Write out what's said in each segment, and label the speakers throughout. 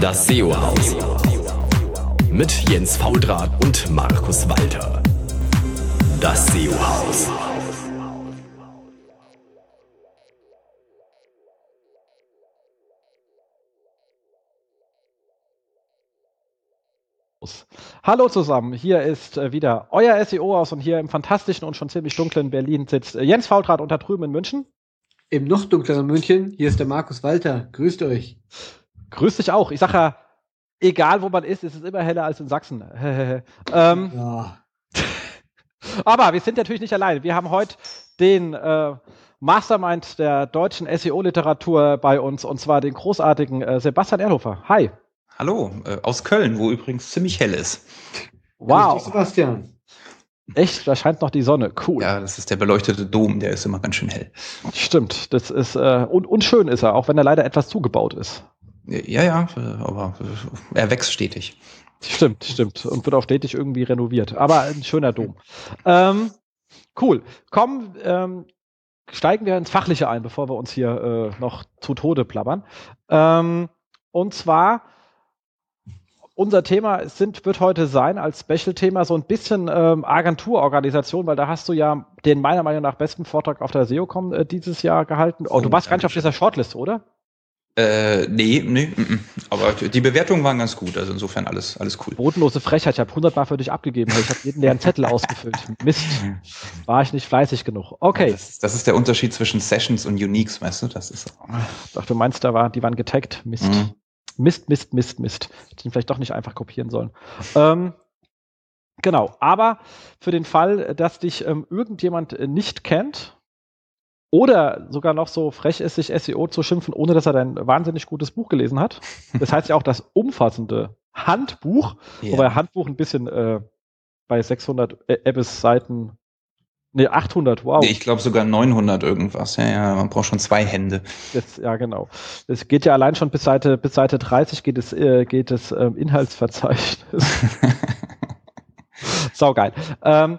Speaker 1: Das SEO-Haus. Mit Jens Faudrat und Markus Walter. Das SEO-Haus.
Speaker 2: Hallo zusammen, hier ist äh, wieder euer SEO aus und hier im fantastischen und schon ziemlich dunklen Berlin sitzt äh, Jens Faultrat und da drüben in München.
Speaker 3: Im noch dunkleren München, hier ist der Markus Walter. Grüßt euch.
Speaker 2: Grüß dich auch. Ich sage ja, egal wo man ist, ist es immer heller als in Sachsen. ähm, ja. aber wir sind natürlich nicht allein. Wir haben heute den äh, Mastermind der deutschen SEO-Literatur bei uns und zwar den großartigen äh, Sebastian Erhofer. Hi.
Speaker 4: Hallo, äh, aus Köln, wo übrigens ziemlich hell ist.
Speaker 2: Wow. Sebastian. Echt, da scheint noch die Sonne. Cool.
Speaker 4: Ja, das ist der beleuchtete Dom, der ist immer ganz schön hell.
Speaker 2: Stimmt, das ist äh, und, und schön ist er, auch wenn er leider etwas zugebaut ist.
Speaker 4: Ja, ja, aber er wächst stetig.
Speaker 2: Stimmt, stimmt. Und wird auch stetig irgendwie renoviert. Aber ein schöner Dom. Ähm, cool. Komm, ähm, steigen wir ins Fachliche ein, bevor wir uns hier äh, noch zu Tode plappern. Ähm, und zwar unser Thema sind, wird heute sein als Special-Thema so ein bisschen ähm, Agenturorganisation, weil da hast du ja den meiner Meinung nach besten Vortrag auf der SEOCom äh, dieses Jahr gehalten. Oh, du warst gar nicht auf dieser Shortlist, oder?
Speaker 4: Äh, nee, nee, m -m. aber die Bewertungen waren ganz gut, also insofern alles, alles cool.
Speaker 2: Bodenlose Frechheit, ich habe hundertmal für dich abgegeben, ich habe jeden leeren Zettel ausgefüllt. Mist, war ich nicht fleißig genug. Okay.
Speaker 4: Das, das, ist der Unterschied zwischen Sessions und Uniques, weißt du, das ist.
Speaker 2: Ach, du meinst, da war, die waren getaggt, Mist. Mhm. Mist, Mist, Mist, Mist. Hätte ich ihn vielleicht doch nicht einfach kopieren sollen. Ähm, genau, aber für den Fall, dass dich ähm, irgendjemand äh, nicht kennt oder sogar noch so frech ist, sich SEO zu schimpfen, ohne dass er dein wahnsinnig gutes Buch gelesen hat. Das heißt ja auch das umfassende Handbuch, yeah. wobei Handbuch ein bisschen äh, bei 600 Ebbes-Seiten Nee, 800, wow. Nee,
Speaker 4: ich glaube sogar 900 irgendwas. Ja, ja, man braucht schon zwei Hände.
Speaker 2: Das, ja, genau. Das geht ja allein schon bis Seite, bis Seite 30 geht es, äh, geht es ähm, Inhaltsverzeichnis. Saugeil. Ähm,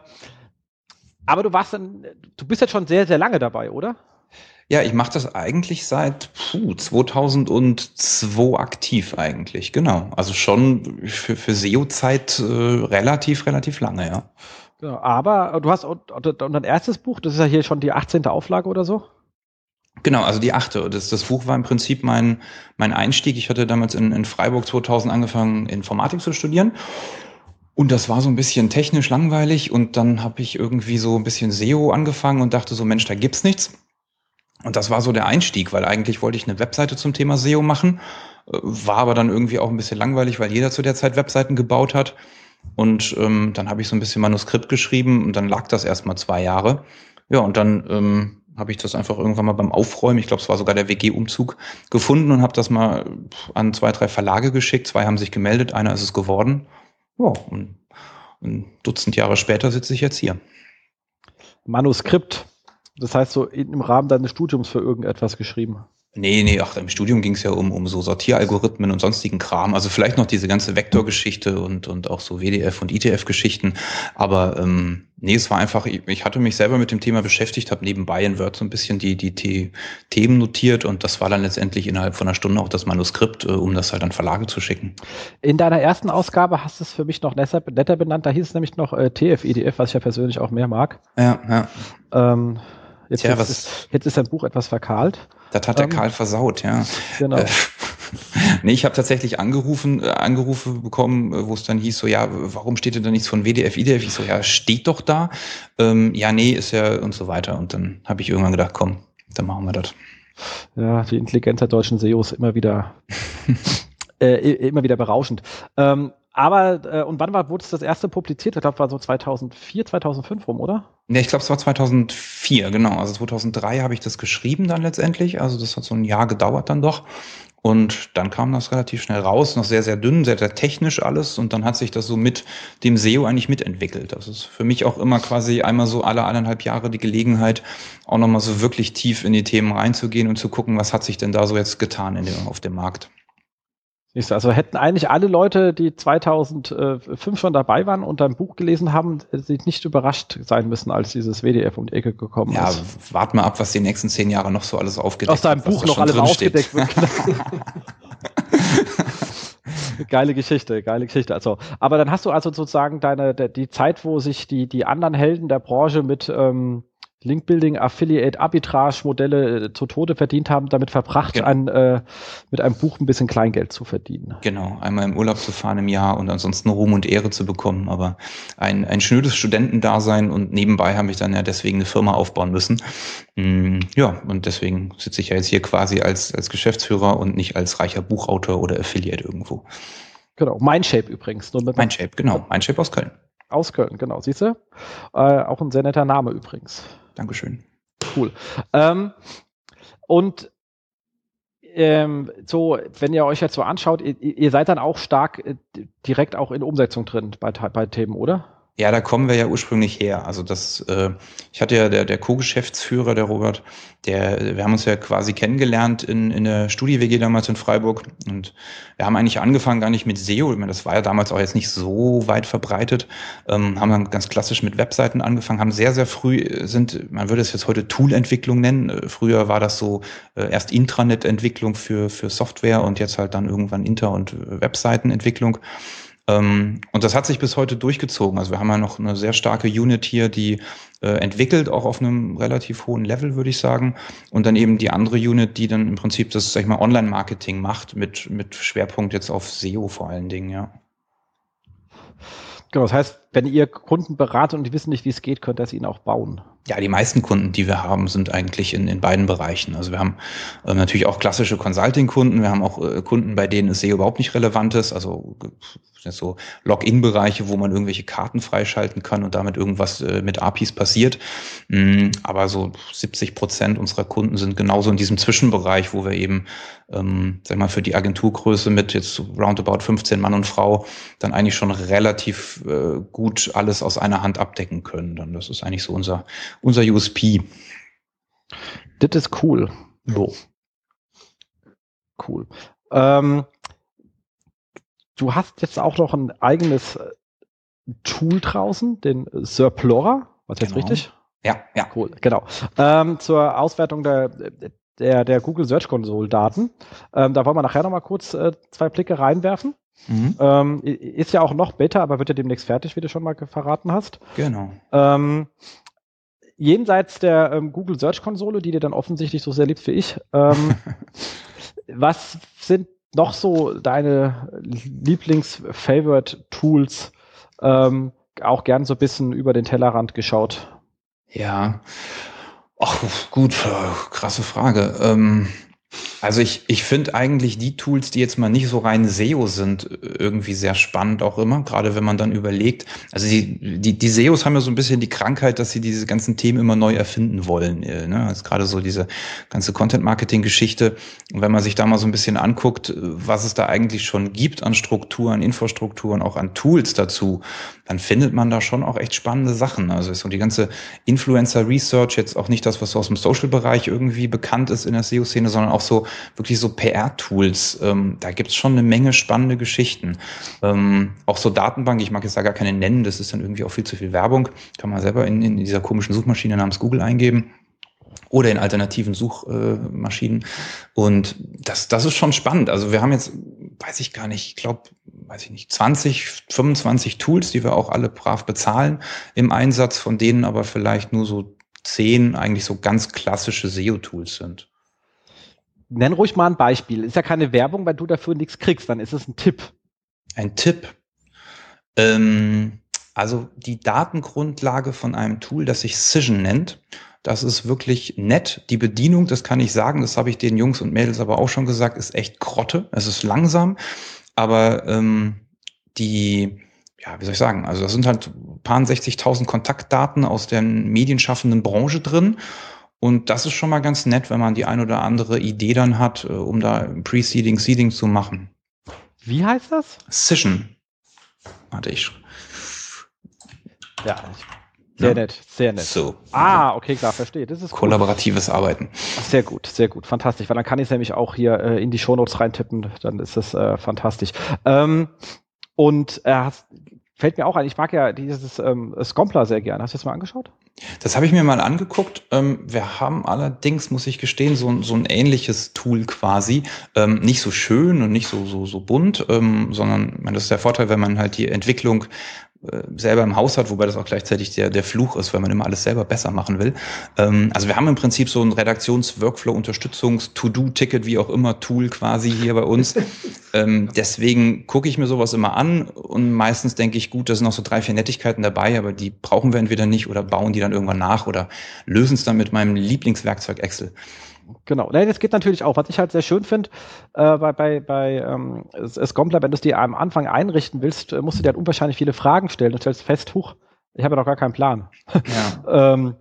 Speaker 2: aber du warst dann, du bist jetzt schon sehr, sehr lange dabei, oder?
Speaker 4: Ja, ich mache das eigentlich seit puh, 2002 aktiv eigentlich, genau. Also schon für, für SEO-Zeit äh, relativ, relativ lange, ja.
Speaker 2: Genau, aber du hast und, und dein erstes Buch, das ist ja hier schon die 18. Auflage oder so?
Speaker 4: Genau, also die achte. Das, das Buch war im Prinzip mein, mein Einstieg. Ich hatte damals in, in Freiburg 2000 angefangen, Informatik zu studieren. Und das war so ein bisschen technisch langweilig. Und dann habe ich irgendwie so ein bisschen SEO angefangen und dachte so, Mensch, da gibt's nichts. Und das war so der Einstieg, weil eigentlich wollte ich eine Webseite zum Thema SEO machen. Äh, war aber dann irgendwie auch ein bisschen langweilig, weil jeder zu der Zeit Webseiten gebaut hat. Und ähm, dann habe ich so ein bisschen Manuskript geschrieben und dann lag das erstmal zwei Jahre. Ja, und dann ähm, habe ich das einfach irgendwann mal beim Aufräumen, ich glaube, es war sogar der WG-Umzug, gefunden und habe das mal an zwei, drei Verlage geschickt. Zwei haben sich gemeldet, einer ist es geworden. Ja, und ein Dutzend Jahre später sitze ich jetzt hier.
Speaker 2: Manuskript, das heißt so im Rahmen deines Studiums für irgendetwas geschrieben.
Speaker 4: Nee, nee, ach, im Studium ging es ja um, um so Sortieralgorithmen und sonstigen Kram. Also vielleicht noch diese ganze Vektorgeschichte und, und auch so WDF und ITF-Geschichten. Aber ähm, nee, es war einfach, ich, ich hatte mich selber mit dem Thema beschäftigt, habe nebenbei in Word so ein bisschen die, die, die Themen notiert und das war dann letztendlich innerhalb von einer Stunde auch das Manuskript, äh, um das halt an Verlage zu schicken.
Speaker 2: In deiner ersten Ausgabe hast du es für mich noch netter, netter benannt, da hieß es nämlich noch äh, TF-IDF, was ich ja persönlich auch mehr mag.
Speaker 4: Ja, ja.
Speaker 2: Ähm, Jetzt, Tja, jetzt, ist, jetzt ist sein Buch etwas verkahlt.
Speaker 4: Das hat der ähm, Karl versaut, ja. Genau. Äh, nee, ich habe tatsächlich angerufen, äh, Angerufe bekommen, äh, wo es dann hieß so, ja, warum steht denn da nichts von WDF, IDF? Ich so, ja, steht doch da. Ähm, ja, nee, ist ja und so weiter. Und dann habe ich irgendwann gedacht, komm, dann machen wir das.
Speaker 2: Ja, die Intelligenz der deutschen SEOs immer wieder, äh, immer wieder berauschend. Ähm, aber, äh, und wann war, wurde es das erste publiziert? Ich glaube, war so 2004, 2005 rum, oder?
Speaker 4: Ja, ich glaube, es war 2004, genau. Also 2003 habe ich das geschrieben dann letztendlich. Also das hat so ein Jahr gedauert dann doch. Und dann kam das relativ schnell raus, noch sehr, sehr dünn, sehr, sehr technisch alles. Und dann hat sich das so mit dem SEO eigentlich mitentwickelt. Das ist für mich auch immer quasi einmal so alle eineinhalb Jahre die Gelegenheit, auch nochmal so wirklich tief in die Themen reinzugehen und zu gucken, was hat sich denn da so jetzt getan in dem, auf dem Markt.
Speaker 2: Also hätten eigentlich alle Leute, die 2005 schon dabei waren und dein Buch gelesen haben, sie nicht überrascht sein müssen, als dieses WDF um die Ecke gekommen
Speaker 4: ja,
Speaker 2: ist.
Speaker 4: Ja, wart mal ab, was die nächsten zehn Jahre noch so alles aufgedeckt
Speaker 2: Aus deinem Buch noch alles aufgedeckt wird. geile Geschichte, geile Geschichte. Also, aber dann hast du also sozusagen deine die Zeit, wo sich die die anderen Helden der Branche mit ähm, Linkbuilding, Affiliate, Arbitrage-Modelle äh, zu Tode verdient haben, damit verbracht, genau. ein, äh, mit einem Buch ein bisschen Kleingeld zu verdienen.
Speaker 4: Genau, einmal im Urlaub zu fahren im Jahr und ansonsten Ruhm und Ehre zu bekommen. Aber ein, ein schnödes Studentendasein und nebenbei habe ich dann ja deswegen eine Firma aufbauen müssen. Mm, ja, und deswegen sitze ich ja jetzt hier quasi als, als Geschäftsführer und nicht als reicher Buchautor oder Affiliate irgendwo.
Speaker 2: Genau, Mindshape übrigens.
Speaker 4: Mindshape, genau. Mindshape aus Köln.
Speaker 2: Aus Köln, genau. Siehst du? Äh, auch ein sehr netter Name übrigens.
Speaker 4: Dankeschön.
Speaker 2: Cool. Ähm, und ähm, so, wenn ihr euch jetzt so anschaut, ihr, ihr seid dann auch stark äh, direkt auch in Umsetzung drin bei, bei Themen, oder?
Speaker 4: Ja, da kommen wir ja ursprünglich her. Also das, äh, ich hatte ja der, der Co-Geschäftsführer, der Robert, der, wir haben uns ja quasi kennengelernt in, in der Studi-WG damals in Freiburg. Und wir haben eigentlich angefangen gar nicht mit SEO. Ich meine, das war ja damals auch jetzt nicht so weit verbreitet. Ähm, haben dann ganz klassisch mit Webseiten angefangen, haben sehr, sehr früh sind, man würde es jetzt heute Tool-Entwicklung nennen. Äh, früher war das so äh, erst Intranet-Entwicklung für, für Software und jetzt halt dann irgendwann Inter- und Webseitenentwicklung. Ähm, und das hat sich bis heute durchgezogen. Also wir haben ja noch eine sehr starke Unit hier, die äh, entwickelt, auch auf einem relativ hohen Level, würde ich sagen. Und dann eben die andere Unit, die dann im Prinzip das, sag ich mal, Online-Marketing macht, mit, mit Schwerpunkt jetzt auf SEO vor allen Dingen, ja.
Speaker 2: Genau, das heißt, wenn ihr Kunden beratet und die wissen nicht, wie es geht, könnt ihr es ihnen auch bauen.
Speaker 4: Ja, die meisten Kunden, die wir haben, sind eigentlich in, in beiden Bereichen. Also wir haben äh, natürlich auch klassische Consulting-Kunden, wir haben auch äh, Kunden, bei denen es SEO überhaupt nicht relevant ist, also so Login-Bereiche, wo man irgendwelche Karten freischalten kann und damit irgendwas äh, mit APIs passiert. Mm, aber so 70 Prozent unserer Kunden sind genauso in diesem Zwischenbereich, wo wir eben, ähm, sag mal, für die Agenturgröße mit jetzt roundabout 15 Mann und Frau dann eigentlich schon relativ äh, gut alles aus einer Hand abdecken können. Dann das ist eigentlich so unser unser USP.
Speaker 2: Das ist cool. So. Cool. Ähm, du hast jetzt auch noch ein eigenes äh, Tool draußen, den Surplora. Was jetzt genau. richtig?
Speaker 4: Ja, ja.
Speaker 2: Cool, genau. Ähm, zur Auswertung der, der, der Google Search Console Daten. Ähm, da wollen wir nachher nochmal kurz äh, zwei Blicke reinwerfen. Mhm. Ähm, ist ja auch noch Beta, aber wird ja demnächst fertig, wie du schon mal verraten hast.
Speaker 4: Genau.
Speaker 2: Ähm, jenseits der ähm, Google Search Konsole, die dir dann offensichtlich so sehr liebt wie ich, ähm, was sind noch so deine Lieblings-Favorite-Tools? Ähm, auch gern so ein bisschen über den Tellerrand geschaut.
Speaker 4: Ja, Ach, gut, krasse Frage. Ähm, also ich, ich finde eigentlich die Tools, die jetzt mal nicht so rein SEO sind, irgendwie sehr spannend auch immer, gerade wenn man dann überlegt. Also die, die, die SEOs haben ja so ein bisschen die Krankheit, dass sie diese ganzen Themen immer neu erfinden wollen. Äh, ne? Ist gerade so diese ganze Content-Marketing-Geschichte. Und wenn man sich da mal so ein bisschen anguckt, was es da eigentlich schon gibt an Strukturen, Infrastrukturen, auch an Tools dazu, dann findet man da schon auch echt spannende Sachen. Also ist so die ganze Influencer-Research jetzt auch nicht das, was so aus dem Social-Bereich irgendwie bekannt ist in der SEO-Szene, sondern auch so wirklich so PR-Tools. Ähm, da gibt es schon eine Menge spannende Geschichten. Ähm, auch so Datenbank, ich mag jetzt da gar keine nennen, das ist dann irgendwie auch viel zu viel Werbung. Kann man selber in, in dieser komischen Suchmaschine namens Google eingeben oder in alternativen Suchmaschinen. und das, das ist schon spannend. Also wir haben jetzt, weiß ich gar nicht, ich glaube, weiß ich nicht, 20, 25 Tools, die wir auch alle brav bezahlen im Einsatz, von denen aber vielleicht nur so zehn eigentlich so ganz klassische SEO-Tools sind.
Speaker 2: Nenn ruhig mal ein Beispiel. Ist ja keine Werbung, weil du dafür nichts kriegst, dann ist es ein Tipp.
Speaker 4: Ein Tipp. Ähm, also die Datengrundlage von einem Tool, das sich Cision nennt, das ist wirklich nett. Die Bedienung, das kann ich sagen, das habe ich den Jungs und Mädels aber auch schon gesagt, ist echt Krotte. Es ist langsam, aber ähm, die, ja, wie soll ich sagen, also da sind halt paar 60.000 Kontaktdaten aus der medienschaffenden Branche drin und das ist schon mal ganz nett, wenn man die ein oder andere Idee dann hat, äh, um da Pre-Seeding, Seeding zu machen.
Speaker 2: Wie heißt das?
Speaker 4: Session. Warte, ich.
Speaker 2: Ja, sehr ja. nett, sehr nett.
Speaker 4: So.
Speaker 2: Ah, okay, klar, verstehe. Das ist
Speaker 4: Kollaboratives cool. Arbeiten.
Speaker 2: Sehr gut, sehr gut, fantastisch. Weil dann kann ich es nämlich auch hier äh, in die Shownotes reintippen, dann ist das äh, fantastisch. Ähm, und äh, hast, fällt mir auch ein, ich mag ja dieses ähm, Scompler sehr gerne. Hast du das mal angeschaut?
Speaker 4: Das habe ich mir mal angeguckt. Ähm, wir haben allerdings, muss ich gestehen, so, so ein ähnliches Tool quasi. Ähm, nicht so schön und nicht so, so, so bunt, ähm, sondern das ist der Vorteil, wenn man halt die Entwicklung äh, selber im Haus hat, wobei das auch gleichzeitig der, der Fluch ist, weil man immer alles selber besser machen will. Ähm, also wir haben im Prinzip so ein Redaktions-Workflow-Unterstützungs-To-Do-Ticket, wie auch immer, Tool quasi hier bei uns. ähm, deswegen gucke ich mir sowas immer an und meistens denke ich, gut, da sind noch so drei, vier Nettigkeiten dabei, aber die brauchen wir entweder nicht oder bauen die dann irgendwann nach oder lösen es dann mit meinem Lieblingswerkzeug Excel.
Speaker 2: Genau, nee, das geht natürlich auch. Was ich halt sehr schön finde, äh, bei, bei, bei ähm, Scompler, wenn du es dir am Anfang einrichten willst, äh, musst du dir halt unwahrscheinlich viele Fragen stellen. Du stellst fest, huch, ich habe ja noch gar keinen Plan. Ja. ähm,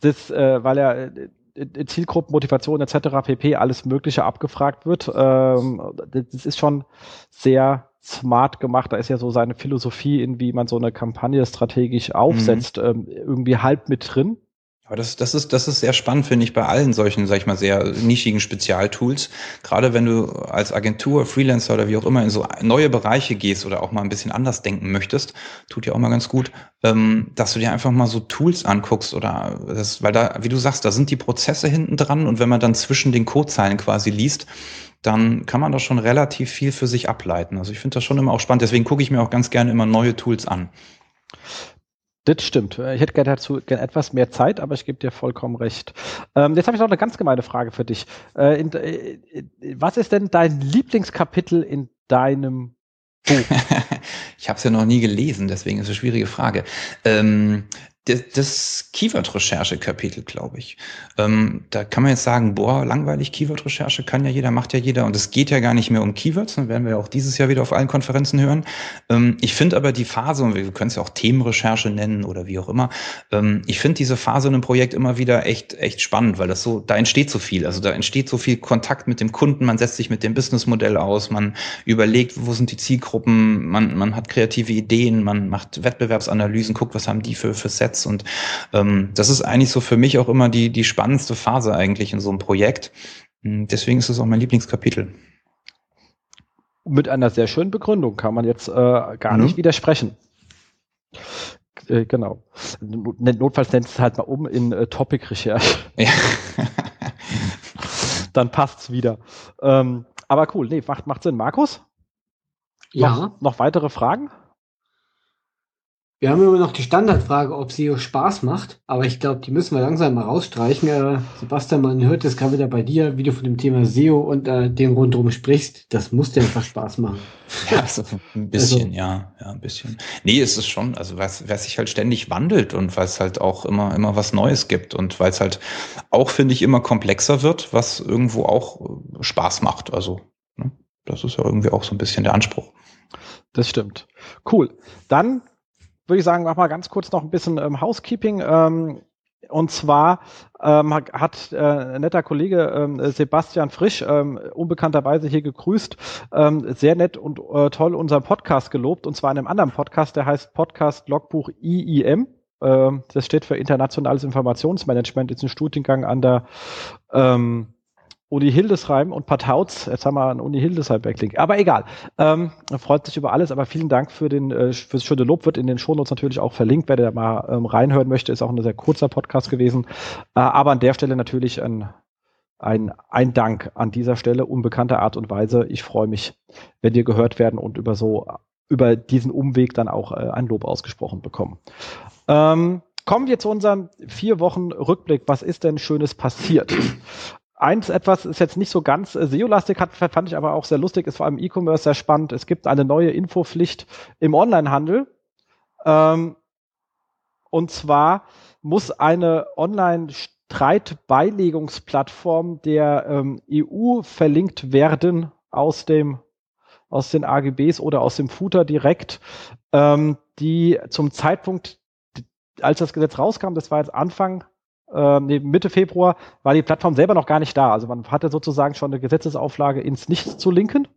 Speaker 2: das, äh, weil er äh, Zielgruppen, Motivation etc. pp. alles Mögliche abgefragt wird. Ähm, das ist schon sehr smart gemacht. Da ist ja so seine Philosophie, in wie man so eine Kampagne strategisch aufsetzt, mhm. ähm, irgendwie halb mit drin.
Speaker 4: Aber das, das, ist, das ist sehr spannend, finde ich, bei allen solchen, sag ich mal, sehr nischigen Spezialtools. Gerade wenn du als Agentur, Freelancer oder wie auch immer in so neue Bereiche gehst oder auch mal ein bisschen anders denken möchtest, tut dir auch mal ganz gut, ähm, dass du dir einfach mal so Tools anguckst oder das, weil da, wie du sagst, da sind die Prozesse hinten dran und wenn man dann zwischen den Codezeilen quasi liest, dann kann man da schon relativ viel für sich ableiten. Also ich finde das schon immer auch spannend. Deswegen gucke ich mir auch ganz gerne immer neue Tools an.
Speaker 2: Das stimmt. Ich hätte gerne dazu gerne etwas mehr Zeit, aber ich gebe dir vollkommen recht. Ähm, jetzt habe ich noch eine ganz gemeine Frage für dich. Äh, in, äh, was ist denn dein Lieblingskapitel in deinem Buch?
Speaker 4: ich habe es ja noch nie gelesen, deswegen ist es eine schwierige Frage. Ähm, das Keyword-Recherche-Kapitel, glaube ich. Ähm, da kann man jetzt sagen, boah, langweilig, Keyword-Recherche kann ja jeder, macht ja jeder. Und es geht ja gar nicht mehr um Keywords, dann werden wir ja auch dieses Jahr wieder auf allen Konferenzen hören. Ähm, ich finde aber die Phase, und wir können es ja auch Themenrecherche nennen oder wie auch immer, ähm, ich finde diese Phase in einem Projekt immer wieder echt, echt spannend, weil das so, da entsteht so viel. Also da entsteht so viel Kontakt mit dem Kunden, man setzt sich mit dem Businessmodell aus, man überlegt, wo sind die Zielgruppen, man, man hat kreative Ideen, man macht Wettbewerbsanalysen, guckt, was haben die für, für Sets Netz. Und ähm, das ist eigentlich so für mich auch immer die, die spannendste Phase eigentlich in so einem Projekt. Hm, deswegen ist es auch mein Lieblingskapitel.
Speaker 2: Mit einer sehr schönen Begründung kann man jetzt äh, gar mhm. nicht widersprechen. Äh, genau. Notfalls nennt es halt mal um in äh, Topic-Recherche. Ja. Dann passt's wieder. Ähm, aber cool, nee, macht, macht Sinn. Markus?
Speaker 3: Ja.
Speaker 2: Noch, noch weitere Fragen?
Speaker 3: Wir haben immer noch die Standardfrage, ob SEO Spaß macht, aber ich glaube, die müssen wir langsam mal rausstreichen. Äh, Sebastian, man hört es gerade wieder bei dir, wie du von dem Thema SEO und äh, dem rundherum sprichst. Das muss dir einfach Spaß machen.
Speaker 4: Ja, so ein bisschen, also, ja, ja, ein bisschen. Nee, es ist schon, also was, was sich halt ständig wandelt und weil es halt auch immer, immer was Neues gibt und weil es halt auch, finde ich, immer komplexer wird, was irgendwo auch äh, Spaß macht. Also, ne, das ist ja irgendwie auch so ein bisschen der Anspruch.
Speaker 2: Das stimmt. Cool. Dann würde ich sagen, mach mal ganz kurz noch ein bisschen ähm, Housekeeping. Ähm, und zwar ähm, hat äh, ein netter Kollege ähm, Sebastian Frisch ähm, unbekannterweise hier gegrüßt, ähm, sehr nett und äh, toll unseren Podcast gelobt, und zwar in einem anderen Podcast, der heißt Podcast Logbuch IIM. Ähm, das steht für Internationales Informationsmanagement, ist ein Studiengang an der ähm, Uni Hildesheim und Partauz. Jetzt haben wir einen Uni Hildesheim Backlink. Aber egal. Ähm, freut sich über alles. Aber vielen Dank für den äh, fürs schöne Lob. Wird in den Shownotes natürlich auch verlinkt. Wer da mal ähm, reinhören möchte, ist auch ein sehr kurzer Podcast gewesen. Äh, aber an der Stelle natürlich ein, ein, ein Dank an dieser Stelle, unbekannter Art und Weise. Ich freue mich, wenn dir gehört werden und über so über diesen Umweg dann auch äh, ein Lob ausgesprochen bekommen. Ähm, kommen wir zu unserem vier Wochen Rückblick. Was ist denn Schönes passiert? Eins etwas ist jetzt nicht so ganz äh, SEO-lastig, hat, fand ich aber auch sehr lustig, ist vor allem E-Commerce sehr spannend. Es gibt eine neue Infopflicht im Onlinehandel. Ähm, und zwar muss eine Online-Streitbeilegungsplattform der ähm, EU verlinkt werden aus dem aus den AGBs oder aus dem Footer direkt, ähm, die zum Zeitpunkt, als das Gesetz rauskam, das war jetzt Anfang äh, Mitte Februar war die Plattform selber noch gar nicht da. Also man hatte sozusagen schon eine Gesetzesauflage ins Nichts zu linken.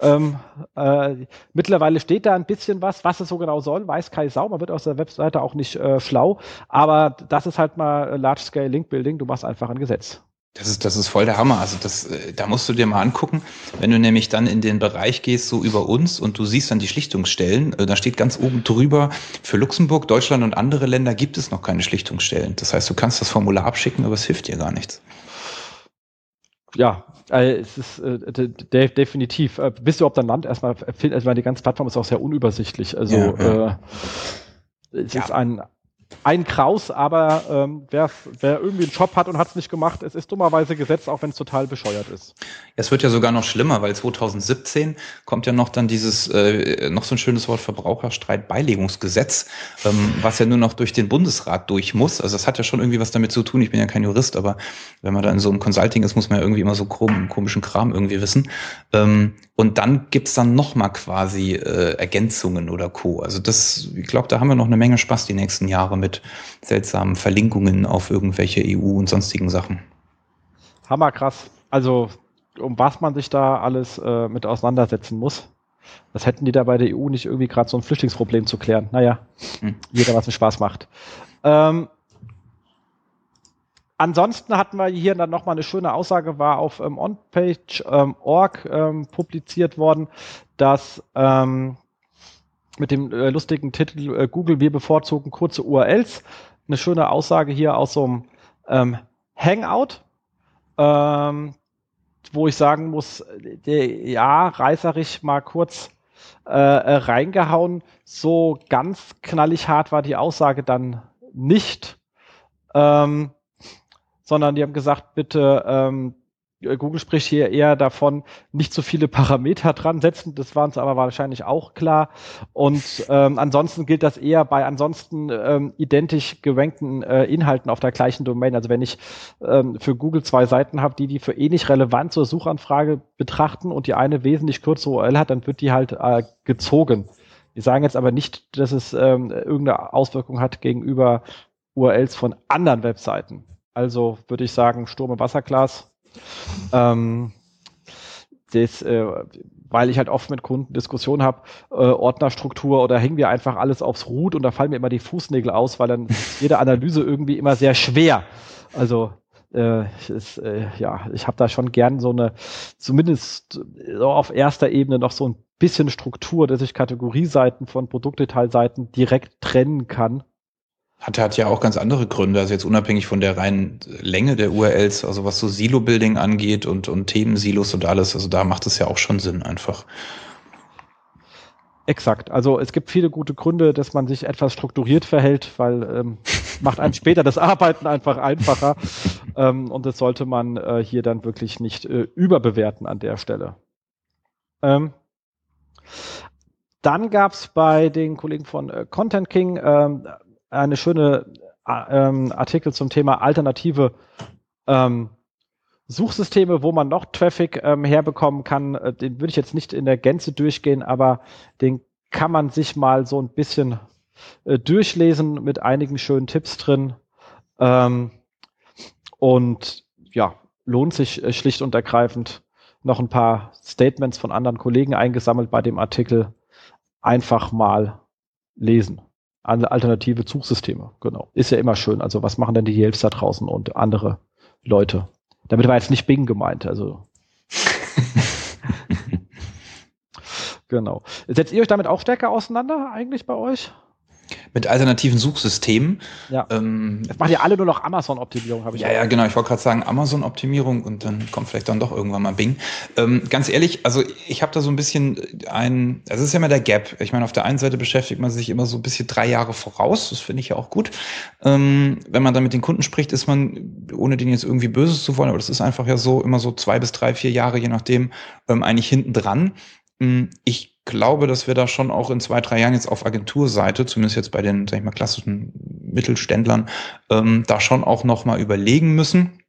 Speaker 2: Ähm, äh, mittlerweile steht da ein bisschen was, was es so genau soll, weiß Kai Sau, man wird aus der Webseite auch nicht äh, schlau, aber das ist halt mal Large-Scale Link Building, du machst einfach ein Gesetz.
Speaker 4: Das ist, das ist voll der Hammer. Also das, äh, da musst du dir mal angucken, wenn du nämlich dann in den Bereich gehst, so über uns und du siehst dann die Schlichtungsstellen, äh, da steht ganz oben drüber, für Luxemburg, Deutschland und andere Länder gibt es noch keine Schlichtungsstellen. Das heißt, du kannst das Formular abschicken, aber es hilft dir gar nichts.
Speaker 2: Ja, äh, es ist äh, de definitiv. Äh, wisst ihr, ob dein Land erstmal, also die ganze Plattform ist auch sehr unübersichtlich. Also ja, ja. Äh, es ja. ist ein ein Kraus, aber ähm, wer, irgendwie einen Job hat und hat es nicht gemacht, es ist dummerweise gesetzt, auch wenn es total bescheuert ist.
Speaker 4: Es wird ja sogar noch schlimmer, weil 2017 kommt ja noch dann dieses, äh, noch so ein schönes Wort Verbraucherstreitbeilegungsgesetz, ähm, was ja nur noch durch den Bundesrat durch muss. Also das hat ja schon irgendwie was damit zu tun. Ich bin ja kein Jurist, aber wenn man da in so einem Consulting ist, muss man ja irgendwie immer so komischen Kram irgendwie wissen. Ähm, und dann gibt's dann noch mal quasi äh, Ergänzungen oder Co. Also das, ich glaube, da haben wir noch eine Menge Spaß die nächsten Jahre mit seltsamen Verlinkungen auf irgendwelche EU und sonstigen Sachen.
Speaker 2: Hammerkrass. Also um was man sich da alles äh, mit auseinandersetzen muss. Das hätten die da bei der EU nicht irgendwie gerade so ein Flüchtlingsproblem zu klären. Naja, hm. jeder, was einen Spaß macht. Ähm, Ansonsten hatten wir hier dann nochmal eine schöne Aussage, war auf ähm, onpage.org ähm, publiziert worden, dass ähm, mit dem äh, lustigen Titel äh, Google, wir bevorzugen kurze URLs. Eine schöne Aussage hier aus so einem ähm, Hangout, ähm, wo ich sagen muss, der, ja, reißerisch mal kurz äh, äh, reingehauen. So ganz knallig hart war die Aussage dann nicht. Ähm, sondern die haben gesagt, bitte, ähm, Google spricht hier eher davon, nicht so viele Parameter dran setzen. Das war uns aber wahrscheinlich auch klar. Und ähm, ansonsten gilt das eher bei ansonsten ähm, identisch gerankten äh, Inhalten auf der gleichen Domain. Also wenn ich ähm, für Google zwei Seiten habe, die die für ähnlich relevant zur Suchanfrage betrachten und die eine wesentlich kürzere URL hat, dann wird die halt äh, gezogen. Die sagen jetzt aber nicht, dass es ähm, irgendeine Auswirkung hat gegenüber URLs von anderen Webseiten. Also würde ich sagen, Sturm im Wasserglas. Ähm, das, äh, weil ich halt oft mit Kunden Diskussionen habe, äh, Ordnerstruktur oder hängen wir einfach alles aufs Root und da fallen mir immer die Fußnägel aus, weil dann jede Analyse irgendwie immer sehr schwer. Also äh, ist, äh, ja, ich habe da schon gern so eine, zumindest so auf erster Ebene noch so ein bisschen Struktur, dass ich Kategorieseiten von Produktdetailseiten direkt trennen kann
Speaker 4: hat, hat ja auch ganz andere Gründe, also jetzt unabhängig von der reinen Länge der URLs, also was so Silo-Building angeht und, und Themensilos und alles, also da macht es ja auch schon Sinn einfach.
Speaker 2: Exakt. Also es gibt viele gute Gründe, dass man sich etwas strukturiert verhält, weil ähm, macht einem später das Arbeiten einfach einfacher. ähm, und das sollte man äh, hier dann wirklich nicht äh, überbewerten an der Stelle. Ähm, dann gab es bei den Kollegen von äh, Content King ähm, eine schöne äh, ähm, Artikel zum Thema alternative ähm, Suchsysteme, wo man noch Traffic ähm, herbekommen kann. Äh, den würde ich jetzt nicht in der Gänze durchgehen, aber den kann man sich mal so ein bisschen äh, durchlesen mit einigen schönen Tipps drin. Ähm, und ja, lohnt sich äh, schlicht und ergreifend noch ein paar Statements von anderen Kollegen eingesammelt bei dem Artikel. Einfach mal lesen alternative Zugsysteme. Genau. Ist ja immer schön. Also was machen denn die Yelps da draußen und andere Leute? Damit war jetzt nicht Bing gemeint. Also. genau. Setzt ihr euch damit auch stärker auseinander eigentlich bei euch?
Speaker 4: Mit alternativen Suchsystemen.
Speaker 2: Ja. Ähm, das machen ja alle nur noch Amazon-Optimierung, habe ich.
Speaker 4: Ja, ja, genau. Ich wollte gerade sagen Amazon-Optimierung und dann kommt vielleicht dann doch irgendwann mal Bing. Ähm, ganz ehrlich, also ich habe da so ein bisschen ein, das ist ja immer der Gap. Ich meine, auf der einen Seite beschäftigt man sich immer so ein bisschen drei Jahre voraus. Das finde ich ja auch gut. Ähm, wenn man dann mit den Kunden spricht, ist man, ohne denen jetzt irgendwie Böses zu wollen, aber das ist einfach ja so, immer so zwei bis drei, vier Jahre, je nachdem, ähm, eigentlich hinten dran. Hm, ich glaube, dass wir da schon auch in zwei, drei Jahren jetzt auf Agenturseite, zumindest jetzt bei den, sag ich mal, klassischen Mittelständlern, ähm, da schon auch nochmal überlegen müssen.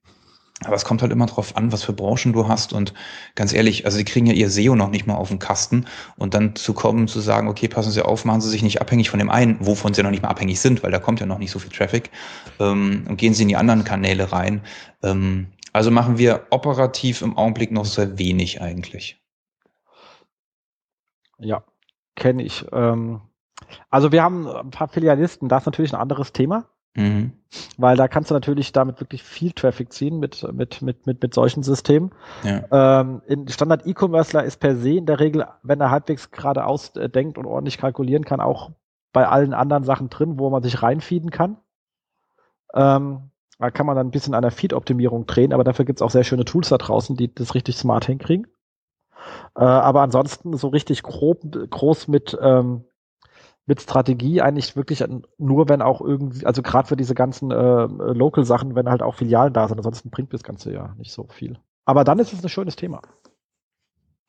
Speaker 4: Aber es kommt halt immer drauf an, was für Branchen du hast. Und ganz ehrlich, also sie kriegen ja ihr SEO noch nicht mal auf den Kasten. Und dann zu kommen, zu sagen, okay, passen Sie auf, machen Sie sich nicht abhängig von dem einen, wovon Sie noch nicht mal abhängig sind, weil da kommt ja noch nicht so viel Traffic. Ähm, und gehen Sie in die anderen Kanäle rein. Ähm, also machen wir operativ im Augenblick noch sehr wenig eigentlich.
Speaker 2: Ja, kenne ich. Ähm, also wir haben ein paar Filialisten, das ist natürlich ein anderes Thema. Mhm. Weil da kannst du natürlich damit wirklich viel Traffic ziehen mit, mit, mit, mit, mit solchen Systemen. Ja. Ähm, in Standard E-Commercer ist per se in der Regel, wenn er halbwegs geradeaus äh, denkt und ordentlich kalkulieren kann, auch bei allen anderen Sachen drin, wo man sich reinfeeden kann. Ähm, da kann man dann ein bisschen an der Feed-Optimierung drehen, aber dafür gibt es auch sehr schöne Tools da draußen, die das richtig smart hinkriegen. Äh, aber ansonsten so richtig grob, groß mit, ähm, mit Strategie eigentlich wirklich nur, wenn auch irgendwie, also gerade für diese ganzen äh, Local-Sachen, wenn halt auch Filialen da sind. Ansonsten bringt das Ganze ja nicht so viel. Aber dann ist es ein schönes Thema.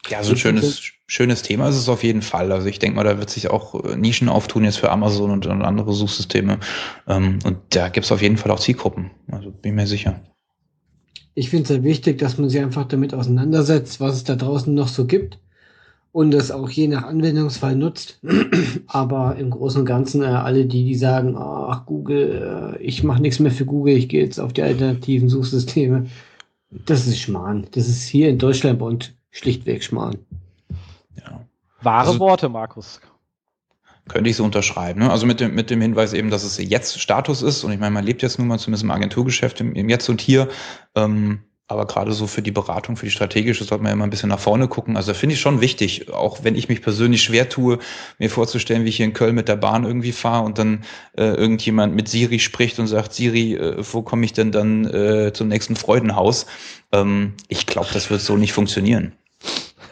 Speaker 4: Ja, so ein schönes, schönes Thema ist es auf jeden Fall. Also ich denke mal, da wird sich auch äh, Nischen auftun jetzt für Amazon und, und andere Suchsysteme. Ähm, und da gibt es auf jeden Fall auch Zielgruppen. Also bin mir sicher.
Speaker 3: Ich finde es sehr wichtig, dass man sich einfach damit auseinandersetzt, was es da draußen noch so gibt und das auch je nach Anwendungsfall nutzt. Aber im Großen und Ganzen äh, alle die, die sagen, ach Google, äh, ich mache nichts mehr für Google, ich gehe jetzt auf die alternativen Suchsysteme. Das ist Schmarrn. Das ist hier in Deutschland und schlichtweg Schmarrn.
Speaker 2: Ja. Wahre also, Worte, Markus.
Speaker 4: Könnte ich so unterschreiben. Ne? Also mit dem, mit dem Hinweis eben, dass es jetzt Status ist. Und ich meine, man lebt jetzt nun mal zumindest im Agenturgeschäft im, im Jetzt und Hier. Ähm, aber gerade so für die Beratung, für die strategische, sollte man ja immer ein bisschen nach vorne gucken. Also finde ich schon wichtig, auch wenn ich mich persönlich schwer tue, mir vorzustellen, wie ich hier in Köln mit der Bahn irgendwie fahre und dann äh, irgendjemand mit Siri spricht und sagt, Siri, äh, wo komme ich denn dann äh, zum nächsten Freudenhaus? Ähm, ich glaube, das wird so nicht funktionieren.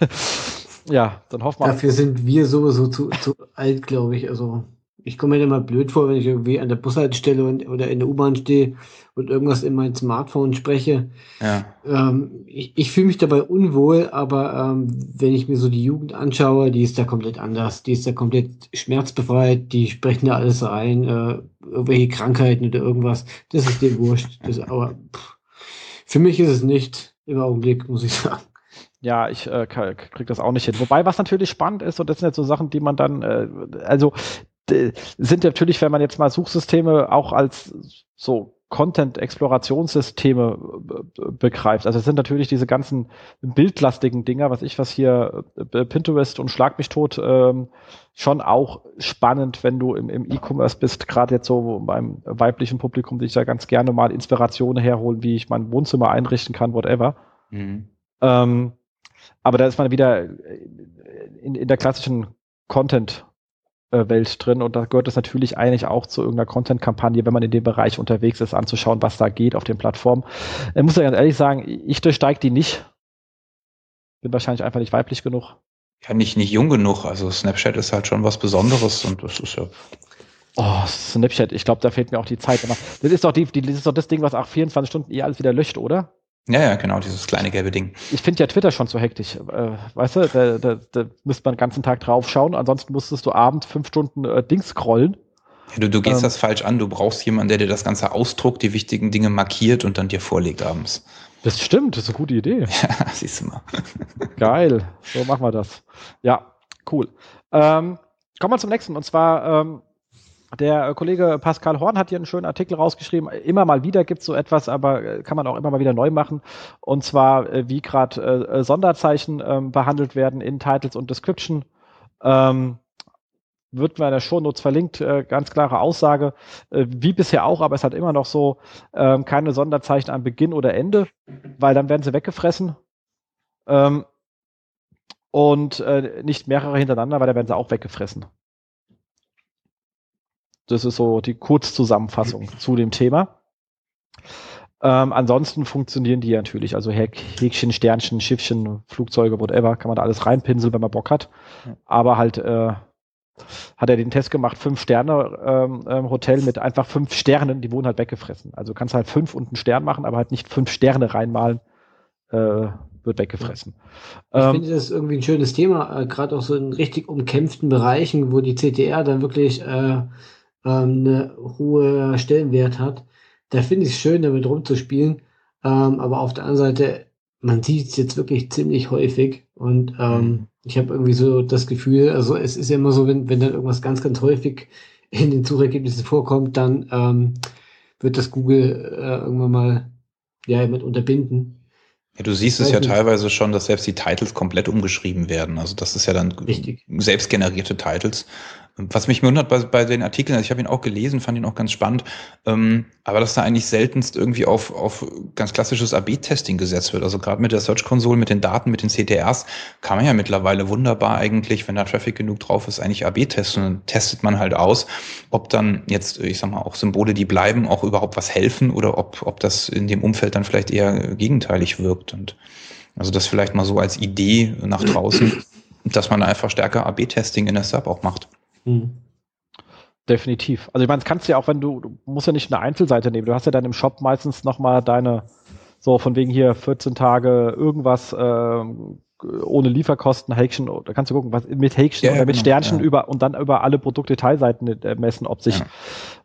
Speaker 2: ja, dann hoffen wir.
Speaker 3: Dafür sind wir sowieso zu, zu alt, glaube ich. Also ich komme mir immer blöd vor, wenn ich irgendwie an der Bushaltestelle und, oder in der U-Bahn stehe und irgendwas in mein Smartphone spreche. Ja. Ähm, ich ich fühle mich dabei unwohl, aber ähm, wenn ich mir so die Jugend anschaue, die ist da komplett anders. Die ist da komplett schmerzbefreit, die sprechen da alles rein, äh, irgendwelche Krankheiten oder irgendwas. Das ist dem wurscht. Das, aber pff, für mich ist es nicht im Augenblick, muss ich sagen.
Speaker 2: Ja, ich äh, kriege das auch nicht hin. Wobei, was natürlich spannend ist, und das sind jetzt so Sachen, die man dann, äh, also sind natürlich, wenn man jetzt mal Suchsysteme auch als so Content-Explorationssysteme begreift. Also es sind natürlich diese ganzen bildlastigen Dinger, was ich, was hier äh, Pinterest und Schlag mich tot, ähm, schon auch spannend, wenn du im, im E-Commerce bist, gerade jetzt so beim weiblichen Publikum, die ich ja ganz gerne mal Inspirationen herholen, wie ich mein Wohnzimmer einrichten kann, whatever. Mhm. Ähm, aber da ist man wieder in, in der klassischen Content- äh, drin und da gehört es natürlich eigentlich auch zu irgendeiner Content-Kampagne, wenn man in dem Bereich unterwegs ist, anzuschauen, was da geht auf den Plattformen. Ich muss ja ganz ehrlich sagen, ich durchsteige die nicht. Bin wahrscheinlich einfach nicht weiblich genug.
Speaker 4: Ja, nicht, nicht jung genug. Also Snapchat ist halt schon was Besonderes und das ist ja.
Speaker 2: Oh, Snapchat, ich glaube, da fehlt mir auch die Zeit. Das ist doch die, die, das ist doch das Ding, was auch 24 Stunden eh alles wieder löscht, oder?
Speaker 4: Ja, ja, genau, dieses kleine gelbe Ding.
Speaker 2: Ich finde ja Twitter schon zu hektisch. Äh, weißt du, da, da, da müsste man den ganzen Tag drauf schauen. Ansonsten musstest du abends fünf Stunden äh, Dings scrollen.
Speaker 4: Ja, du, du gehst ähm, das falsch an. Du brauchst jemanden, der dir das Ganze ausdruckt, die wichtigen Dinge markiert und dann dir vorlegt abends.
Speaker 2: Das stimmt, das ist eine gute Idee.
Speaker 4: Ja, siehst du mal.
Speaker 2: Geil, so machen wir das. Ja, cool. Ähm, kommen wir zum nächsten. Und zwar ähm, der Kollege Pascal Horn hat hier einen schönen Artikel rausgeschrieben. Immer mal wieder gibt es so etwas, aber äh, kann man auch immer mal wieder neu machen. Und zwar, äh, wie gerade äh, Sonderzeichen ähm, behandelt werden in Titles und Description. Ähm, wird mir in der Shownotes verlinkt, äh, ganz klare Aussage, äh, wie bisher auch, aber es hat immer noch so ähm, keine Sonderzeichen am Beginn oder Ende, weil dann werden sie weggefressen. Ähm, und äh, nicht mehrere hintereinander, weil dann werden sie auch weggefressen. Das ist so die Kurzzusammenfassung zu dem Thema. Ähm, ansonsten funktionieren die natürlich, also Häkchen, Sternchen, Schiffchen, Flugzeuge, whatever, kann man da alles reinpinseln, wenn man Bock hat. Aber halt äh, hat er den Test gemacht, fünf Sterne ähm, ähm, Hotel mit einfach fünf Sternen, die wurden halt weggefressen. Also kannst halt fünf und einen Stern machen, aber halt nicht fünf Sterne reinmalen, äh, wird weggefressen.
Speaker 3: Ich ähm, finde das irgendwie ein schönes Thema, äh, gerade auch so in richtig umkämpften Bereichen, wo die CTR dann wirklich äh, eine hohe Stellenwert hat. Da finde ich es schön, damit rumzuspielen. Ähm, aber auf der anderen Seite, man sieht es jetzt wirklich ziemlich häufig. Und ähm, mhm. ich habe irgendwie so das Gefühl, also es ist ja immer so, wenn, wenn dann irgendwas ganz, ganz häufig in den Suchergebnissen vorkommt, dann ähm, wird das Google äh, irgendwann mal ja mit unterbinden.
Speaker 4: Ja, du siehst es ja teilweise schon, dass selbst die Titles komplett umgeschrieben werden. Also das ist ja dann
Speaker 3: Richtig.
Speaker 4: selbstgenerierte Titles. Was mich wundert bei, bei den Artikeln, also ich habe ihn auch gelesen, fand ihn auch ganz spannend, ähm, aber dass da eigentlich seltenst irgendwie auf, auf ganz klassisches AB-Testing gesetzt wird. Also gerade mit der Search Console, mit den Daten, mit den CTRs kann man ja mittlerweile wunderbar eigentlich, wenn da Traffic genug drauf ist, eigentlich AB testen. Und dann testet man halt aus, ob dann jetzt, ich sag mal, auch Symbole, die bleiben, auch überhaupt was helfen oder ob, ob das in dem Umfeld dann vielleicht eher gegenteilig wirkt. Und also das vielleicht mal so als Idee nach draußen, dass man einfach stärker AB-Testing in der Sub auch macht. Mhm.
Speaker 2: Definitiv. Also ich meine, das kannst du ja auch, wenn du, du musst ja nicht eine Einzelseite nehmen. Du hast ja dann im Shop meistens nochmal deine, so von wegen hier 14 Tage irgendwas äh, ohne Lieferkosten, Häkchen, da kannst du gucken, was mit Häkchen ja, oder mit genau, Sternchen ja. über und dann über alle Produktdetailseiten äh, messen, ob sich ja.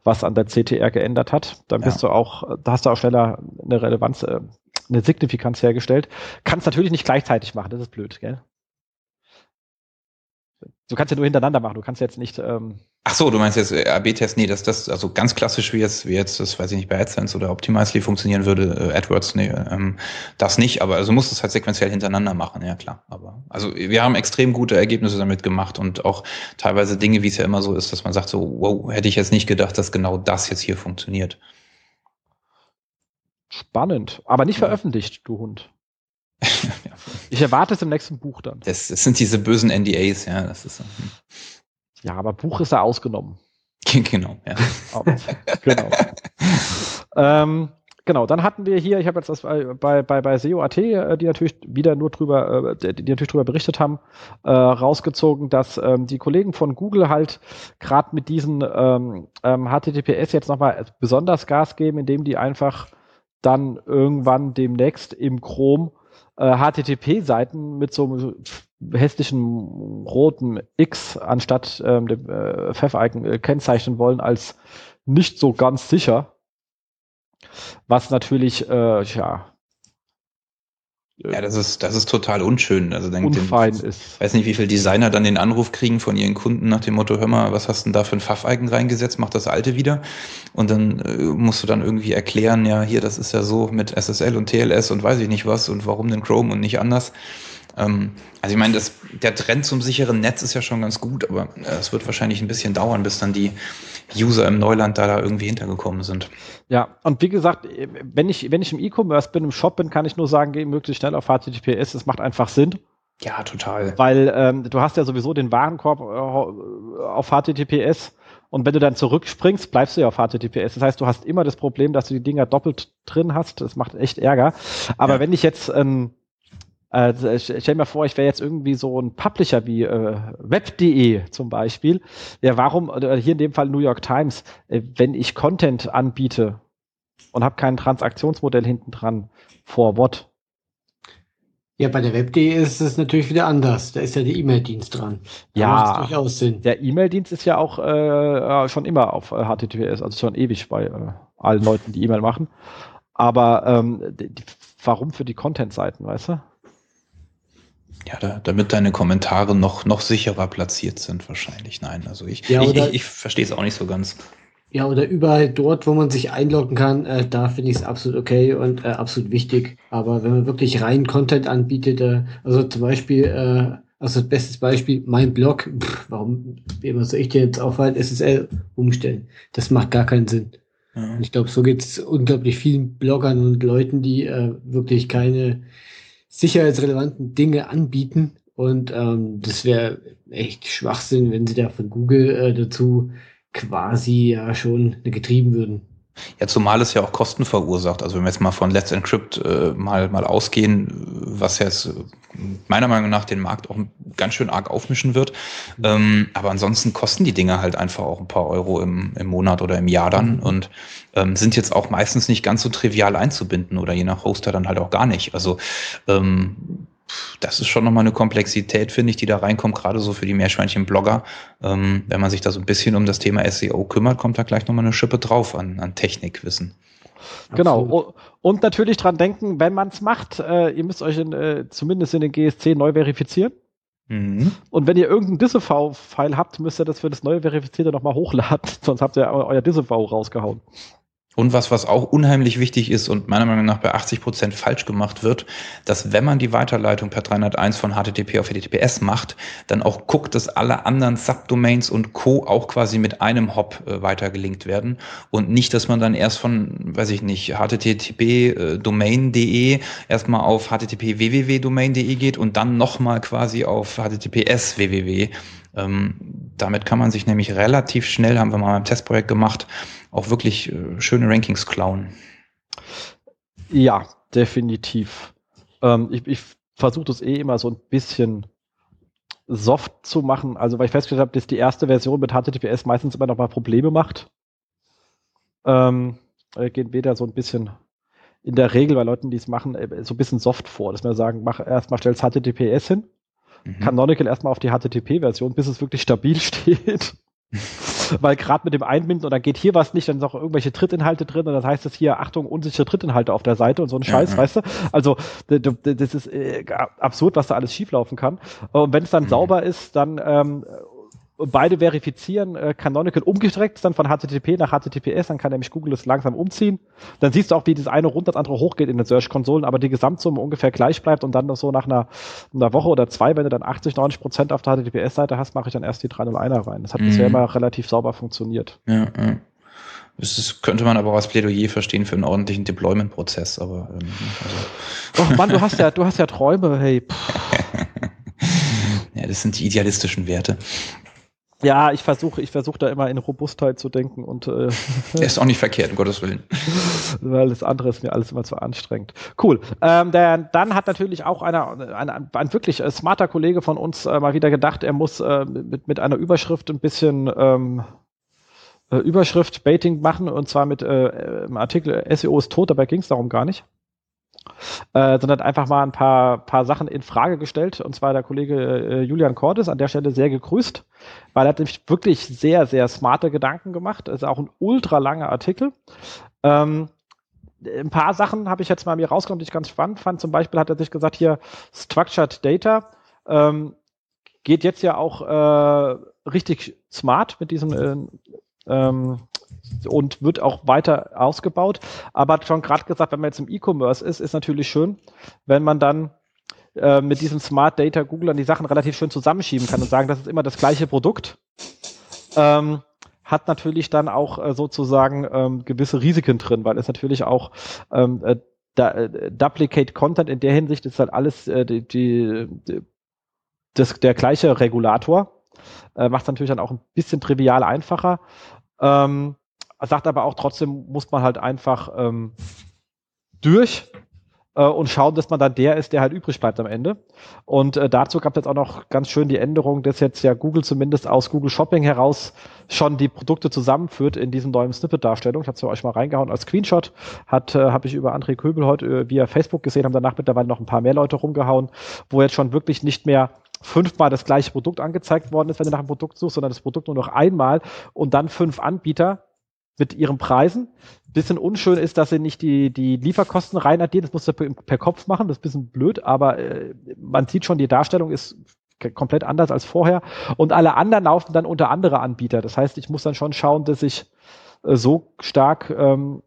Speaker 2: was an der CTR geändert hat. Dann bist du auch, da hast du auch schneller eine Relevanz, äh, eine Signifikanz hergestellt. Kannst natürlich nicht gleichzeitig machen, das ist blöd, gell? Du kannst ja nur hintereinander machen, du kannst jetzt nicht. Ähm
Speaker 4: Ach so, du meinst jetzt äh, AB-Test? Nee, das, das, also ganz klassisch, wie jetzt, wie jetzt, das weiß ich nicht, bei AdSense oder Optimizely funktionieren würde, äh, AdWords, nee, ähm, das nicht, aber also musst es halt sequenziell hintereinander machen, ja klar. Aber also wir haben extrem gute Ergebnisse damit gemacht und auch teilweise Dinge, wie es ja immer so ist, dass man sagt, so, wow, hätte ich jetzt nicht gedacht, dass genau das jetzt hier funktioniert.
Speaker 2: Spannend, aber nicht ja. veröffentlicht, du Hund. Ich erwarte es im nächsten Buch dann.
Speaker 4: Das, das, sind diese bösen NDAs, ja. Das ist, hm.
Speaker 2: Ja, aber Buch ist ja ausgenommen.
Speaker 4: genau, ja.
Speaker 2: genau. ähm, genau, dann hatten wir hier, ich habe jetzt das bei, bei, bei, SEO.at, äh, die natürlich wieder nur drüber, äh, die natürlich drüber berichtet haben, äh, rausgezogen, dass ähm, die Kollegen von Google halt gerade mit diesen ähm, ähm, HTTPS jetzt nochmal besonders Gas geben, indem die einfach dann irgendwann demnächst im Chrome äh, HTTP-Seiten mit so hässlichen roten X anstatt ähm, dem äh, Pfeff-Icon äh, kennzeichnen wollen als nicht so ganz sicher. Was natürlich, äh, ja,
Speaker 4: ja, das ist, das ist total unschön. Also
Speaker 2: dann Unfein den, ist.
Speaker 4: weiß nicht, wie viele Designer dann den Anruf kriegen von ihren Kunden nach dem Motto, hör mal, was hast du denn da für ein Pfaff-Icon reingesetzt, mach das alte wieder. Und dann äh, musst du dann irgendwie erklären, ja, hier, das ist ja so mit SSL und TLS und weiß ich nicht was und warum denn Chrome und nicht anders. Ähm, also ich meine, das, der Trend zum sicheren Netz ist ja schon ganz gut, aber äh, es wird wahrscheinlich ein bisschen dauern, bis dann die User im Neuland da, da irgendwie hintergekommen sind.
Speaker 2: Ja, und wie gesagt, wenn ich, wenn ich im E-Commerce bin, im Shop bin, kann ich nur sagen, geh möglichst schnell auf HTTPS. Es macht einfach Sinn.
Speaker 4: Ja, total.
Speaker 2: Weil ähm, du hast ja sowieso den Warenkorb äh, auf HTTPS und wenn du dann zurückspringst, bleibst du ja auf HTTPS. Das heißt, du hast immer das Problem, dass du die Dinger doppelt drin hast. Das macht echt Ärger. Aber ja. wenn ich jetzt ähm, äh, stell mir vor, ich wäre jetzt irgendwie so ein Publisher wie äh, web.de zum Beispiel. Ja, warum, oder hier in dem Fall New York Times, äh, wenn ich Content anbiete und habe kein Transaktionsmodell hinten dran, for what?
Speaker 3: Ja, bei der Web.de ist es natürlich wieder anders. Da ist ja der E-Mail-Dienst dran.
Speaker 2: Da ja, durchaus Sinn. Der E-Mail-Dienst ist ja auch äh, schon immer auf äh, HTTPS, also schon ewig bei äh, allen Leuten, die E-Mail machen. Aber ähm, die, warum für die Content-Seiten, weißt du?
Speaker 4: Ja, da, damit deine Kommentare noch, noch sicherer platziert sind, wahrscheinlich. Nein, also ich, ja, ich, ich, ich verstehe es auch nicht so ganz.
Speaker 3: Ja, oder überall dort, wo man sich einloggen kann, äh, da finde ich es absolut okay und äh, absolut wichtig. Aber wenn man wirklich rein Content anbietet, äh, also zum Beispiel, äh, also das beste Beispiel, mein Blog, pff, warum immer soll ich dir jetzt aufhalten, SSL umstellen? Das macht gar keinen Sinn. Ja. Ich glaube, so geht es unglaublich vielen Bloggern und Leuten, die äh, wirklich keine sicherheitsrelevanten Dinge anbieten. Und ähm, das wäre echt Schwachsinn, wenn sie da von Google äh, dazu quasi ja schon getrieben würden.
Speaker 4: Ja, zumal es ja auch Kosten verursacht. Also wenn wir jetzt mal von Let's Encrypt äh, mal, mal ausgehen, was jetzt meiner Meinung nach den Markt auch ganz schön arg aufmischen wird. Mhm. Ähm, aber ansonsten kosten die Dinge halt einfach auch ein paar Euro im, im Monat oder im Jahr dann mhm. und ähm, sind jetzt auch meistens nicht ganz so trivial einzubinden oder je nach Hoster dann halt auch gar nicht. Also ähm, das ist schon nochmal eine Komplexität, finde ich, die da reinkommt, gerade so für die Meerschweinchen-Blogger. Ähm, wenn man sich da so ein bisschen um das Thema SEO kümmert, kommt da gleich nochmal eine Schippe drauf an, an Technikwissen.
Speaker 2: Genau. Absolut. Und natürlich dran denken, wenn man es macht, äh, ihr müsst euch in, äh, zumindest in den GSC neu verifizieren. Mhm. Und wenn ihr irgendein Disavow-File habt, müsst ihr das für das neue Verifizierte nochmal hochladen, sonst habt ihr euer Disavow rausgehauen.
Speaker 4: Und was, was auch unheimlich wichtig ist und meiner Meinung nach bei 80 Prozent falsch gemacht wird, dass wenn man die Weiterleitung per 301 von HTTP auf HTTPS macht, dann auch guckt, dass alle anderen Subdomains und Co. auch quasi mit einem Hop äh, weitergelinkt werden und nicht, dass man dann erst von, weiß ich nicht, http äh, erstmal auf http www.domain.de geht und dann nochmal quasi auf https www. Ähm, damit kann man sich nämlich relativ schnell, haben wir mal ein Testprojekt gemacht, auch wirklich äh, schöne Rankings klauen.
Speaker 2: Ja, definitiv. Ähm, ich ich versuche das eh immer so ein bisschen soft zu machen. Also, weil ich festgestellt habe, dass die erste Version mit HTTPS meistens immer noch mal Probleme macht. Ähm, äh, gehen wir da so ein bisschen in der Regel bei Leuten, die es machen, äh, so ein bisschen soft vor, dass wir sagen, mach erstmal stellst HTTPS hin, mhm. Canonical erstmal auf die HTTP-Version, bis es wirklich stabil steht. weil gerade mit dem Einbinden und dann geht hier was nicht, dann sind auch irgendwelche Drittinhalte drin und das heißt es hier, Achtung, unsichere Drittinhalte auf der Seite und so ein Scheiß, ja, weißt du? Also das ist äh, absurd, was da alles schieflaufen kann. Und wenn es dann mhm. sauber ist, dann ähm, beide verifizieren, äh, Canonical umgestreckt dann von HTTP nach HTTPS, dann kann nämlich Google es langsam umziehen. Dann siehst du auch, wie das eine runter, das andere hochgeht in den Search-Konsolen, aber die Gesamtsumme ungefähr gleich bleibt und dann noch so nach einer, einer Woche oder zwei, wenn du dann 80, 90 Prozent auf der HTTPS-Seite hast, mache ich dann erst die 301er rein. Das hat mhm. bisher immer relativ sauber funktioniert.
Speaker 4: Ja, ja. Das könnte man aber auch als Plädoyer verstehen für einen ordentlichen Deployment-Prozess, aber ähm,
Speaker 2: also. Oh Mann, du hast ja, du hast ja Träume, hey.
Speaker 4: ja, das sind die idealistischen Werte.
Speaker 2: Ja, ich versuche ich versuche da immer in Robustheit zu denken und äh,
Speaker 4: ist auch nicht verkehrt, um Gottes Willen.
Speaker 2: Weil das andere ist mir alles immer zu anstrengend. Cool. Ähm, der, dann hat natürlich auch einer, ein, ein wirklich äh, smarter Kollege von uns äh, mal wieder gedacht, er muss äh, mit, mit einer Überschrift ein bisschen ähm, äh, Überschrift Baiting machen und zwar mit äh, im Artikel SEO ist tot, dabei ging es darum gar nicht äh, sondern einfach mal ein paar, paar Sachen in Frage gestellt. Und zwar der Kollege äh, Julian Cordes, an der Stelle sehr gegrüßt, weil er hat nämlich wirklich sehr, sehr smarte Gedanken gemacht. Das ist auch ein ultra langer Artikel. Ähm, ein paar Sachen habe ich jetzt mal mir rausgenommen, die ich ganz spannend fand. Zum Beispiel hat er sich gesagt, hier Structured Data ähm, geht jetzt ja auch äh, richtig smart mit diesem äh, ähm, und wird auch weiter ausgebaut. Aber schon gerade gesagt, wenn man jetzt im E-Commerce ist, ist natürlich schön, wenn man dann äh, mit diesem Smart Data Google dann die Sachen relativ schön zusammenschieben kann und sagen, das ist immer das gleiche Produkt. Ähm, hat natürlich dann auch äh, sozusagen ähm, gewisse Risiken drin, weil es natürlich auch ähm, äh, da, äh, Duplicate Content in der Hinsicht ist halt alles äh, die, die, die das, der gleiche Regulator. Äh, Macht es natürlich dann auch ein bisschen trivial einfacher. Ähm, sagt aber auch trotzdem muss man halt einfach ähm, durch äh, und schauen, dass man dann der ist, der halt übrig bleibt am Ende. Und äh, dazu gab es jetzt auch noch ganz schön die Änderung, dass jetzt ja Google zumindest aus Google Shopping heraus schon die Produkte zusammenführt in diesem neuen Snippet-Darstellung. Ich habe es euch mal reingehauen als Screenshot. Hat äh, habe ich über André Köbel heute äh, via Facebook gesehen, haben danach mittlerweile noch ein paar mehr Leute rumgehauen, wo jetzt schon wirklich nicht mehr fünfmal das gleiche Produkt angezeigt worden ist, wenn du nach einem Produkt suchst, sondern das Produkt nur noch einmal und dann fünf Anbieter mit ihren Preisen. Bisschen unschön ist, dass sie nicht die, die Lieferkosten rein addieren. Das musst du per Kopf machen. Das ist ein bisschen blöd, aber äh, man sieht schon, die Darstellung ist komplett anders als vorher. Und alle anderen laufen dann unter andere Anbieter. Das heißt, ich muss dann schon schauen, dass ich äh, so stark ähm,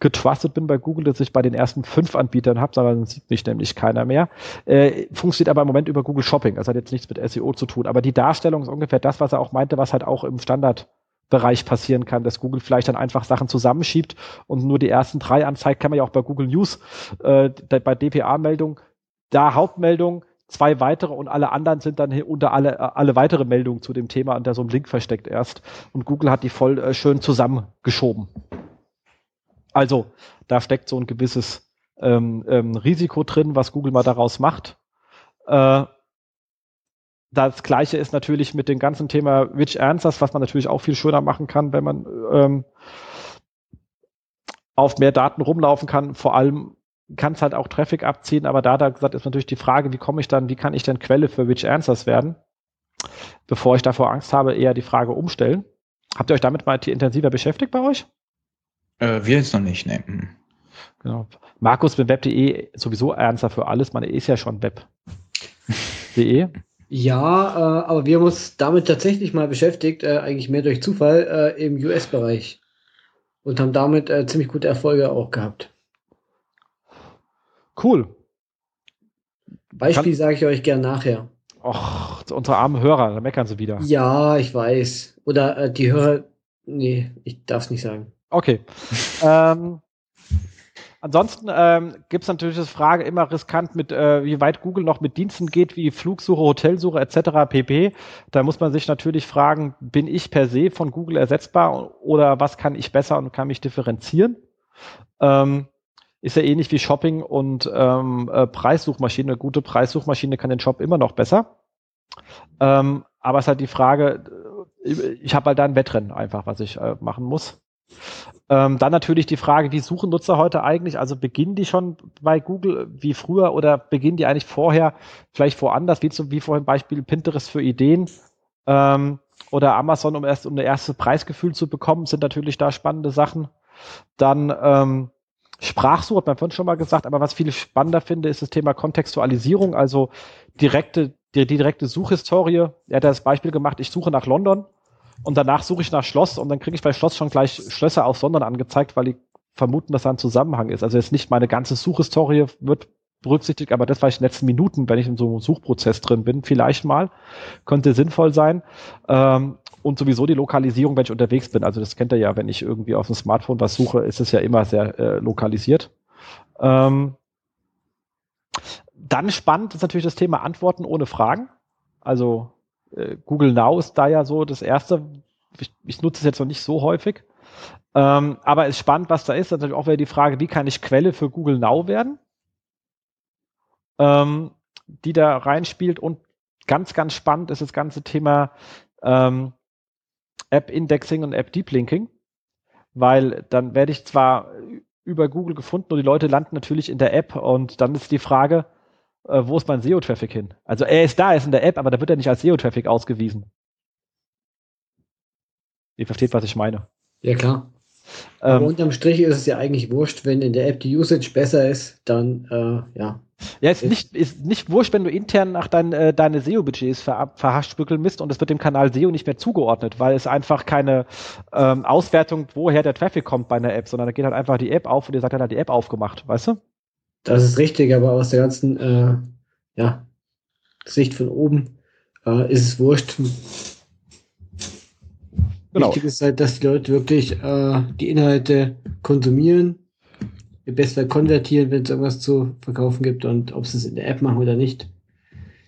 Speaker 2: getrustet bin bei Google, dass ich bei den ersten fünf Anbietern habe, sondern sieht mich nämlich keiner mehr. Äh, funktioniert aber im Moment über Google Shopping. Das hat jetzt nichts mit SEO zu tun. Aber die Darstellung ist ungefähr das, was er auch meinte, was halt auch im Standard Bereich passieren kann, dass Google vielleicht dann einfach Sachen zusammenschiebt und nur die ersten drei anzeigt, kann man ja auch bei Google News, äh, bei DPA-Meldung, da Hauptmeldung, zwei weitere und alle anderen sind dann unter alle, alle weitere Meldungen zu dem Thema unter so einem Link versteckt erst. Und Google hat die voll äh, schön zusammengeschoben. Also, da steckt so ein gewisses ähm, ähm, Risiko drin, was Google mal daraus macht. Äh, das gleiche ist natürlich mit dem ganzen Thema Rich Answers, was man natürlich auch viel schöner machen kann, wenn man ähm, auf mehr Daten rumlaufen kann. Vor allem kann es halt auch Traffic abziehen, aber da, da gesagt, ist natürlich die Frage, wie komme ich dann, wie kann ich denn Quelle für Rich Answers werden? Bevor ich davor Angst habe, eher die Frage umstellen. Habt ihr euch damit mal intensiver beschäftigt bei euch?
Speaker 4: Äh, wir jetzt noch nicht, ne. Mhm.
Speaker 2: Genau. Markus mit web.de sowieso ernster für alles, man ist ja schon web.de.
Speaker 3: Ja, äh, aber wir haben uns damit tatsächlich mal beschäftigt, äh, eigentlich mehr durch Zufall, äh, im US-Bereich. und haben damit äh, ziemlich gute Erfolge auch gehabt.
Speaker 2: Cool.
Speaker 3: Beispiel sage ich euch gern nachher.
Speaker 2: Och, unsere armen Hörer, da meckern sie wieder.
Speaker 3: Ja, ich weiß. Oder äh, die Hörer, nee, ich darf es nicht sagen.
Speaker 2: Okay. ähm, ansonsten ähm, gibt es natürlich das Frage immer riskant mit, äh, wie weit Google noch mit Diensten geht, wie Flugsuche, Hotelsuche etc. pp. Da muss man sich natürlich fragen, bin ich per se von Google ersetzbar oder was kann ich besser und kann mich differenzieren? Ähm, ist ja ähnlich wie Shopping und ähm, äh, Preissuchmaschine. Eine gute Preissuchmaschine kann den Shop immer noch besser. Ähm, aber es ist halt die Frage, äh, ich habe halt da ein Wettrennen einfach, was ich äh, machen muss. Ähm, dann natürlich die Frage, wie suchen Nutzer heute eigentlich? Also beginnen die schon bei Google wie früher oder beginnen die eigentlich vorher vielleicht woanders, wie, zum, wie vorhin Beispiel Pinterest für Ideen ähm, oder Amazon, um erst um ein erstes Preisgefühl zu bekommen, sind natürlich da spannende Sachen. Dann ähm, Sprachsuche hat man vorhin schon mal gesagt, aber was viel spannender finde, ist das Thema Kontextualisierung, also direkte, die, die direkte Suchhistorie. Er hat das Beispiel gemacht, ich suche nach London und danach suche ich nach Schloss und dann kriege ich bei Schloss schon gleich Schlösser aus London angezeigt, weil die vermuten, dass da ein Zusammenhang ist. Also jetzt nicht meine ganze Suchhistorie wird berücksichtigt, aber das war ich in den letzten Minuten, wenn ich in so einem Suchprozess drin bin, vielleicht mal, könnte sinnvoll sein. Ähm, und sowieso die Lokalisierung, wenn ich unterwegs bin. Also das kennt ihr ja, wenn ich irgendwie auf dem Smartphone was suche, ist es ja immer sehr äh, lokalisiert. Ähm, dann spannend ist natürlich das Thema Antworten ohne Fragen. Also äh, Google Now ist da ja so das erste. Ich, ich nutze es jetzt noch nicht so häufig. Ähm, aber es ist spannend, was da ist. Natürlich auch wieder die Frage, wie kann ich Quelle für Google Now werden? Ähm, die da reinspielt und ganz, ganz spannend ist das ganze Thema ähm, App-Indexing und App-Deep Linking, weil dann werde ich zwar über Google gefunden und die Leute landen natürlich in der App und dann ist die Frage, äh, wo ist mein SEO-Traffic hin? Also er ist da, er ist in der App, aber da wird er nicht als SEO-Traffic ausgewiesen. Ihr versteht, was ich meine.
Speaker 3: Ja, klar. Aber ähm, unterm Strich ist es ja eigentlich wurscht, wenn in der App die Usage besser ist, dann äh, ja,
Speaker 2: ja, ist nicht, ist nicht wurscht, wenn du intern nach dein, äh, deine SEO-Budgets ver, verhaspückeln misst und es wird dem Kanal SEO nicht mehr zugeordnet, weil es einfach keine ähm, Auswertung, woher der Traffic kommt bei einer App, sondern da geht halt einfach die App auf und ihr sagt dann halt die App aufgemacht, weißt du?
Speaker 3: Das ist richtig, aber aus der ganzen äh, ja, Sicht von oben äh, ist es wurscht. Genau. Wichtig ist halt, dass die Leute wirklich äh, die Inhalte konsumieren im besten konvertieren, wenn es irgendwas zu verkaufen gibt und ob sie es in der App machen oder nicht.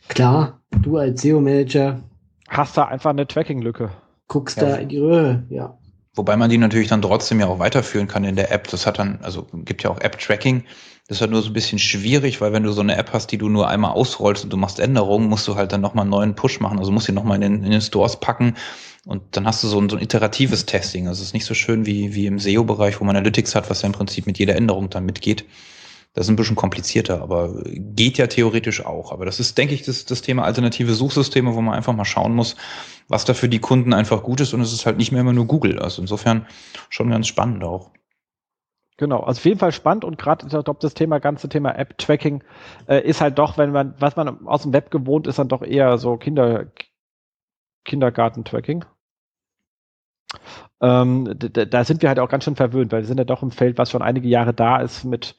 Speaker 3: Klar, du als SEO-Manager
Speaker 2: hast da einfach eine Tracking-Lücke.
Speaker 3: Guckst ja. da in die Röhre, ja.
Speaker 4: Wobei man die natürlich dann trotzdem ja auch weiterführen kann in der App. Das hat dann, also gibt ja auch App-Tracking. Das ist halt nur so ein bisschen schwierig, weil wenn du so eine App hast, die du nur einmal ausrollst und du machst Änderungen, musst du halt dann nochmal einen neuen Push machen. Also musst du nochmal in, in den Stores packen und dann hast du so ein, so ein iteratives Testing. Also es ist nicht so schön wie, wie im SEO-Bereich, wo man Analytics hat, was ja im Prinzip mit jeder Änderung dann mitgeht. Das ist ein bisschen komplizierter, aber geht ja theoretisch auch. Aber das ist, denke ich, das, das Thema alternative Suchsysteme, wo man einfach mal schauen muss, was da für die Kunden einfach gut ist. Und es ist halt nicht mehr immer nur Google. Also insofern schon ganz spannend auch.
Speaker 2: Genau, also auf jeden Fall spannend und gerade ich glaube, das Thema, ganze Thema App-Tracking äh, ist halt doch, wenn man, was man aus dem Web gewohnt ist, dann doch eher so Kinder, Kindergarten-Tracking. Ähm, da, sind wir halt auch ganz schön verwöhnt, weil wir sind ja doch im Feld, was schon einige Jahre da ist mit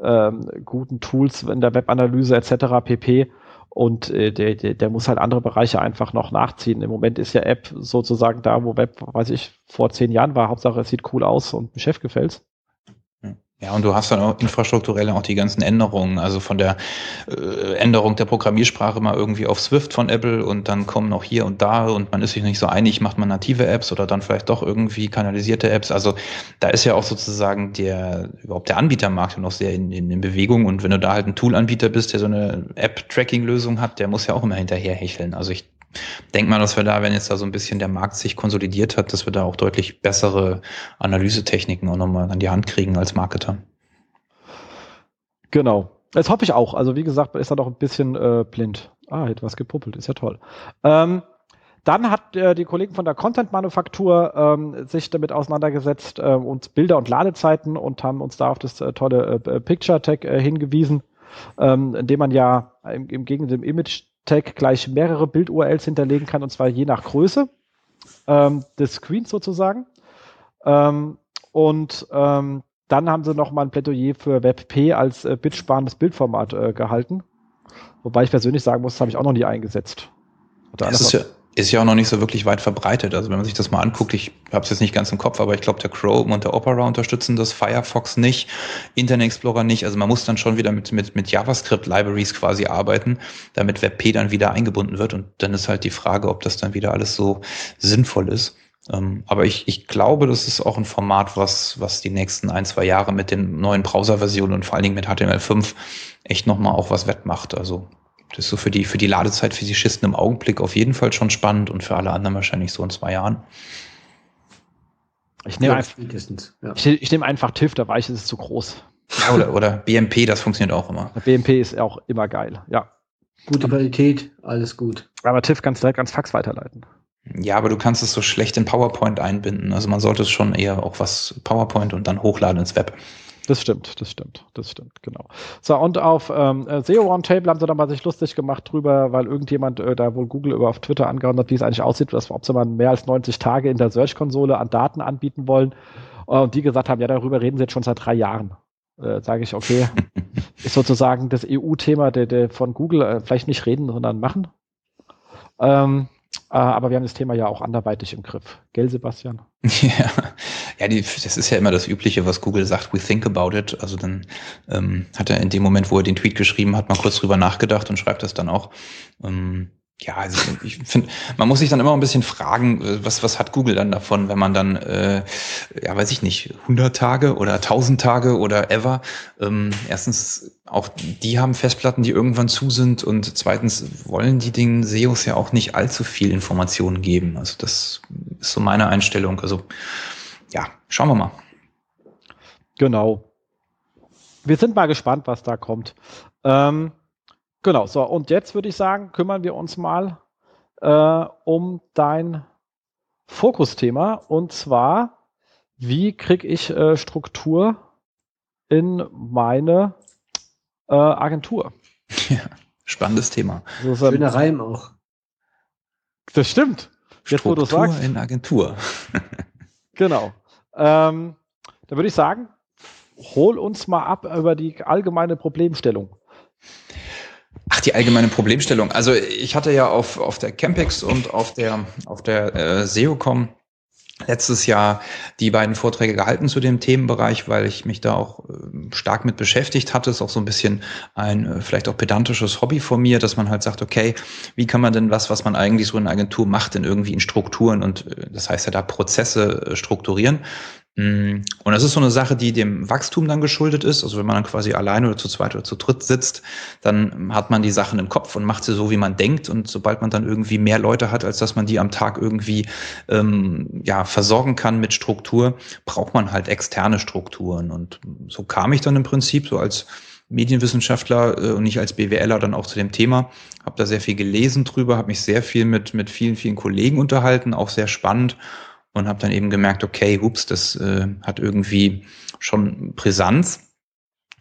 Speaker 2: ähm, guten Tools in der Webanalyse etc. pp. Und äh, der, der, der muss halt andere Bereiche einfach noch nachziehen. Im Moment ist ja App sozusagen da, wo Web, weiß ich, vor zehn Jahren war. Hauptsache, es sieht cool aus und dem Chef gefällt's.
Speaker 4: Ja, und du hast dann auch infrastrukturell auch die ganzen Änderungen, also von der äh, Änderung der Programmiersprache mal irgendwie auf Swift von Apple und dann kommen noch hier und da und man ist sich nicht so einig, macht man native Apps oder dann vielleicht doch irgendwie kanalisierte Apps. Also da ist ja auch sozusagen der überhaupt der Anbietermarkt noch sehr in, in, in Bewegung und wenn du da halt ein Tool-Anbieter bist, der so eine App-Tracking-Lösung hat, der muss ja auch immer hinterher hecheln. Also ich denke mal, dass wir da, wenn jetzt da so ein bisschen der Markt sich konsolidiert hat, dass wir da auch deutlich bessere Analysetechniken auch nochmal an die Hand kriegen als Marketer.
Speaker 2: Genau. Das hoffe ich auch. Also wie gesagt, ist da noch ein bisschen äh, blind. Ah, hätte was gepuppelt, ist ja toll. Ähm, dann hat äh, die Kollegen von der Content-Manufaktur ähm, sich damit auseinandergesetzt, äh, uns Bilder und Ladezeiten und haben uns da auf das äh, tolle äh, Picture-Tag äh, hingewiesen, ähm, indem man ja im, im Gegensatz dem Image Tag gleich mehrere Bild-URLs hinterlegen kann, und zwar je nach Größe ähm, des Screens sozusagen. Ähm, Und ähm, dann haben sie noch mal ein Plädoyer für WebP als äh, bitsparendes Bildformat äh, gehalten. Wobei ich persönlich sagen muss, das habe ich auch noch nie eingesetzt.
Speaker 4: Das ist ja, ist ja auch noch nicht so wirklich weit verbreitet. Also wenn man sich das mal anguckt, ich habe es jetzt nicht ganz im Kopf, aber ich glaube, der Chrome und der Opera unterstützen das, Firefox nicht, Internet Explorer nicht. Also man muss dann schon wieder mit, mit, mit JavaScript-Libraries quasi arbeiten, damit WebP dann wieder eingebunden wird. Und dann ist halt die Frage, ob das dann wieder alles so sinnvoll ist. Ähm, aber ich, ich glaube, das ist auch ein Format, was, was die nächsten ein, zwei Jahre mit den neuen Browser-Versionen und vor allen Dingen mit HTML5 echt nochmal auch was wettmacht. Also das ist so für die, für die Ladezeit für die Schisten im Augenblick auf jeden Fall schon spannend und für alle anderen wahrscheinlich so in zwei Jahren.
Speaker 2: Ich nehme, ja, einfach, ja. ich, ich nehme einfach TIFF, da weiß ich, ist es zu groß.
Speaker 4: Ja, oder, oder BMP, das funktioniert auch immer.
Speaker 2: BMP ist auch immer geil, ja.
Speaker 3: Gute Qualität, alles gut.
Speaker 2: Aber TIFF kannst du direkt ans Fax weiterleiten.
Speaker 4: Ja, aber du kannst es so schlecht in PowerPoint einbinden. Also man sollte es schon eher auch was PowerPoint und dann hochladen ins Web.
Speaker 2: Das stimmt, das stimmt, das stimmt, genau. So, und auf ähm, äh, SEO Roundtable haben sie dann mal sich lustig gemacht drüber, weil irgendjemand äh, da wohl Google über auf Twitter angehauen hat, wie es eigentlich aussieht, dass, ob sie mal mehr als 90 Tage in der Search-Konsole an Daten anbieten wollen. Und die gesagt haben, ja, darüber reden sie jetzt schon seit drei Jahren. Äh, Sage ich, okay, ist sozusagen das EU-Thema der, der von Google äh, vielleicht nicht reden, sondern machen. Ähm, äh, aber wir haben das Thema ja auch anderweitig im Griff. Gell, Sebastian?
Speaker 4: Ja, ja die, das ist ja immer das Übliche, was Google sagt, we think about it. Also dann ähm, hat er in dem Moment, wo er den Tweet geschrieben hat, mal kurz drüber nachgedacht und schreibt das dann auch. Ähm, ja, also ich finde, man muss sich dann immer ein bisschen fragen, äh, was, was hat Google dann davon, wenn man dann, äh, ja, weiß ich nicht, 100 Tage oder 1000 Tage oder ever. Ähm, erstens, auch die haben Festplatten, die irgendwann zu sind und zweitens wollen die den SEOs ja auch nicht allzu viel Informationen geben. Also das ist so meine Einstellung. Also ja, schauen wir mal.
Speaker 2: Genau. Wir sind mal gespannt, was da kommt. Ähm, Genau, so, und jetzt würde ich sagen, kümmern wir uns mal äh, um dein Fokusthema und zwar, wie kriege ich äh, Struktur in meine äh, Agentur?
Speaker 4: Ja, spannendes Thema.
Speaker 3: So, Schöner Reim auch.
Speaker 2: Das stimmt.
Speaker 4: Jetzt, Struktur wo du sagst. in Agentur.
Speaker 2: genau. Ähm, da würde ich sagen, hol uns mal ab über die allgemeine Problemstellung.
Speaker 4: Ach, die allgemeine Problemstellung. Also ich hatte ja auf, auf der Campex und auf der, auf der äh, SEOCom letztes Jahr die beiden Vorträge gehalten zu dem Themenbereich, weil ich mich da auch äh, stark mit beschäftigt hatte. Ist auch so ein bisschen ein äh, vielleicht auch pedantisches Hobby von mir, dass man halt sagt, okay, wie kann man denn was, was man eigentlich so in einer Agentur macht, denn irgendwie in Strukturen und äh, das heißt ja da Prozesse strukturieren. Mm, und das ist so eine Sache, die dem Wachstum dann geschuldet ist. Also wenn man dann quasi alleine oder zu zweit oder zu dritt sitzt, dann hat man die Sachen im Kopf und macht sie so, wie man denkt. Und sobald man dann irgendwie mehr Leute hat, als dass man die am Tag irgendwie ähm, ja, versorgen kann mit Struktur, braucht man halt externe Strukturen. Und so kam ich dann im Prinzip so als Medienwissenschaftler äh, und nicht als BWLer dann auch zu dem Thema. Habe da sehr viel gelesen drüber, habe mich sehr viel mit, mit vielen, vielen Kollegen unterhalten, auch sehr spannend und habe dann eben gemerkt, okay, ups, das äh, hat irgendwie schon Brisanz.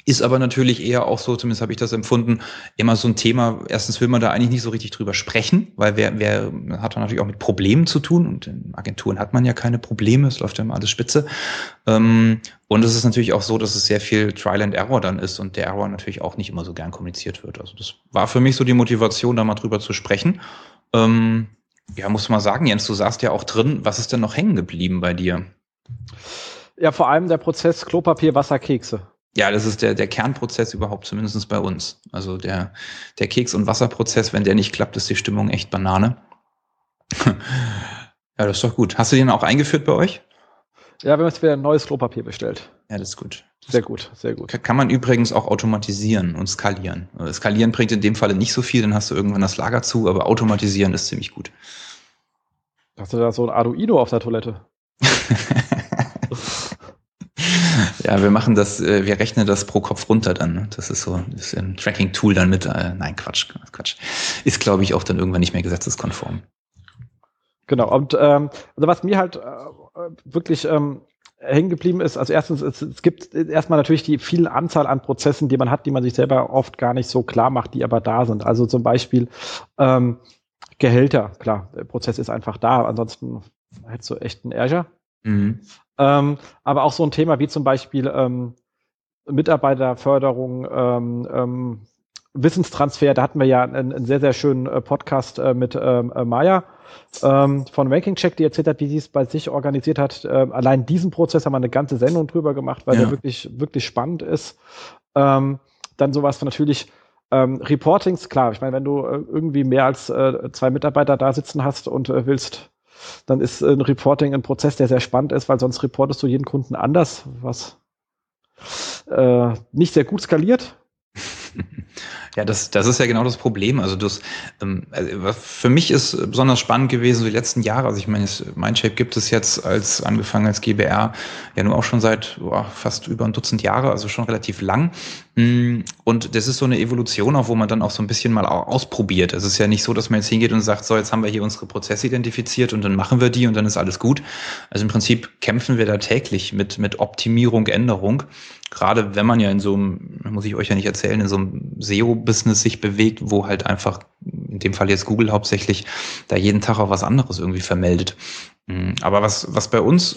Speaker 4: Ist aber natürlich eher auch so, zumindest habe ich das empfunden, immer so ein Thema. Erstens will man da eigentlich nicht so richtig drüber sprechen, weil wer, wer hat da natürlich auch mit Problemen zu tun und in Agenturen hat man ja keine Probleme, es läuft ja immer alles spitze. Ähm, und es ist natürlich auch so, dass es sehr viel Trial and Error dann ist und der Error natürlich auch nicht immer so gern kommuniziert wird. Also das war für mich so die Motivation, da mal drüber zu sprechen. Ähm, ja, muss man sagen, Jens, du saßt ja auch drin. Was ist denn noch hängen geblieben bei dir?
Speaker 2: Ja, vor allem der Prozess Klopapier, Wasser, Kekse.
Speaker 4: Ja, das ist der, der Kernprozess überhaupt, zumindest bei uns. Also der, der Keks- und Wasserprozess, wenn der nicht klappt, ist die Stimmung echt Banane. ja, das ist doch gut. Hast du den auch eingeführt bei euch?
Speaker 2: Ja, wir haben jetzt wieder ein neues Klopapier bestellt.
Speaker 4: Ja, das ist gut.
Speaker 2: Das sehr gut, sehr gut.
Speaker 4: Kann man übrigens auch automatisieren und skalieren. Also skalieren bringt in dem Falle nicht so viel, dann hast du irgendwann das Lager zu, aber automatisieren ist ziemlich gut.
Speaker 2: Hast du da so ein Arduino auf der Toilette?
Speaker 4: ja, wir machen das, äh, wir rechnen das pro Kopf runter dann. Ne? Das ist so das ist ein Tracking-Tool dann mit, äh, nein, Quatsch, Quatsch. Ist, glaube ich, auch dann irgendwann nicht mehr gesetzeskonform.
Speaker 2: Genau, und ähm, also was mir halt äh, wirklich ähm, hängen geblieben ist, also erstens, es, es gibt erstmal natürlich die viele Anzahl an Prozessen, die man hat, die man sich selber oft gar nicht so klar macht, die aber da sind. Also zum Beispiel ähm, Gehälter, klar, der Prozess ist einfach da, ansonsten hättest du echt einen Ärger. Mhm. Ähm, aber auch so ein Thema wie zum Beispiel ähm, Mitarbeiterförderung, ähm, ähm, Wissenstransfer, da hatten wir ja einen, einen sehr, sehr schönen äh, Podcast äh, mit ähm, äh, Maya ähm, von Ranking Check, die erzählt hat, wie sie es bei sich organisiert hat. Ähm, allein diesen Prozess haben wir eine ganze Sendung drüber gemacht, weil ja. der wirklich, wirklich spannend ist. Ähm, dann sowas von natürlich ähm, Reportings, klar, ich meine, wenn du äh, irgendwie mehr als äh, zwei Mitarbeiter da sitzen hast und äh, willst, dann ist ein Reporting ein Prozess, der sehr spannend ist, weil sonst reportest du jeden Kunden anders, was äh, nicht sehr gut skaliert.
Speaker 4: Ja, das, das ist ja genau das Problem. Also das, ähm, also für mich ist besonders spannend gewesen, so die letzten Jahre. Also ich meine, Mindshape gibt es jetzt als angefangen als GBR ja nur auch schon seit boah, fast über ein Dutzend Jahre, also schon relativ lang. Mm, und das ist so eine Evolution, auch wo man dann auch so ein bisschen mal ausprobiert. Es ist ja nicht so, dass man jetzt hingeht und sagt, so, jetzt haben wir hier unsere Prozesse identifiziert und dann machen wir die und dann ist alles gut. Also im Prinzip kämpfen wir da täglich mit, mit Optimierung, Änderung gerade wenn man ja in so einem, muss ich euch ja nicht erzählen, in so einem SEO-Business sich bewegt, wo halt einfach, in dem Fall jetzt Google hauptsächlich, da jeden Tag auch was anderes irgendwie vermeldet. Mhm. Aber was, was bei uns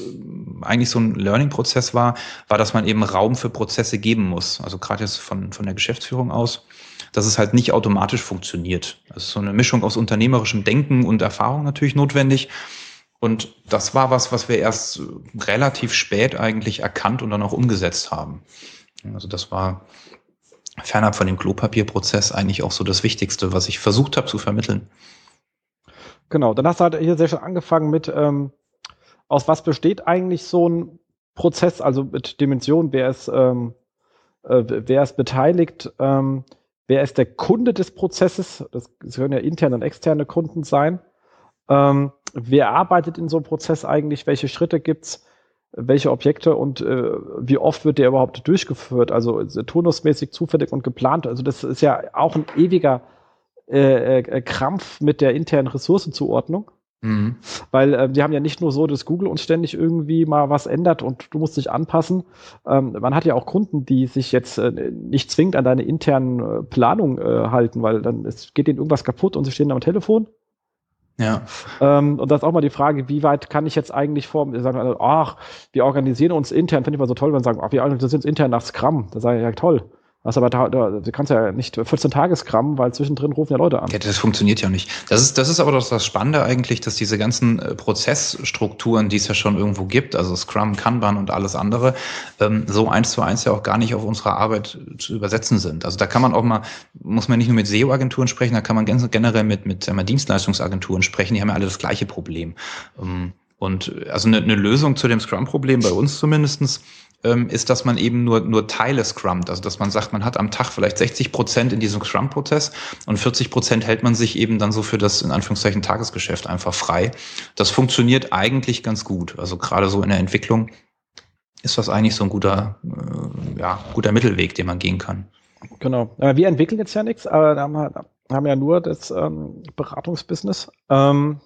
Speaker 4: eigentlich so ein Learning-Prozess war, war, dass man eben Raum für Prozesse geben muss. Also gerade jetzt von, von der Geschäftsführung aus, dass es halt nicht automatisch funktioniert. Das ist so eine Mischung aus unternehmerischem Denken und Erfahrung natürlich notwendig. Und das war was, was wir erst relativ spät eigentlich erkannt und dann auch umgesetzt haben. Also das war fernab von dem Klopapierprozess eigentlich auch so das Wichtigste, was ich versucht habe zu vermitteln.
Speaker 2: Genau, dann hast du halt hier sehr schön angefangen mit, ähm, aus was besteht eigentlich so ein Prozess, also mit Dimensionen, wer ist, ähm, äh, wer ist beteiligt, ähm, wer ist der Kunde des Prozesses, das, das können ja interne und externe Kunden sein. Ähm, wer arbeitet in so einem Prozess eigentlich? Welche Schritte gibt's? Welche Objekte und äh, wie oft wird der überhaupt durchgeführt? Also turnusmäßig, zufällig und geplant. Also das ist ja auch ein ewiger äh, äh, Krampf mit der internen Ressourcenzuordnung. Mhm. Weil äh, die haben ja nicht nur so, dass Google uns ständig irgendwie mal was ändert und du musst dich anpassen. Ähm, man hat ja auch Kunden, die sich jetzt äh, nicht zwingend an deine internen äh, Planung äh, halten, weil dann ist, geht ihnen irgendwas kaputt und sie stehen am Telefon ja. Ähm, und das ist auch mal die Frage, wie weit kann ich jetzt eigentlich vor, sagen, also, ach, wir organisieren uns intern, finde ich mal so toll, wenn sie sagen, ach, wir organisieren uns intern nach Scrum. Da sage ich, ja, toll. Was aber da, da, du kannst ja nicht 14 Tagesgramm, weil zwischendrin rufen ja Leute an. Ja,
Speaker 4: das funktioniert ja nicht. Das ist, das ist aber doch das Spannende eigentlich, dass diese ganzen äh, Prozessstrukturen, die es ja schon irgendwo gibt, also Scrum, Kanban und alles andere, ähm, so eins zu eins ja auch gar nicht auf unsere Arbeit zu übersetzen sind. Also da kann man auch mal, muss man nicht nur mit SEO-Agenturen sprechen, da kann man generell mit, mit sagen wir, Dienstleistungsagenturen sprechen, die haben ja alle das gleiche Problem. Ähm, und also eine, eine Lösung zu dem Scrum-Problem bei uns zumindestens ähm, ist, dass man eben nur, nur Teile scrummt. Also dass man sagt, man hat am Tag vielleicht 60 Prozent in diesem Scrum-Prozess und 40 Prozent hält man sich eben dann so für das in Anführungszeichen Tagesgeschäft einfach frei. Das funktioniert eigentlich ganz gut. Also gerade so in der Entwicklung ist das eigentlich so ein guter, äh, ja, guter Mittelweg, den man gehen kann.
Speaker 2: Genau. Wir entwickeln jetzt ja nichts, aber haben, haben ja nur das ähm, Beratungsbusiness. Ähm,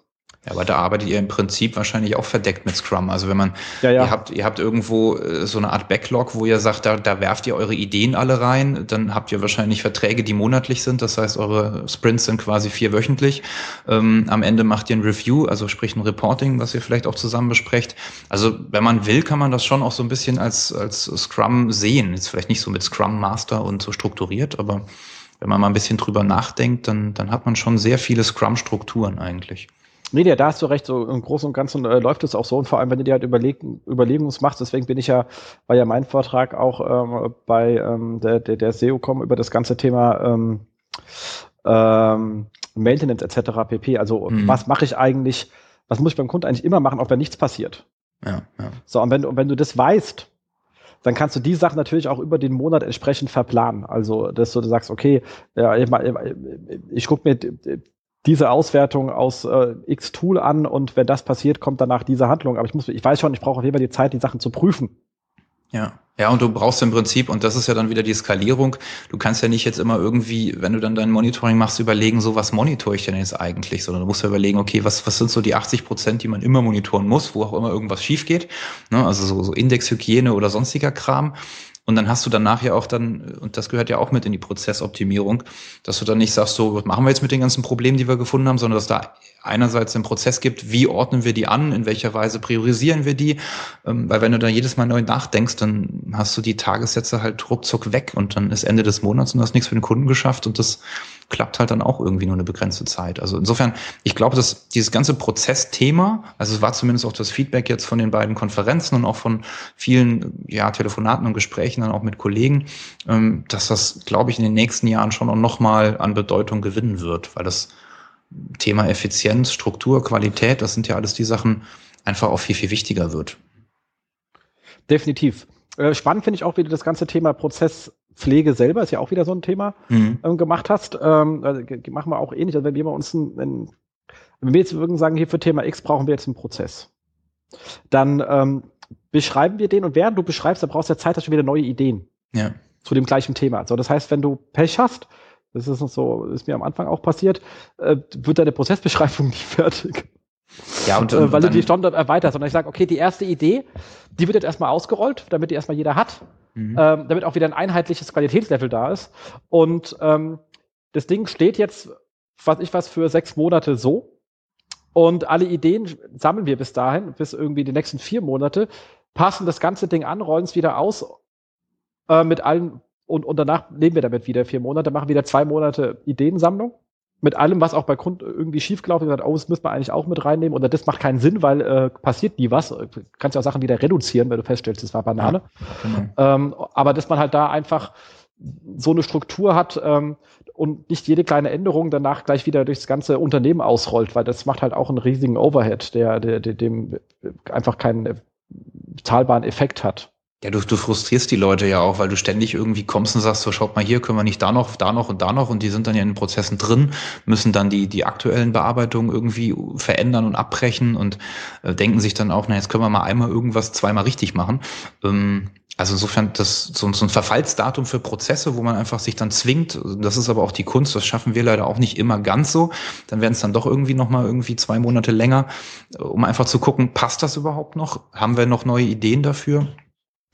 Speaker 4: ja, aber da arbeitet ihr im Prinzip wahrscheinlich auch verdeckt mit Scrum. Also wenn man, ja, ja. ihr habt, ihr habt irgendwo äh, so eine Art Backlog, wo ihr sagt, da, da werft ihr eure Ideen alle rein, dann habt ihr wahrscheinlich Verträge, die monatlich sind. Das heißt, eure Sprints sind quasi vierwöchentlich. Ähm, am Ende macht ihr ein Review, also sprich ein Reporting, was ihr vielleicht auch zusammen besprecht. Also wenn man will, kann man das schon auch so ein bisschen als, als Scrum sehen. Jetzt vielleicht nicht so mit Scrum Master und so strukturiert, aber wenn man mal ein bisschen drüber nachdenkt, dann, dann hat man schon sehr viele Scrum-Strukturen eigentlich.
Speaker 2: Nee, ja, da hast du recht, so im Großen und Ganzen äh, läuft es auch so und vor allem, wenn du dir halt Überleg Überlegungen machst, deswegen bin ich ja, war ja mein Vortrag auch ähm, bei ähm, der, der, der SEO-Com über das ganze Thema ähm, ähm, Maintenance etc. pp. Also mhm. was mache ich eigentlich, was muss ich beim Kunden eigentlich immer machen, auch wenn nichts passiert? Ja, ja. So, und wenn, und wenn du das weißt, dann kannst du die Sachen natürlich auch über den Monat entsprechend verplanen. Also, dass du sagst, okay, ja, ich, ich gucke mir diese Auswertung aus äh, X Tool an und wenn das passiert, kommt danach diese Handlung. Aber ich muss, ich weiß schon, ich brauche auf jeden Fall die Zeit, die Sachen zu prüfen.
Speaker 4: Ja. Ja, und du brauchst im Prinzip, und das ist ja dann wieder die Skalierung, du kannst ja nicht jetzt immer irgendwie, wenn du dann dein Monitoring machst, überlegen, so was monitore ich denn jetzt eigentlich, sondern du musst ja überlegen, okay, was, was sind so die 80 Prozent, die man immer monitoren muss, wo auch immer irgendwas schief geht, ne? also so, so Indexhygiene oder sonstiger Kram. Und dann hast du danach ja auch dann, und das gehört ja auch mit in die Prozessoptimierung, dass du dann nicht sagst, so, was machen wir jetzt mit den ganzen Problemen, die wir gefunden haben, sondern dass da einerseits den Prozess gibt, wie ordnen wir die an, in welcher Weise priorisieren wir die, ähm, weil wenn du da jedes Mal neu nachdenkst, dann hast du die Tagessätze halt ruckzuck weg und dann ist Ende des Monats und du hast nichts für den Kunden geschafft und das klappt halt dann auch irgendwie nur eine begrenzte Zeit. Also insofern, ich glaube, dass dieses ganze Prozessthema, also es war zumindest auch das Feedback jetzt von den beiden Konferenzen und auch von vielen ja, Telefonaten und Gesprächen dann auch mit Kollegen, ähm, dass das, glaube ich, in den nächsten Jahren schon auch nochmal an Bedeutung gewinnen wird, weil das Thema Effizienz, Struktur, Qualität, das sind ja alles die Sachen, einfach auch viel, viel wichtiger wird.
Speaker 2: Definitiv. Äh, spannend finde ich auch, wie du das ganze Thema Prozess Pflege selber ist ja auch wieder so ein Thema mhm. ähm, gemacht hast. Ähm, also, machen wir auch ähnlich. Also wenn wir uns ein, wenn, wenn wir jetzt würden sagen, hier für Thema X brauchen wir jetzt einen Prozess, dann ähm, beschreiben wir den und während du beschreibst, dann brauchst du ja Zeit, hast du wieder neue Ideen
Speaker 4: ja.
Speaker 2: zu dem gleichen Thema. So, das heißt, wenn du Pech hast, das ist so, ist mir am Anfang auch passiert, äh, wird deine Prozessbeschreibung nicht fertig. Ja, und, äh, weil du die Standard erweiterst. Und ich sage, okay, die erste Idee, die wird jetzt erstmal ausgerollt, damit die erstmal jeder hat mhm. ähm, damit auch wieder ein einheitliches Qualitätslevel da ist. Und ähm, das Ding steht jetzt, was ich was, für sechs Monate so. Und alle Ideen sammeln wir bis dahin, bis irgendwie die nächsten vier Monate, passen das ganze Ding an, rollen es wieder aus äh, mit allen und, und danach leben wir damit wieder vier Monate, machen wieder zwei Monate Ideensammlung mit allem, was auch bei Kunden irgendwie schiefgelaufen ist, oh, das müssen wir eigentlich auch mit reinnehmen oder das macht keinen Sinn, weil äh, passiert nie was. Du kannst ja auch Sachen wieder reduzieren, wenn du feststellst, das war Banane. Ja, genau. ähm, aber dass man halt da einfach so eine Struktur hat ähm, und nicht jede kleine Änderung danach gleich wieder durchs ganze Unternehmen ausrollt, weil das macht halt auch einen riesigen Overhead, der, der, der dem einfach keinen zahlbaren Effekt hat.
Speaker 4: Ja, du, du frustrierst die Leute ja auch, weil du ständig irgendwie kommst und sagst, so schaut mal hier, können wir nicht da noch, da noch und da noch und die sind dann ja in den Prozessen drin, müssen dann die, die aktuellen Bearbeitungen irgendwie verändern und abbrechen und äh, denken sich dann auch, na jetzt können wir mal einmal irgendwas zweimal richtig machen. Ähm, also insofern das so, so ein Verfallsdatum für Prozesse, wo man einfach sich dann zwingt, das ist aber auch die Kunst, das schaffen wir leider auch nicht immer ganz so. Dann werden es dann doch irgendwie nochmal irgendwie zwei Monate länger, um einfach zu gucken, passt das überhaupt noch? Haben wir noch neue Ideen dafür?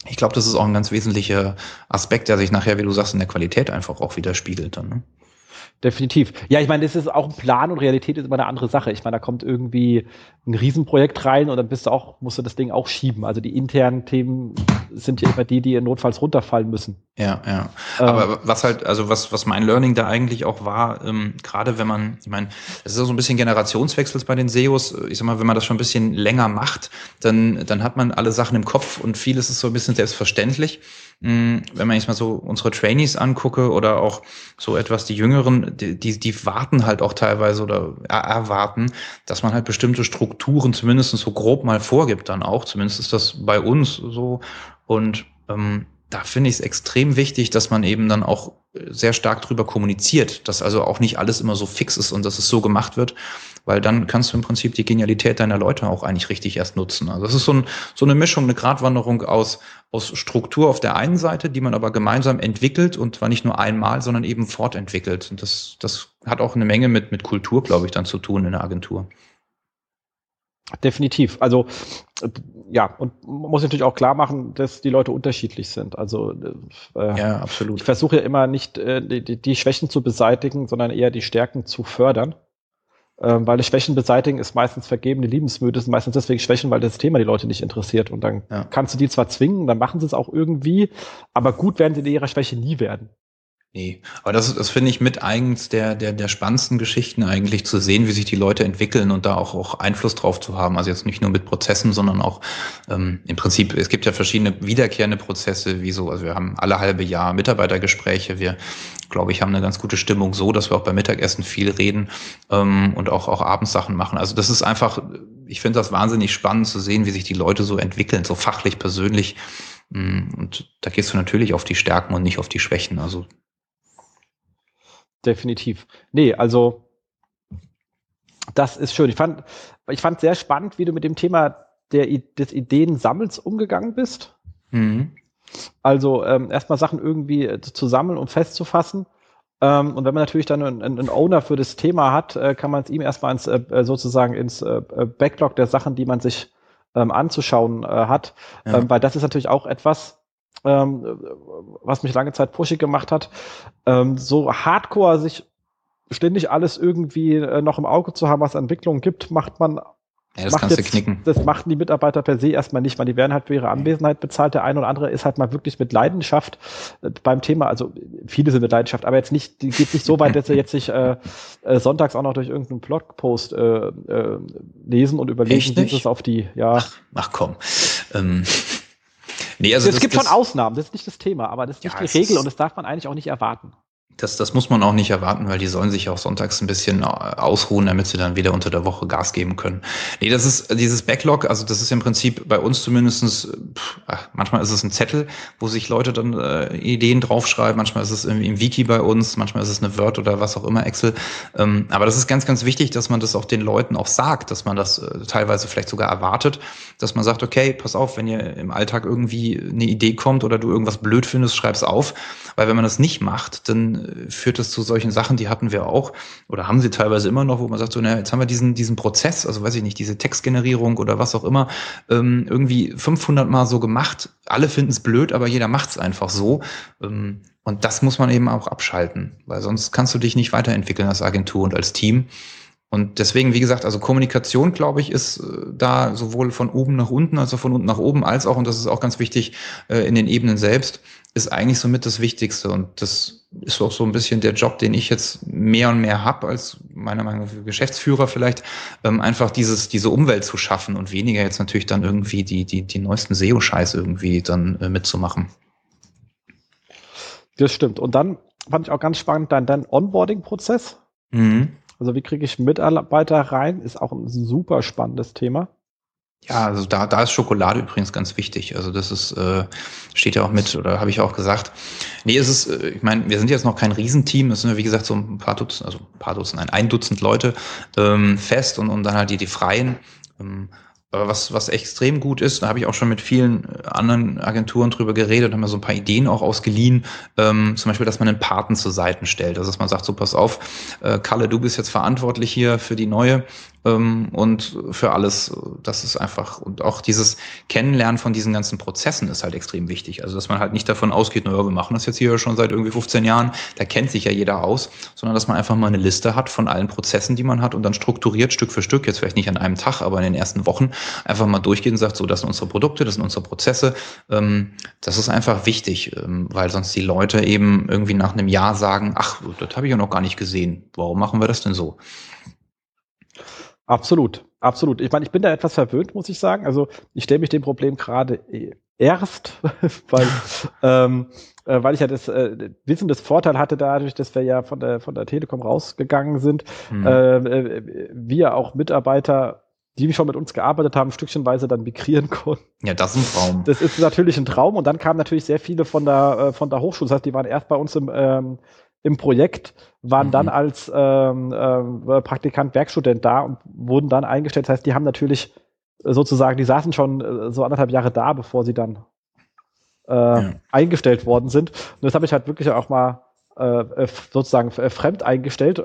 Speaker 4: Ich glaube, das ist auch ein ganz wesentlicher Aspekt, der sich nachher, wie du sagst, in der Qualität einfach auch widerspiegelt dann. Ne?
Speaker 2: Definitiv. Ja, ich meine, das ist auch ein Plan und Realität ist immer eine andere Sache. Ich meine, da kommt irgendwie ein Riesenprojekt rein und dann bist du auch, musst du das Ding auch schieben. Also die internen Themen sind ja immer die, die notfalls runterfallen müssen.
Speaker 4: Ja, ja. Ähm, Aber was halt, also was, was mein Learning da eigentlich auch war, ähm, gerade wenn man, ich meine, es ist so ein bisschen Generationswechsel bei den SEOs. Ich sag mal, wenn man das schon ein bisschen länger macht, dann, dann hat man alle Sachen im Kopf und vieles ist so ein bisschen selbstverständlich. Hm, wenn man jetzt mal so unsere Trainees angucke oder auch so etwas die Jüngeren, die, die, die warten halt auch teilweise oder erwarten, dass man halt bestimmte Strukturen zumindest so grob mal vorgibt dann auch. Zumindest ist das bei uns so. Und ähm, da finde ich es extrem wichtig, dass man eben dann auch sehr stark drüber kommuniziert, dass also auch nicht alles immer so fix ist und dass es so gemacht wird, weil dann kannst du im Prinzip die Genialität deiner Leute auch eigentlich richtig erst nutzen. Also das ist so, ein, so eine Mischung, eine Gratwanderung aus, aus Struktur auf der einen Seite, die man aber gemeinsam entwickelt und zwar nicht nur einmal, sondern eben fortentwickelt. Und das, das hat auch eine Menge mit, mit Kultur, glaube ich, dann zu tun in der Agentur.
Speaker 2: Definitiv. Also ja, und man muss natürlich auch klar machen, dass die Leute unterschiedlich sind. Also
Speaker 4: äh, ja, absolut.
Speaker 2: Ich versuche ja immer nicht äh, die, die Schwächen zu beseitigen, sondern eher die Stärken zu fördern. Ähm, weil Schwächen beseitigen ist meistens vergebene Liebensmüde, ist meistens deswegen Schwächen, weil das Thema die Leute nicht interessiert. Und dann ja. kannst du die zwar zwingen, dann machen sie es auch irgendwie, aber gut werden sie in ihrer Schwäche nie werden.
Speaker 4: Nee, aber das, das finde ich mit eigens der, der, der spannendsten Geschichten eigentlich zu sehen, wie sich die Leute entwickeln und da auch, auch Einfluss drauf zu haben. Also jetzt nicht nur mit Prozessen, sondern auch ähm, im Prinzip, es gibt ja verschiedene wiederkehrende Prozesse, wie so, also wir haben alle halbe Jahr Mitarbeitergespräche, wir, glaube ich, haben eine ganz gute Stimmung so, dass wir auch beim Mittagessen viel reden ähm, und auch, auch abends Sachen machen. Also das ist einfach, ich finde das wahnsinnig spannend zu sehen, wie sich die Leute so entwickeln, so fachlich, persönlich. Mm, und da gehst du natürlich auf die Stärken und nicht auf die Schwächen. Also
Speaker 2: definitiv. Nee, also das ist schön. Ich fand, ich fand sehr spannend, wie du mit dem Thema der, des Ideensammels umgegangen bist. Mhm. Also ähm, erstmal Sachen irgendwie äh, zu sammeln und festzufassen. Ähm, und wenn man natürlich dann einen, einen, Owner für das Thema hat, äh, kann man es ihm erstmal ins, äh, äh sozusagen ins äh, äh, Backlog der Sachen, die man sich ähm, anzuschauen hat. Ja. Ähm, weil das ist natürlich auch etwas, ähm, was mich lange Zeit pushig gemacht hat. Ähm, so hardcore sich ständig alles irgendwie äh, noch im Auge zu haben, was Entwicklungen gibt, macht man
Speaker 4: ja, das kannst jetzt, du knicken.
Speaker 2: Das machten die Mitarbeiter per se erstmal nicht, weil die werden halt für ihre Anwesenheit bezahlt. Der eine oder andere ist halt mal wirklich mit Leidenschaft äh, beim Thema, also viele sind mit Leidenschaft, aber jetzt nicht, die geht nicht so weit, dass sie jetzt sich äh, äh, sonntags auch noch durch irgendeinen Blogpost äh, äh, lesen und überlegen, wie es auf die, ja.
Speaker 4: Ach, ach komm. Ähm.
Speaker 2: Nee, also es gibt das, schon Ausnahmen, das ist nicht das Thema, aber das ist nicht ja, die Regel und das darf man eigentlich auch nicht erwarten.
Speaker 4: Das, das muss man auch nicht erwarten, weil die sollen sich auch sonntags ein bisschen äh, ausruhen, damit sie dann wieder unter der Woche Gas geben können. Nee, das ist dieses Backlog, also das ist im Prinzip bei uns zumindestens. Ach, manchmal ist es ein Zettel, wo sich Leute dann äh, Ideen draufschreiben, manchmal ist es im, im, Wiki bei uns, manchmal ist es eine Word oder was auch immer, Excel. Ähm, aber das ist ganz, ganz wichtig, dass man das auch den Leuten auch sagt, dass man das äh, teilweise vielleicht sogar erwartet, dass man sagt, okay, pass auf, wenn ihr im Alltag irgendwie eine Idee kommt oder du irgendwas blöd findest, schreib's auf. Weil wenn man das nicht macht, dann führt es zu solchen Sachen, die hatten wir auch oder haben sie teilweise immer noch, wo man sagt, so, naja, jetzt haben wir diesen, diesen Prozess, also weiß ich nicht, diese Textgenerierung oder was auch immer, ähm, irgendwie 500 Mal so gemacht. Alle finden es blöd, aber jeder macht es einfach so. Ähm, und das muss man eben auch abschalten, weil sonst kannst du dich nicht weiterentwickeln als Agentur und als Team. Und deswegen, wie gesagt, also Kommunikation, glaube ich, ist äh, da sowohl von oben nach unten, als auch von unten nach oben, als auch, und das ist auch ganz wichtig, äh, in den Ebenen selbst, ist eigentlich somit das Wichtigste. Und das ist auch so ein bisschen der Job, den ich jetzt mehr und mehr habe, als meiner Meinung nach Geschäftsführer vielleicht, ähm, einfach dieses, diese Umwelt zu schaffen und weniger jetzt natürlich dann irgendwie die, die, die neuesten SEO-Scheiß irgendwie dann äh, mitzumachen.
Speaker 2: Das stimmt. Und dann fand ich auch ganz spannend dein, dein Onboarding-Prozess. Mhm. Also wie kriege ich Mitarbeiter rein, ist auch ein super spannendes Thema.
Speaker 4: Ja, also da, da ist Schokolade übrigens ganz wichtig. Also das ist, äh, steht ja auch mit, oder habe ich auch gesagt. Nee, es ist, äh, ich meine, wir sind jetzt noch kein Riesenteam, es sind ja wie gesagt so ein paar Dutzend, also ein paar Dutzend, ein, ein Dutzend Leute ähm, fest und, und dann halt die, die Freien. Ähm, aber was, was extrem gut ist, da habe ich auch schon mit vielen äh, anderen Agenturen drüber geredet, haben mir so ein paar Ideen auch ausgeliehen, ähm, zum Beispiel, dass man einen Paten zur Seite stellt. Also dass man sagt, so pass auf, äh, Kalle, du bist jetzt verantwortlich hier für die neue und für alles. Das ist einfach, und auch dieses Kennenlernen von diesen ganzen Prozessen ist halt extrem wichtig. Also, dass man halt nicht davon ausgeht, naja, wir machen das jetzt hier schon seit irgendwie 15 Jahren, da kennt sich ja jeder aus, sondern dass man einfach mal eine Liste hat von allen Prozessen, die man hat und dann strukturiert Stück für Stück, jetzt vielleicht nicht an einem Tag, aber in den ersten Wochen, einfach mal durchgeht und sagt, so, das sind unsere Produkte, das sind unsere Prozesse. Ähm, das ist einfach wichtig, ähm, weil sonst die Leute eben irgendwie nach einem Jahr sagen, ach, das habe ich ja noch gar nicht gesehen. Warum machen wir das denn so?
Speaker 2: Absolut, absolut. Ich meine, ich bin da etwas verwöhnt, muss ich sagen. Also ich stelle mich dem Problem gerade erst, weil, ähm, äh, weil ich ja das äh, Wissen des Vorteil hatte dadurch, dass wir ja von der von der Telekom rausgegangen sind, mhm. äh, äh wir auch Mitarbeiter die schon mit uns gearbeitet haben, stückchenweise dann migrieren konnten.
Speaker 4: Ja, das ist ein Traum.
Speaker 2: Das ist natürlich ein Traum. Und dann kamen natürlich sehr viele von der, äh, von der Hochschule. Das heißt, die waren erst bei uns im, ähm, im Projekt, waren mhm. dann als ähm, äh, Praktikant, Werkstudent da und wurden dann eingestellt. Das heißt, die haben natürlich sozusagen, die saßen schon äh, so anderthalb Jahre da, bevor sie dann äh, ja. eingestellt worden sind. Und das habe ich halt wirklich auch mal äh, sozusagen fremd eingestellt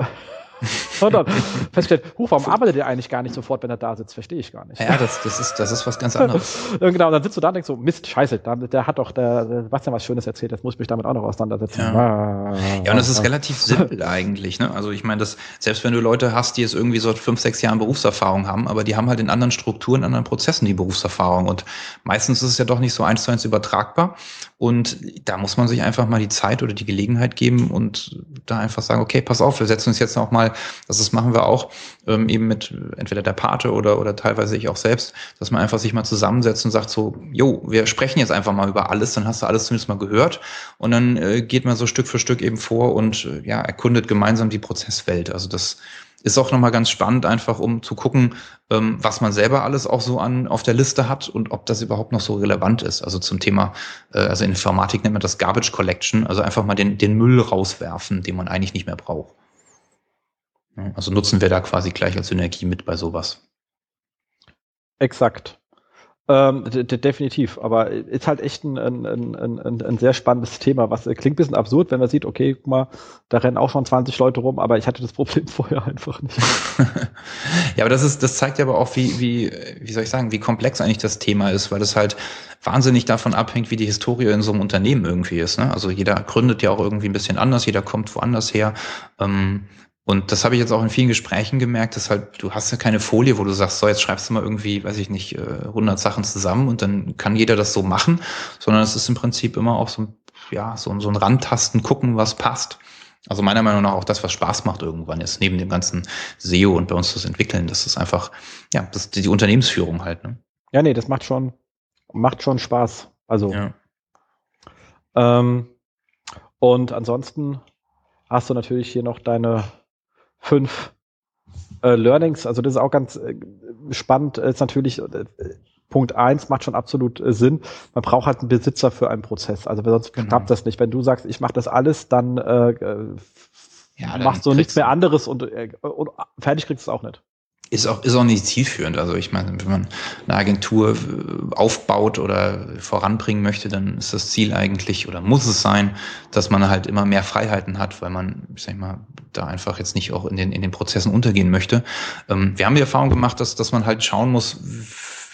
Speaker 2: sondern festgestellt, huch, warum arbeitet ihr eigentlich gar nicht sofort, wenn er da sitzt? Verstehe ich gar nicht.
Speaker 4: Ja, das, das, ist, das ist was ganz anderes.
Speaker 2: genau, und dann sitzt du da und denkst so, Mist, scheiße, der, der hat doch der, der Sebastian was Schönes erzählt, jetzt muss ich mich damit auch noch auseinandersetzen.
Speaker 4: Ja, ah, ja und das ist relativ simpel eigentlich. Ne? Also ich meine, selbst wenn du Leute hast, die jetzt irgendwie so fünf, sechs Jahren Berufserfahrung haben, aber die haben halt in anderen Strukturen, in anderen Prozessen die Berufserfahrung. Und meistens ist es ja doch nicht so eins zu eins übertragbar. Und da muss man sich einfach mal die Zeit oder die Gelegenheit geben und da einfach sagen, okay, pass auf, wir setzen uns jetzt auch mal, das ist, machen wir auch, ähm, eben mit entweder der Pate oder, oder teilweise ich auch selbst, dass man einfach sich mal zusammensetzt und sagt so, jo, wir sprechen jetzt einfach mal über alles, dann hast du alles zumindest mal gehört und dann äh, geht man so Stück für Stück eben vor und äh, ja, erkundet gemeinsam die Prozesswelt. Also das ist auch nochmal ganz spannend, einfach um zu gucken, ähm, was man selber alles auch so an auf der Liste hat und ob das überhaupt noch so relevant ist. Also zum Thema, äh, also in Informatik nennt man das Garbage Collection, also einfach mal den, den Müll rauswerfen, den man eigentlich nicht mehr braucht. Also nutzen wir da quasi gleich als Synergie mit bei sowas.
Speaker 2: Exakt. Ähm, definitiv, aber ist halt echt ein, ein, ein, ein, sehr spannendes Thema, was äh, klingt ein bisschen absurd, wenn man sieht, okay, guck mal, da rennen auch schon 20 Leute rum, aber ich hatte das Problem vorher einfach nicht.
Speaker 4: ja, aber das ist, das zeigt ja aber auch, wie, wie, wie soll ich sagen, wie komplex eigentlich das Thema ist, weil das halt wahnsinnig davon abhängt, wie die Historie in so einem Unternehmen irgendwie ist. Ne? Also jeder gründet ja auch irgendwie ein bisschen anders, jeder kommt woanders her. Ähm, und das habe ich jetzt auch in vielen Gesprächen gemerkt, dass halt, du hast ja keine Folie, wo du sagst, so, jetzt schreibst du mal irgendwie, weiß ich nicht, 100 äh, Sachen zusammen und dann kann jeder das so machen, sondern es ist im Prinzip immer auch so, ja, so, so ein Randtasten, gucken, was passt. Also meiner Meinung nach auch das, was Spaß macht irgendwann ist, neben dem ganzen SEO und bei uns das Entwickeln, das ist einfach, ja, das ist die Unternehmensführung halt, ne?
Speaker 2: Ja, nee, das macht schon, macht schon Spaß. Also, ja. ähm, und ansonsten hast du natürlich hier noch deine fünf äh, Learnings. Also das ist auch ganz äh, spannend. Ist natürlich äh, Punkt eins macht schon absolut äh, Sinn. Man braucht halt einen Besitzer für einen Prozess. Also sonst genau. klappt das nicht. Wenn du sagst, ich mache das alles, dann, äh, äh ja, dann machst du nichts mehr anderes und, äh, und fertig kriegst du es auch nicht
Speaker 4: ist auch, ist auch nicht zielführend. Also ich meine, wenn man eine Agentur äh, aufbaut oder voranbringen möchte, dann ist das Ziel eigentlich oder muss es sein, dass man halt immer mehr Freiheiten hat, weil man, ich sag mal, da einfach jetzt nicht auch in den, in den Prozessen untergehen möchte. Ähm, wir haben die Erfahrung gemacht, dass, dass man halt schauen muss,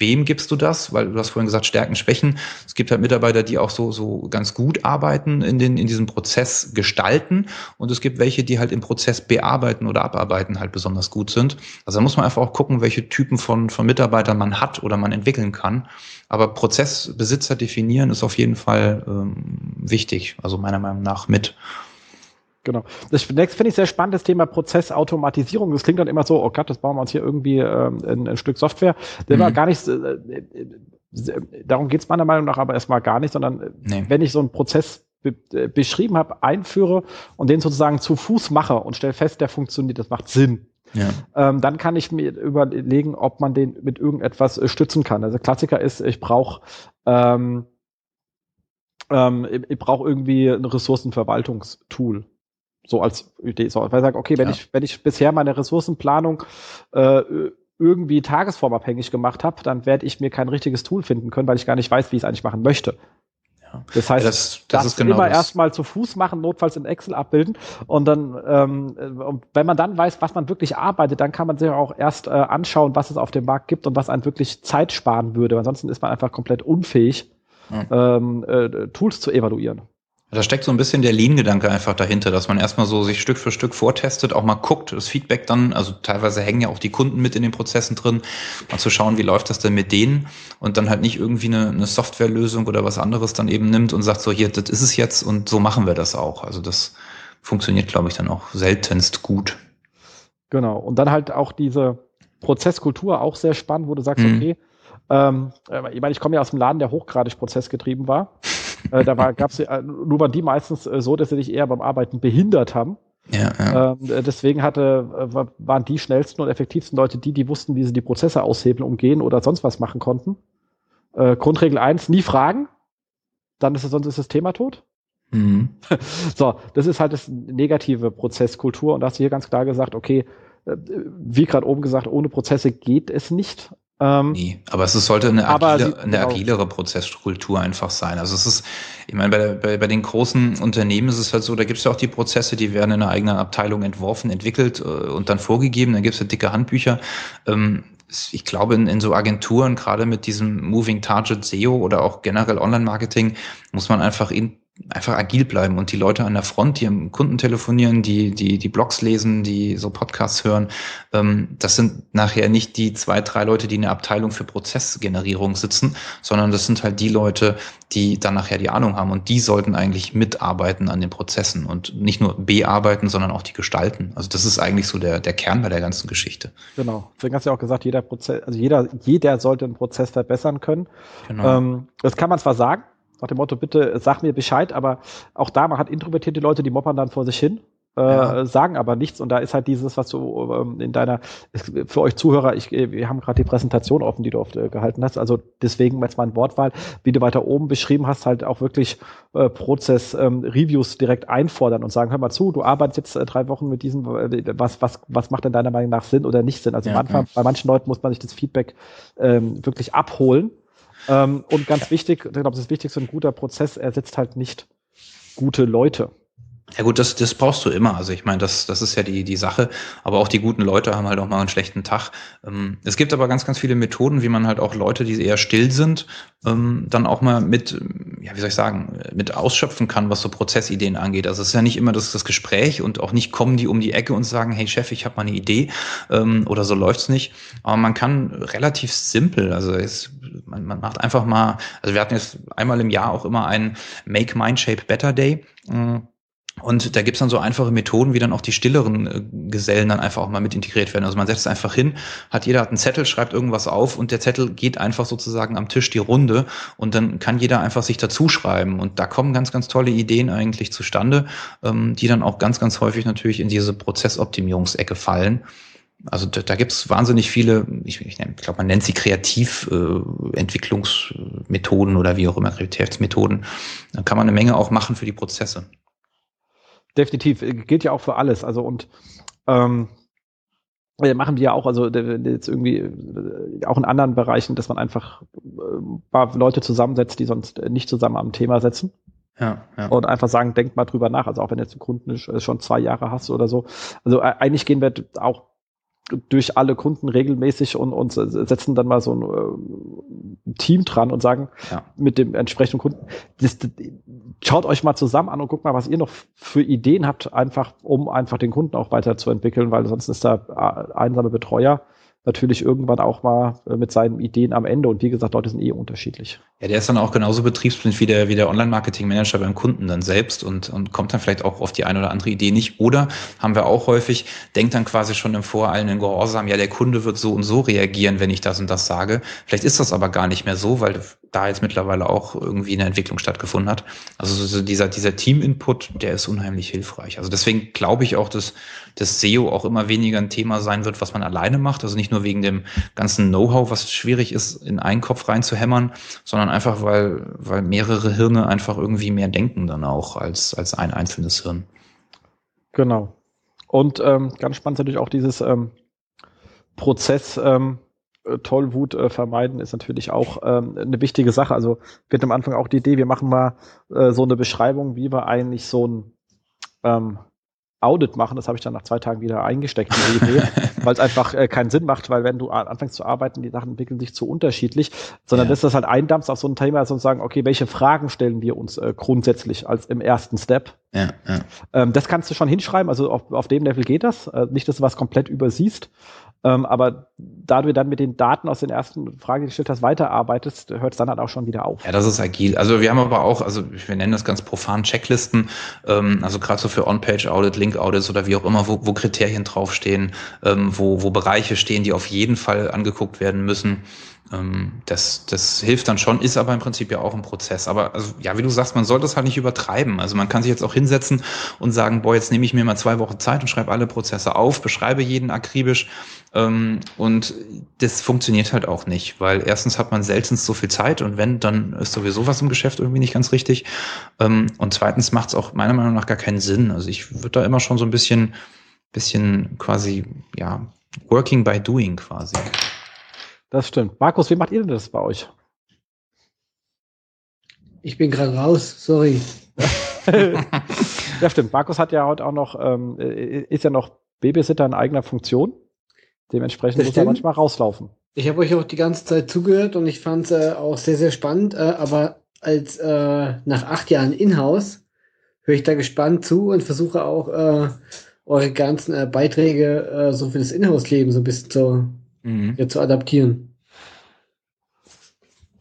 Speaker 4: wem gibst du das? Weil du hast vorhin gesagt, Stärken, Schwächen. Es gibt halt Mitarbeiter, die auch so, so ganz gut arbeiten, in, den, in diesem Prozess gestalten. Und es gibt welche, die halt im Prozess bearbeiten oder abarbeiten halt besonders gut sind. Also da muss man einfach auch gucken, welche Typen von, von Mitarbeitern man hat oder man entwickeln kann. Aber Prozessbesitzer definieren ist auf jeden Fall ähm, wichtig. Also meiner Meinung nach mit.
Speaker 2: Genau. Das nächste finde ich sehr spannend, das Thema Prozessautomatisierung. Das klingt dann immer so, oh Gott, das bauen wir uns hier irgendwie ähm, ein, ein, Stück Software. Der mhm. war gar nicht, äh, äh, darum geht es meiner Meinung nach aber erstmal gar nicht, sondern äh, nee. wenn ich so einen Prozess be äh, beschrieben habe, einführe und den sozusagen zu Fuß mache und stelle fest, der funktioniert, das macht Sinn. Ja. Ähm, dann kann ich mir überlegen, ob man den mit irgendetwas stützen kann. Also Klassiker ist, ich brauche ähm, ähm, ich, ich brauche irgendwie ein Ressourcenverwaltungstool so als Idee. So, weil ich sage, okay, wenn ja. ich, wenn ich bisher meine Ressourcenplanung äh, irgendwie tagesformabhängig gemacht habe, dann werde ich mir kein richtiges Tool finden können, weil ich gar nicht weiß, wie ich es eigentlich machen möchte. Das heißt, ja, das, das, das genau immer erstmal zu Fuß machen, notfalls in Excel abbilden und dann, ähm, wenn man dann weiß, was man wirklich arbeitet, dann kann man sich auch erst äh, anschauen, was es auf dem Markt gibt und was einen wirklich Zeit sparen würde. Ansonsten ist man einfach komplett unfähig, ja. ähm, äh, Tools zu evaluieren.
Speaker 4: Da steckt so ein bisschen der Lean-Gedanke einfach dahinter, dass man erstmal so sich Stück für Stück vortestet, auch mal guckt, das Feedback dann, also teilweise hängen ja auch die Kunden mit in den Prozessen drin, mal zu schauen, wie läuft das denn mit denen und dann halt nicht irgendwie eine, eine Softwarelösung oder was anderes dann eben nimmt und sagt so, hier, das ist es jetzt und so machen wir das auch. Also das funktioniert, glaube ich, dann auch seltenst gut.
Speaker 2: Genau. Und dann halt auch diese Prozesskultur auch sehr spannend, wo du sagst, mhm. okay, ähm, ich meine, ich komme ja aus dem Laden, der hochgradig prozessgetrieben war. Äh, da gab es äh, nur waren die meistens äh, so, dass sie dich eher beim Arbeiten behindert haben. Ja, ja. Ähm, äh, deswegen hatte, waren die schnellsten und effektivsten Leute die, die wussten, wie sie die Prozesse aushebeln, umgehen oder sonst was machen konnten. Äh, Grundregel eins: nie fragen, dann ist es, sonst ist das Thema tot. Mhm. So, das ist halt das negative Prozesskultur und da hast du hier ganz klar gesagt, okay, wie gerade oben gesagt, ohne Prozesse geht es nicht.
Speaker 4: Ähm, nee, aber es sollte eine, agile, die, eine genau. agilere Prozesskultur einfach sein. Also es ist, ich meine, bei, bei, bei den großen Unternehmen ist es halt so, da gibt es ja auch die Prozesse, die werden in einer eigenen Abteilung entworfen, entwickelt äh, und dann vorgegeben. Dann gibt es ja dicke Handbücher. Ähm, ich glaube, in, in so Agenturen, gerade mit diesem Moving Target SEO oder auch generell Online-Marketing, muss man einfach in, einfach agil bleiben und die Leute an der Front, die am Kunden telefonieren, die, die, die Blogs lesen, die so Podcasts hören, ähm, das sind nachher nicht die zwei, drei Leute, die in der Abteilung für Prozessgenerierung sitzen, sondern das sind halt die Leute, die dann nachher die Ahnung haben und die sollten eigentlich mitarbeiten an den Prozessen und nicht nur bearbeiten, sondern auch die gestalten. Also das ist eigentlich so der, der Kern bei der ganzen Geschichte.
Speaker 2: Genau. Deswegen hast du ja auch gesagt, jeder Prozess, also jeder, jeder sollte einen Prozess verbessern können. Genau. Ähm, das kann man zwar sagen, nach dem Motto, bitte sag mir Bescheid, aber auch da, man hat introvertierte Leute, die moppern dann vor sich hin. Äh, ja. sagen aber nichts und da ist halt dieses, was du ähm, in deiner, für euch Zuhörer, ich, äh, wir haben gerade die Präsentation offen, die du oft äh, gehalten hast, also deswegen jetzt mal ein Wortwahl, wie du weiter oben beschrieben hast, halt auch wirklich äh, Prozess-Reviews ähm, direkt einfordern und sagen, hör mal zu, du arbeitest jetzt äh, drei Wochen mit diesem, äh, was, was, was macht denn deiner Meinung nach Sinn oder nicht Sinn? Also ja, manchmal, ja. bei manchen Leuten muss man sich das Feedback ähm, wirklich abholen Ähm, und ganz wichtig, ich glaube, das ist wichtig, so ein guter Prozess ersetzt halt nicht gute Leute.
Speaker 4: Ja gut, das, das brauchst du immer. Also ich meine, das, das ist ja die, die Sache. Aber auch die guten Leute haben halt auch mal einen schlechten Tag. Ähm, es gibt aber ganz, ganz viele Methoden, wie man halt auch Leute, die eher still sind, ähm, dann auch mal mit, ja, wie soll ich sagen, mit ausschöpfen kann, was so Prozessideen angeht. Also es ist ja nicht immer das, das Gespräch und auch nicht kommen die um die Ecke und sagen, hey Chef, ich habe mal eine Idee ähm, oder so läuft's nicht. Aber man kann relativ simpel, also es, man, man macht einfach mal, also wir hatten jetzt einmal im Jahr auch immer einen Make Mind Shape Better Day. Und da gibt's dann so einfache Methoden, wie dann auch die stilleren äh, Gesellen dann einfach auch mal mit integriert werden. Also man setzt einfach hin, hat jeder hat einen Zettel, schreibt irgendwas auf und der Zettel geht einfach sozusagen am Tisch die Runde und dann kann jeder einfach sich dazu schreiben. Und da kommen ganz, ganz tolle Ideen eigentlich zustande, ähm, die dann auch ganz, ganz häufig natürlich in diese Prozessoptimierungsecke fallen. Also da, da gibt es wahnsinnig viele, ich, ich, ich glaube, man nennt sie Kreativentwicklungsmethoden äh, oder wie auch immer, Kreativitätsmethoden. Da kann man eine Menge auch machen für die Prozesse.
Speaker 2: Definitiv, äh, gilt ja auch für alles. Also und ähm, machen wir ja auch, also jetzt irgendwie äh, auch in anderen Bereichen, dass man einfach ein äh, paar Leute zusammensetzt, die sonst nicht zusammen am Thema setzen. Ja, ja. Und einfach sagen, denkt mal drüber nach. Also auch wenn du jetzt einen Kunden schon zwei Jahre hast oder so. Also eigentlich gehen wir auch durch alle Kunden regelmäßig und, und setzen dann mal so ein äh, Team dran und sagen ja. mit dem entsprechenden Kunden, das, das, schaut euch mal zusammen an und guckt mal, was ihr noch für Ideen habt, einfach um einfach den Kunden auch weiterzuentwickeln, weil sonst ist da äh, einsame Betreuer natürlich irgendwann auch mal äh, mit seinen Ideen am Ende. Und wie gesagt, Leute sind eh unterschiedlich.
Speaker 4: Ja, der ist dann auch genauso betriebsblind wie der, wie der Online-Marketing-Manager beim Kunden dann selbst und, und kommt dann vielleicht auch auf die eine oder andere Idee nicht. Oder haben wir auch häufig, denkt dann quasi schon im voreilenden Gehorsam, ja, der Kunde wird so und so reagieren, wenn ich das und das sage. Vielleicht ist das aber gar nicht mehr so, weil da jetzt mittlerweile auch irgendwie eine Entwicklung stattgefunden hat. Also so dieser, dieser Team-Input, der ist unheimlich hilfreich. Also deswegen glaube ich auch, dass das SEO auch immer weniger ein Thema sein wird, was man alleine macht. Also nicht nur wegen dem ganzen Know-how, was schwierig ist, in einen Kopf reinzuhämmern, sondern einfach, weil, weil mehrere Hirne einfach irgendwie mehr denken dann auch als, als ein einzelnes Hirn.
Speaker 2: Genau. Und ähm, ganz spannend natürlich auch dieses ähm, Prozess, ähm, äh, Tollwut äh, vermeiden ist natürlich auch ähm, eine wichtige Sache. Also wir hatten am Anfang auch die Idee, wir machen mal äh, so eine Beschreibung, wie wir eigentlich so ein ähm, Audit machen. Das habe ich dann nach zwei Tagen wieder eingesteckt, die Idee, weil es einfach äh, keinen Sinn macht, weil wenn du anfängst zu arbeiten, die Sachen entwickeln sich zu unterschiedlich, sondern ja. dass das halt eindampfst auf so ein Thema und sagen, okay, welche Fragen stellen wir uns äh, grundsätzlich als im ersten Step? Ja, ja. Ähm, das kannst du schon hinschreiben, also auf, auf dem Level geht das. Äh, nicht, dass du was komplett übersiehst. Ähm, aber da du dann mit den Daten aus den ersten Fragen, gestellt hast, weiterarbeitest, hört es dann halt auch schon wieder auf.
Speaker 4: Ja, das ist agil. Also wir haben aber auch, also wir nennen das ganz profan Checklisten, ähm, also gerade so für On-Page-Audit, Link-Audits oder wie auch immer, wo, wo Kriterien draufstehen, ähm, wo, wo Bereiche stehen, die auf jeden Fall angeguckt werden müssen. Ähm, das, das hilft dann schon, ist aber im Prinzip ja auch ein Prozess. Aber also, ja, wie du sagst, man soll das halt nicht übertreiben. Also man kann sich jetzt auch hinsetzen und sagen, boah, jetzt nehme ich mir mal zwei Wochen Zeit und schreibe alle Prozesse auf, beschreibe jeden akribisch. Ähm, und das funktioniert halt auch nicht, weil erstens hat man seltenst so viel Zeit und wenn, dann ist sowieso was im Geschäft irgendwie nicht ganz richtig. Ähm, und zweitens macht es auch meiner Meinung nach gar keinen Sinn. Also ich würde da immer schon so ein bisschen, bisschen quasi, ja, working by doing quasi.
Speaker 2: Das stimmt. Markus, wie macht ihr denn das bei euch?
Speaker 3: Ich bin gerade raus, sorry.
Speaker 2: ja, stimmt. Markus hat ja heute auch noch, ähm, ist ja noch Babysitter in eigener Funktion. Dementsprechend das muss stimmt. er manchmal rauslaufen.
Speaker 3: Ich habe euch auch die ganze Zeit zugehört und ich fand es äh, auch sehr, sehr spannend. Äh, aber als äh, nach acht Jahren Inhouse höre ich da gespannt zu und versuche auch äh, eure ganzen äh, Beiträge äh, so für das Inhouse-Leben so ein bisschen zu mhm. ja, zu adaptieren.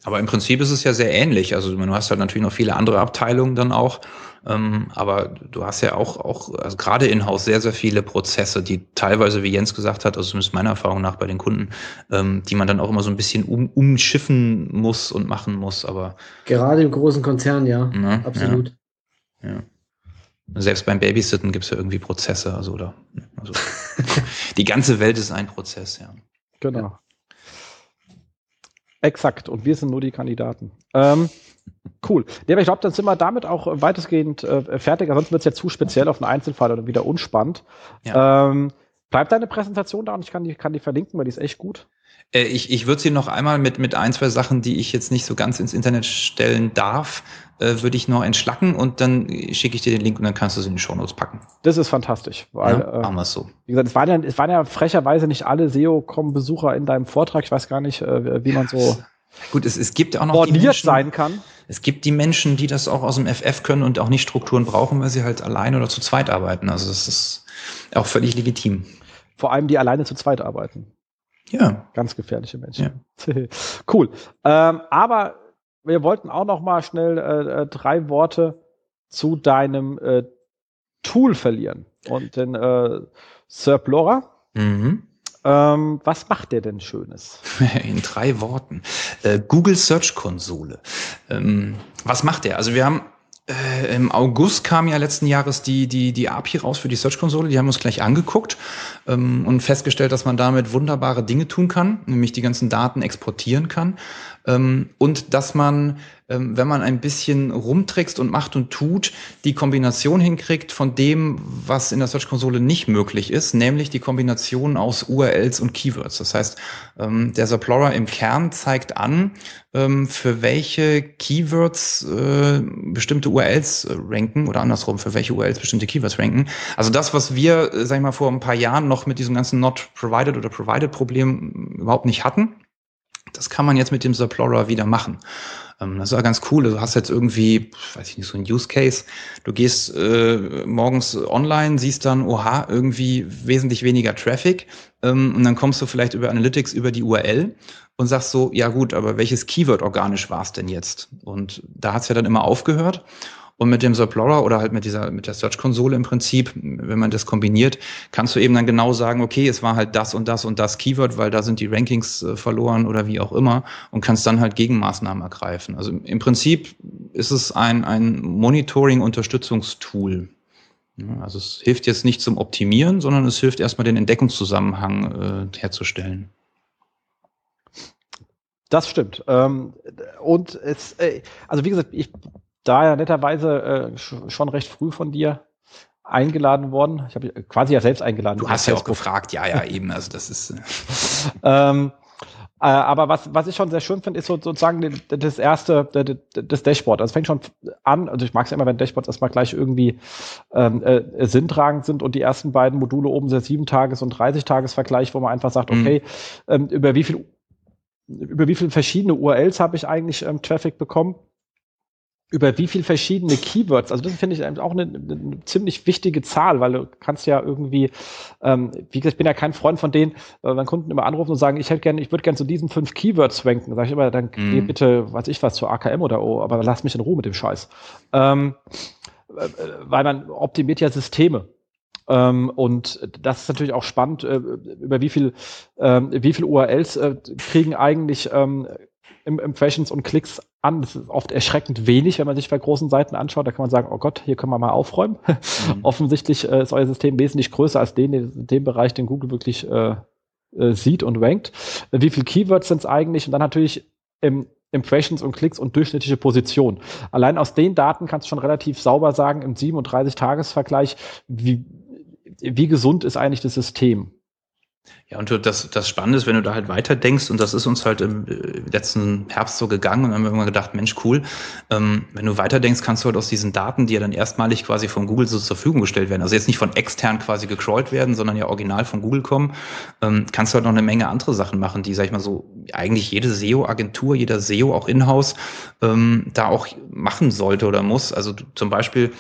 Speaker 4: Aber im Prinzip ist es ja sehr ähnlich. Also du hast halt natürlich noch viele andere Abteilungen dann auch. Ähm, aber du hast ja auch, auch also gerade in-house sehr, sehr viele Prozesse, die teilweise, wie Jens gesagt hat, also zumindest meiner Erfahrung nach bei den Kunden, ähm, die man dann auch immer so ein bisschen um, umschiffen muss und machen muss. Aber
Speaker 3: gerade im großen Konzern, ja, na, ne? absolut.
Speaker 4: Ja. ja. Selbst beim Babysitten gibt es ja irgendwie Prozesse, also oder also die ganze Welt ist ein Prozess, ja.
Speaker 2: Genau. Ja. Exakt. Und wir sind nur die Kandidaten. Ähm, cool. Ja, aber ich glaube, dann sind wir damit auch weitestgehend äh, fertig. Ansonsten wird es ja zu speziell auf einen Einzelfall oder wieder unspannend. Ja. Ähm, Bleibt deine Präsentation da und ich kann die, kann die verlinken, weil die ist echt gut.
Speaker 4: Äh, ich ich würde sie noch einmal mit, mit ein, zwei Sachen, die ich jetzt nicht so ganz ins Internet stellen darf, äh, würde ich noch entschlacken und dann schicke ich dir den Link und dann kannst du sie in die Shownotes packen.
Speaker 2: Das ist fantastisch. Weil,
Speaker 4: ja, machen wir es so.
Speaker 2: Wie gesagt, es waren, ja, es waren ja frecherweise nicht alle SEO-Com-Besucher in deinem Vortrag. Ich weiß gar nicht, äh, wie man so
Speaker 4: Gut, es, es gibt auch noch die
Speaker 2: Menschen, sein kann.
Speaker 4: Es gibt die Menschen, die das auch aus dem FF können und auch nicht Strukturen brauchen, weil sie halt allein oder zu zweit arbeiten. Also das ist auch völlig legitim.
Speaker 2: Vor allem die alleine zu zweit arbeiten.
Speaker 4: Ja.
Speaker 2: Ganz gefährliche Menschen. Ja. cool. Ähm, aber wir wollten auch noch mal schnell äh, äh, drei Worte zu deinem äh, Tool verlieren. Und den äh, Serplora. Mhm. Ähm, was macht der denn Schönes?
Speaker 4: In drei Worten. Äh, Google Search Konsole. Ähm, was macht der? Also wir haben äh, Im August kam ja letzten Jahres die, die, die API raus für die Search-Konsole. Die haben uns gleich angeguckt ähm, und festgestellt, dass man damit wunderbare Dinge tun kann, nämlich die ganzen Daten exportieren kann. Ähm, und dass man, wenn man ein bisschen rumtrickst und macht und tut, die Kombination hinkriegt von dem, was in der Search-Konsole nicht möglich ist, nämlich die Kombination aus URLs und Keywords. Das heißt, ähm, der Zaplorer im Kern zeigt an, für welche Keywords äh, bestimmte URLs äh, ranken oder andersrum, für welche URLs bestimmte Keywords ranken. Also das, was wir, äh, sag ich mal, vor ein paar Jahren noch mit diesem ganzen Not Provided oder Provided Problem überhaupt nicht hatten das kann man jetzt mit dem Zaplorer wieder machen. Ähm, das ist ganz cool. Du hast jetzt irgendwie, weiß ich nicht, so ein Use Case. Du gehst äh, morgens online, siehst dann, oha, irgendwie wesentlich weniger Traffic. Ähm, und dann kommst du vielleicht über Analytics über die URL und sagst so, ja gut, aber welches Keyword organisch war es denn jetzt? Und da hat es ja dann immer aufgehört. Und mit dem Subplorer oder halt mit dieser, mit der Search-Konsole im Prinzip, wenn man das kombiniert, kannst du eben dann genau sagen, okay, es war halt das und das und das Keyword, weil da sind die Rankings äh, verloren oder wie auch immer und kannst dann halt Gegenmaßnahmen ergreifen. Also im Prinzip ist es ein, ein Monitoring-Unterstützungstool. Also es hilft jetzt nicht zum Optimieren, sondern es hilft erstmal den Entdeckungszusammenhang äh, herzustellen.
Speaker 2: Das stimmt. Ähm, und es, äh, also wie gesagt, ich da ja netterweise äh, schon recht früh von dir eingeladen worden. Ich habe quasi ja selbst eingeladen.
Speaker 4: Du hast ja auch gefragt, ja, ja, eben. Also das ist. Äh
Speaker 2: ähm, äh, aber was, was ich schon sehr schön finde, ist so, sozusagen das erste, das Dashboard. Also es fängt schon an, also ich mag es ja immer, wenn Dashboards erstmal gleich irgendwie ähm, äh, sinntragend sind und die ersten beiden Module oben sind 7-Tages- und 30-Tages-Vergleich, wo man einfach sagt, mhm. okay, ähm, über wie viel über wie viele verschiedene URLs habe ich eigentlich ähm, Traffic bekommen über wie viel verschiedene Keywords, also das finde ich auch eine, eine, ziemlich wichtige Zahl, weil du kannst ja irgendwie, ähm, wie gesagt, ich bin ja kein Freund von denen, äh, wenn Kunden immer anrufen und sagen, ich hätte gerne, ich würde gerne zu diesen fünf Keywords ranken, dann sage ich immer, dann mm. geh bitte, weiß ich was, zu AKM oder O, aber lass mich in Ruhe mit dem Scheiß. Ähm, äh, weil man optimiert ja Systeme. Ähm, und das ist natürlich auch spannend, äh, über wie viel, ähm, wie viel URLs äh, kriegen eigentlich Impressions und Klicks an. Das ist oft erschreckend wenig, wenn man sich bei großen Seiten anschaut. Da kann man sagen, oh Gott, hier können wir mal aufräumen. Mhm. Offensichtlich äh, ist euer System wesentlich größer als den, in dem Bereich, den Google wirklich äh, äh, sieht und rankt. Wie viele Keywords sind es eigentlich? Und dann natürlich im Impressions und Klicks und durchschnittliche Position. Allein aus den Daten kannst du schon relativ sauber sagen, im 37-Tages-Vergleich, wie, wie gesund ist eigentlich das System.
Speaker 4: Ja, und das, das Spannende ist, wenn du da halt weiter denkst, und das ist uns halt im äh, letzten Herbst so gegangen, und dann haben wir immer gedacht, Mensch, cool, ähm, wenn du weiter denkst, kannst du halt aus diesen Daten, die ja dann erstmalig quasi von Google so zur Verfügung gestellt werden, also jetzt nicht von extern quasi gecrawlt werden, sondern ja original von Google kommen, ähm, kannst du halt noch eine Menge andere Sachen machen, die, sag ich mal so, eigentlich jede SEO-Agentur, jeder SEO auch in-house ähm, da auch machen sollte oder muss. Also zum Beispiel,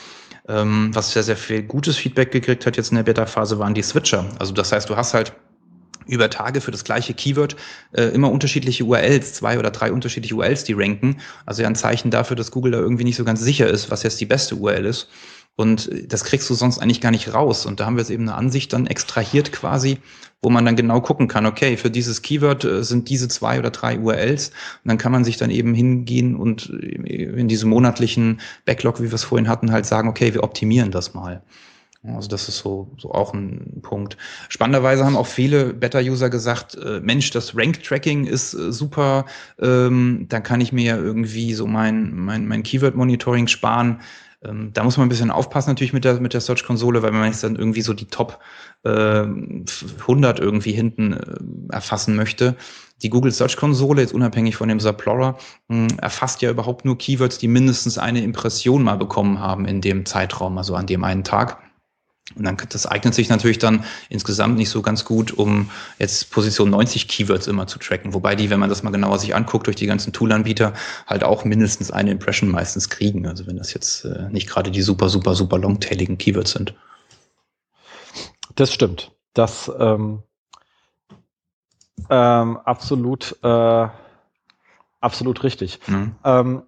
Speaker 4: ähm, was sehr, sehr viel gutes Feedback gekriegt hat jetzt in der Beta-Phase, waren die Switcher. Also das heißt, du hast halt über Tage für das gleiche Keyword äh, immer unterschiedliche URLs, zwei oder drei unterschiedliche URLs, die ranken. Also ja ein Zeichen dafür, dass Google da irgendwie nicht so ganz sicher ist, was jetzt die beste URL ist. Und das kriegst du sonst eigentlich gar nicht raus. Und da haben wir jetzt eben eine Ansicht dann extrahiert quasi, wo man dann genau gucken kann, okay, für dieses Keyword äh, sind diese zwei oder drei URLs. Und dann kann man sich dann eben hingehen und in diesem monatlichen Backlog, wie wir es vorhin hatten, halt sagen, okay, wir optimieren das mal. Also das ist so, so auch ein Punkt. Spannenderweise haben auch viele Beta-User gesagt, äh, Mensch, das Rank-Tracking ist äh, super, ähm, da kann ich mir ja irgendwie so mein, mein, mein Keyword-Monitoring sparen. Ähm, da muss man ein bisschen aufpassen natürlich mit der, mit der Search-Konsole, weil man jetzt dann irgendwie so die Top äh, 100 irgendwie hinten äh, erfassen möchte, die Google Search Konsole, jetzt unabhängig von dem Zaplorer, erfasst ja überhaupt nur Keywords, die mindestens eine Impression mal bekommen haben in dem Zeitraum, also an dem einen Tag. Und dann, das eignet sich natürlich dann insgesamt nicht so ganz gut, um jetzt Position 90 Keywords immer zu tracken. Wobei die, wenn man das mal genauer sich anguckt, durch die ganzen Toolanbieter halt auch mindestens eine Impression meistens kriegen. Also wenn das jetzt äh, nicht gerade die super, super, super longtailigen Keywords sind.
Speaker 2: Das stimmt. Das ähm, ähm, absolut, äh, absolut richtig. Mhm. Ähm,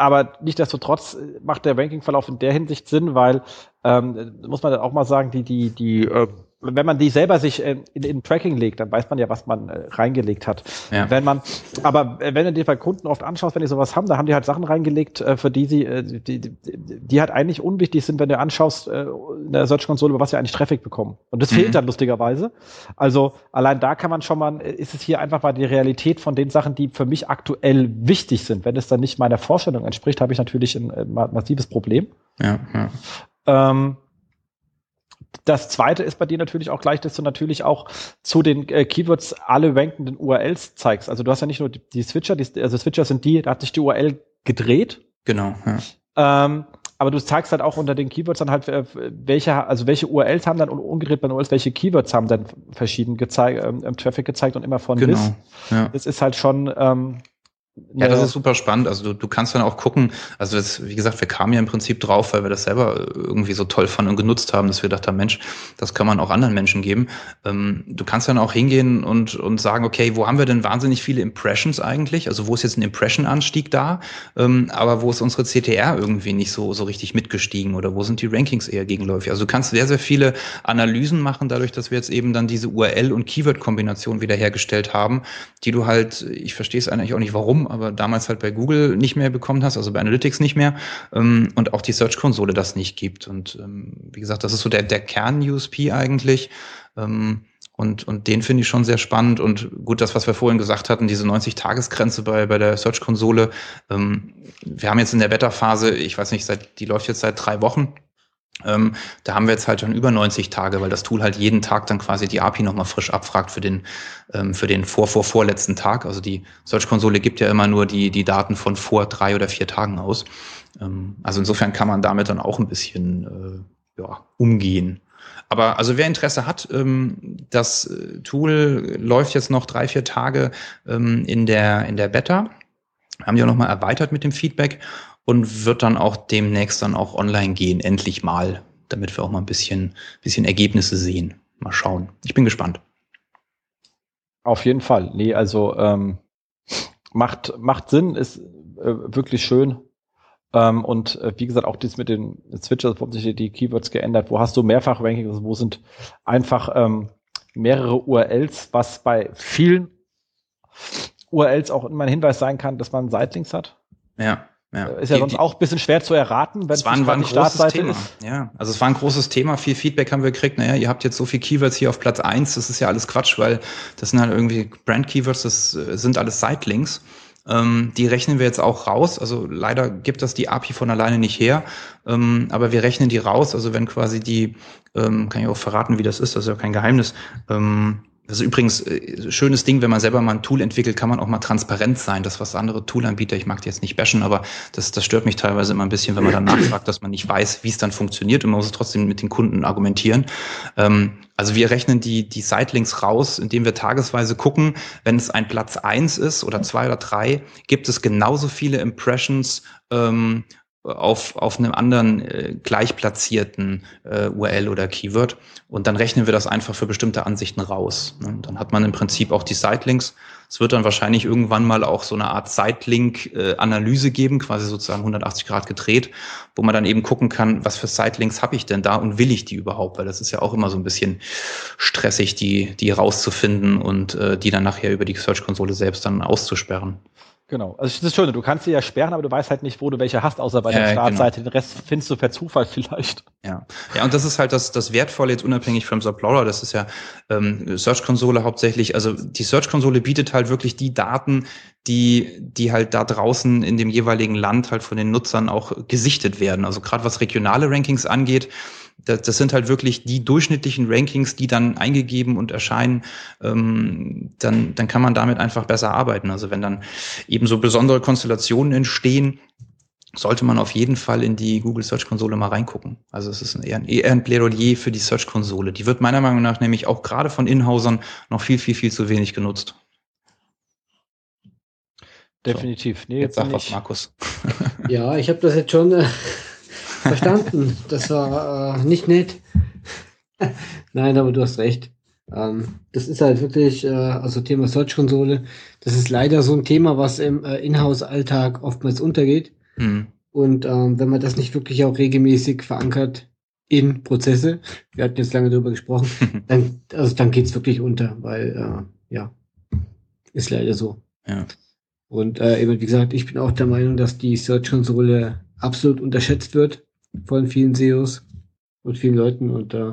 Speaker 2: aber nichtsdestotrotz macht der Rankingverlauf in der Hinsicht Sinn, weil ähm, muss man auch mal sagen, die, die, die äh, wenn man die selber sich in, in, in Tracking legt, dann weiß man ja, was man äh, reingelegt hat. Ja. Wenn man, aber wenn du dir bei Kunden oft anschaust, wenn die sowas haben, da haben die halt Sachen reingelegt, äh, für die sie, äh, die, die, die halt eigentlich unwichtig sind, wenn du anschaust äh, in der Search-Konsole, über was sie eigentlich Traffic bekommen. Und das mhm. fehlt dann lustigerweise. Also allein da kann man schon mal, ist es hier einfach mal die Realität von den Sachen, die für mich aktuell wichtig sind. Wenn es dann nicht meiner Vorstellung entspricht, habe ich natürlich ein, ein massives Problem. Ja, ja. Ähm, das zweite ist bei dir natürlich auch gleich, dass du natürlich auch zu den äh, Keywords alle rankenden URLs zeigst. Also du hast ja nicht nur die, die Switcher, die, also Switcher sind die, da hat sich die URL gedreht.
Speaker 4: Genau.
Speaker 2: Ja. Ähm, aber du zeigst halt auch unter den Keywords dann halt, äh, welche, also welche URLs haben dann und umgerät bei URLs, welche Keywords haben dann verschieden gezeigt, ähm, Traffic gezeigt und immer von
Speaker 4: genau. bis.
Speaker 2: Ja. Das ist halt schon, ähm,
Speaker 4: ja, das ist super spannend. Also du, du kannst dann auch gucken, also das, wie gesagt, wir kamen ja im Prinzip drauf, weil wir das selber irgendwie so toll fanden und genutzt haben, dass wir dachten, Mensch, das kann man auch anderen Menschen geben. Ähm, du kannst dann auch hingehen und, und sagen, okay, wo haben wir denn wahnsinnig viele Impressions eigentlich? Also wo ist jetzt ein Impression-Anstieg da? Ähm, aber wo ist unsere CTR irgendwie nicht so, so richtig mitgestiegen oder wo sind die Rankings eher gegenläufig? Also du kannst sehr, sehr viele Analysen machen, dadurch, dass wir jetzt eben dann diese URL- und Keyword-Kombination wiederhergestellt haben, die du halt, ich verstehe es eigentlich auch nicht, warum, aber damals halt bei Google nicht mehr bekommen hast, also bei Analytics nicht mehr ähm, und auch die Search-Konsole das nicht gibt. Und ähm, wie gesagt, das ist so der, der Kern-USP eigentlich. Ähm, und, und den finde ich schon sehr spannend. Und gut, das, was wir vorhin gesagt hatten, diese 90-Tages-Grenze bei, bei der Search-Konsole. Ähm, wir haben jetzt in der Beta-Phase, ich weiß nicht, seit, die läuft jetzt seit drei Wochen. Ähm, da haben wir jetzt halt schon über 90 Tage, weil das Tool halt jeden Tag dann quasi die API nochmal frisch abfragt für den, ähm, für den vor, vor, vorletzten Tag. Also die Search-Konsole gibt ja immer nur die, die Daten von vor drei oder vier Tagen aus. Ähm, also insofern kann man damit dann auch ein bisschen äh, ja, umgehen. Aber also wer Interesse hat, ähm, das äh, Tool läuft jetzt noch drei, vier Tage ähm, in, der, in der Beta. Haben die auch nochmal erweitert mit dem Feedback und wird dann auch demnächst dann auch online gehen, endlich mal, damit wir auch mal ein bisschen, bisschen Ergebnisse sehen. Mal schauen. Ich bin gespannt.
Speaker 2: Auf jeden Fall. Nee, also ähm, macht, macht Sinn, ist äh, wirklich schön. Ähm, und äh, wie gesagt, auch das mit den Switchers haben sich die Keywords geändert. Wo hast du mehrfach Rankings? Also wo sind einfach ähm, mehrere URLs, was bei vielen URLs auch immer ein Hinweis sein kann, dass man Sitelinks hat.
Speaker 4: Ja.
Speaker 2: Ja. Ist ja die, sonst auch ein bisschen schwer zu erraten,
Speaker 4: wenn es war, war ein großes Thema. Ist. Ja, also es war ein großes Thema. Viel Feedback haben wir gekriegt. Naja, ihr habt jetzt so viel Keywords hier auf Platz eins. Das ist ja alles Quatsch, weil das sind halt irgendwie Brand-Keywords, das äh, sind alles Sitelinks. Ähm, die rechnen wir jetzt auch raus. Also leider gibt das die API von alleine nicht her. Ähm, aber wir rechnen die raus. Also wenn quasi die, ähm, kann ich auch verraten, wie das ist, das ist ja kein Geheimnis. Ähm, das ist übrigens äh, schönes Ding, wenn man selber mal ein Tool entwickelt, kann man auch mal transparent sein. Das, was andere Toolanbieter, ich mag die jetzt nicht bashen, aber das, das stört mich teilweise immer ein bisschen, wenn man dann nachfragt, dass man nicht weiß, wie es dann funktioniert und man muss es trotzdem mit den Kunden argumentieren. Ähm, also wir rechnen die, die Sitelinks raus, indem wir tagesweise gucken, wenn es ein Platz eins ist oder zwei oder drei, gibt es genauso viele Impressions ähm, auf, auf einem anderen äh, gleich platzierten äh, URL oder Keyword. Und dann rechnen wir das einfach für bestimmte Ansichten raus. Ne? Dann hat man im Prinzip auch die Sitelinks. Es wird dann wahrscheinlich irgendwann mal auch so eine Art Sitelink-Analyse äh, geben, quasi sozusagen 180 Grad gedreht, wo man dann eben gucken kann, was für Sitelinks habe ich denn da und will ich die überhaupt? Weil das ist ja auch immer so ein bisschen stressig, die, die rauszufinden und äh, die dann nachher über die Search-Konsole selbst dann auszusperren.
Speaker 2: Genau. Also das ist schön, du kannst sie ja sperren, aber du weißt halt nicht, wo du welche hast, außer bei der
Speaker 4: Ja,
Speaker 2: Startseite. Den Rest findest du per Zufall vielleicht.
Speaker 4: Ja, ja, und das ist halt das, das Wertvolle jetzt unabhängig vom Subplorer. Das ist ja ähm, Search-Konsole hauptsächlich. Also die Search-Konsole bietet halt wirklich die Daten, die, die halt da draußen in dem jeweiligen Land halt von den Nutzern auch gesichtet werden. Also gerade was regionale Rankings angeht, das, das sind halt wirklich die durchschnittlichen Rankings, die dann eingegeben und erscheinen, ähm, dann, dann kann man damit einfach besser arbeiten. Also wenn dann eben so besondere Konstellationen entstehen, sollte man auf jeden Fall in die Google Search Konsole mal reingucken. Also es ist eher ein, eher ein Plädoyer für die Search Konsole. Die wird meiner Meinung nach nämlich auch gerade von Inhausern noch viel, viel, viel zu wenig genutzt.
Speaker 2: Definitiv. Nee,
Speaker 4: Jetzt sag was, Markus.
Speaker 3: Ja, ich habe das jetzt schon äh, verstanden. Das war äh, nicht nett. Nein, aber du hast recht. Ähm, das ist halt wirklich, äh, also Thema Search-Konsole, das ist leider so ein Thema, was im äh, Inhouse-Alltag oftmals untergeht.
Speaker 4: Hm.
Speaker 3: Und ähm, wenn man das nicht wirklich auch regelmäßig verankert in Prozesse, wir hatten jetzt lange darüber gesprochen, dann, also dann geht's wirklich unter, weil äh, ja, ist leider so.
Speaker 4: Ja.
Speaker 3: Und äh, eben, wie gesagt, ich bin auch der Meinung, dass die Search-Konsole absolut unterschätzt wird von vielen SEOs und vielen Leuten. Und äh,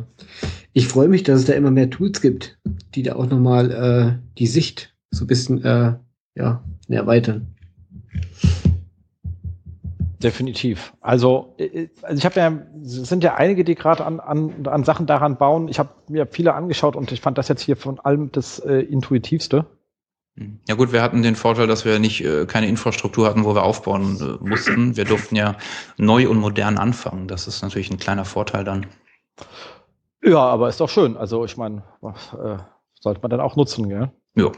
Speaker 3: ich freue mich, dass es da immer mehr Tools gibt, die da auch nochmal äh, die Sicht so ein bisschen äh, ja, erweitern.
Speaker 2: Definitiv. Also, äh, also ich habe ja, es sind ja einige, die gerade an, an, an Sachen daran bauen. Ich habe mir viele angeschaut und ich fand das jetzt hier von allem das äh, intuitivste.
Speaker 4: Hm. Ja gut, wir hatten den Vorteil, dass wir nicht äh, keine Infrastruktur hatten, wo wir aufbauen äh, mussten. Wir durften ja neu und modern anfangen. Das ist natürlich ein kleiner Vorteil dann.
Speaker 2: Ja, aber ist doch schön. Also ich meine, äh, sollte man dann auch nutzen, gell?
Speaker 4: Ja.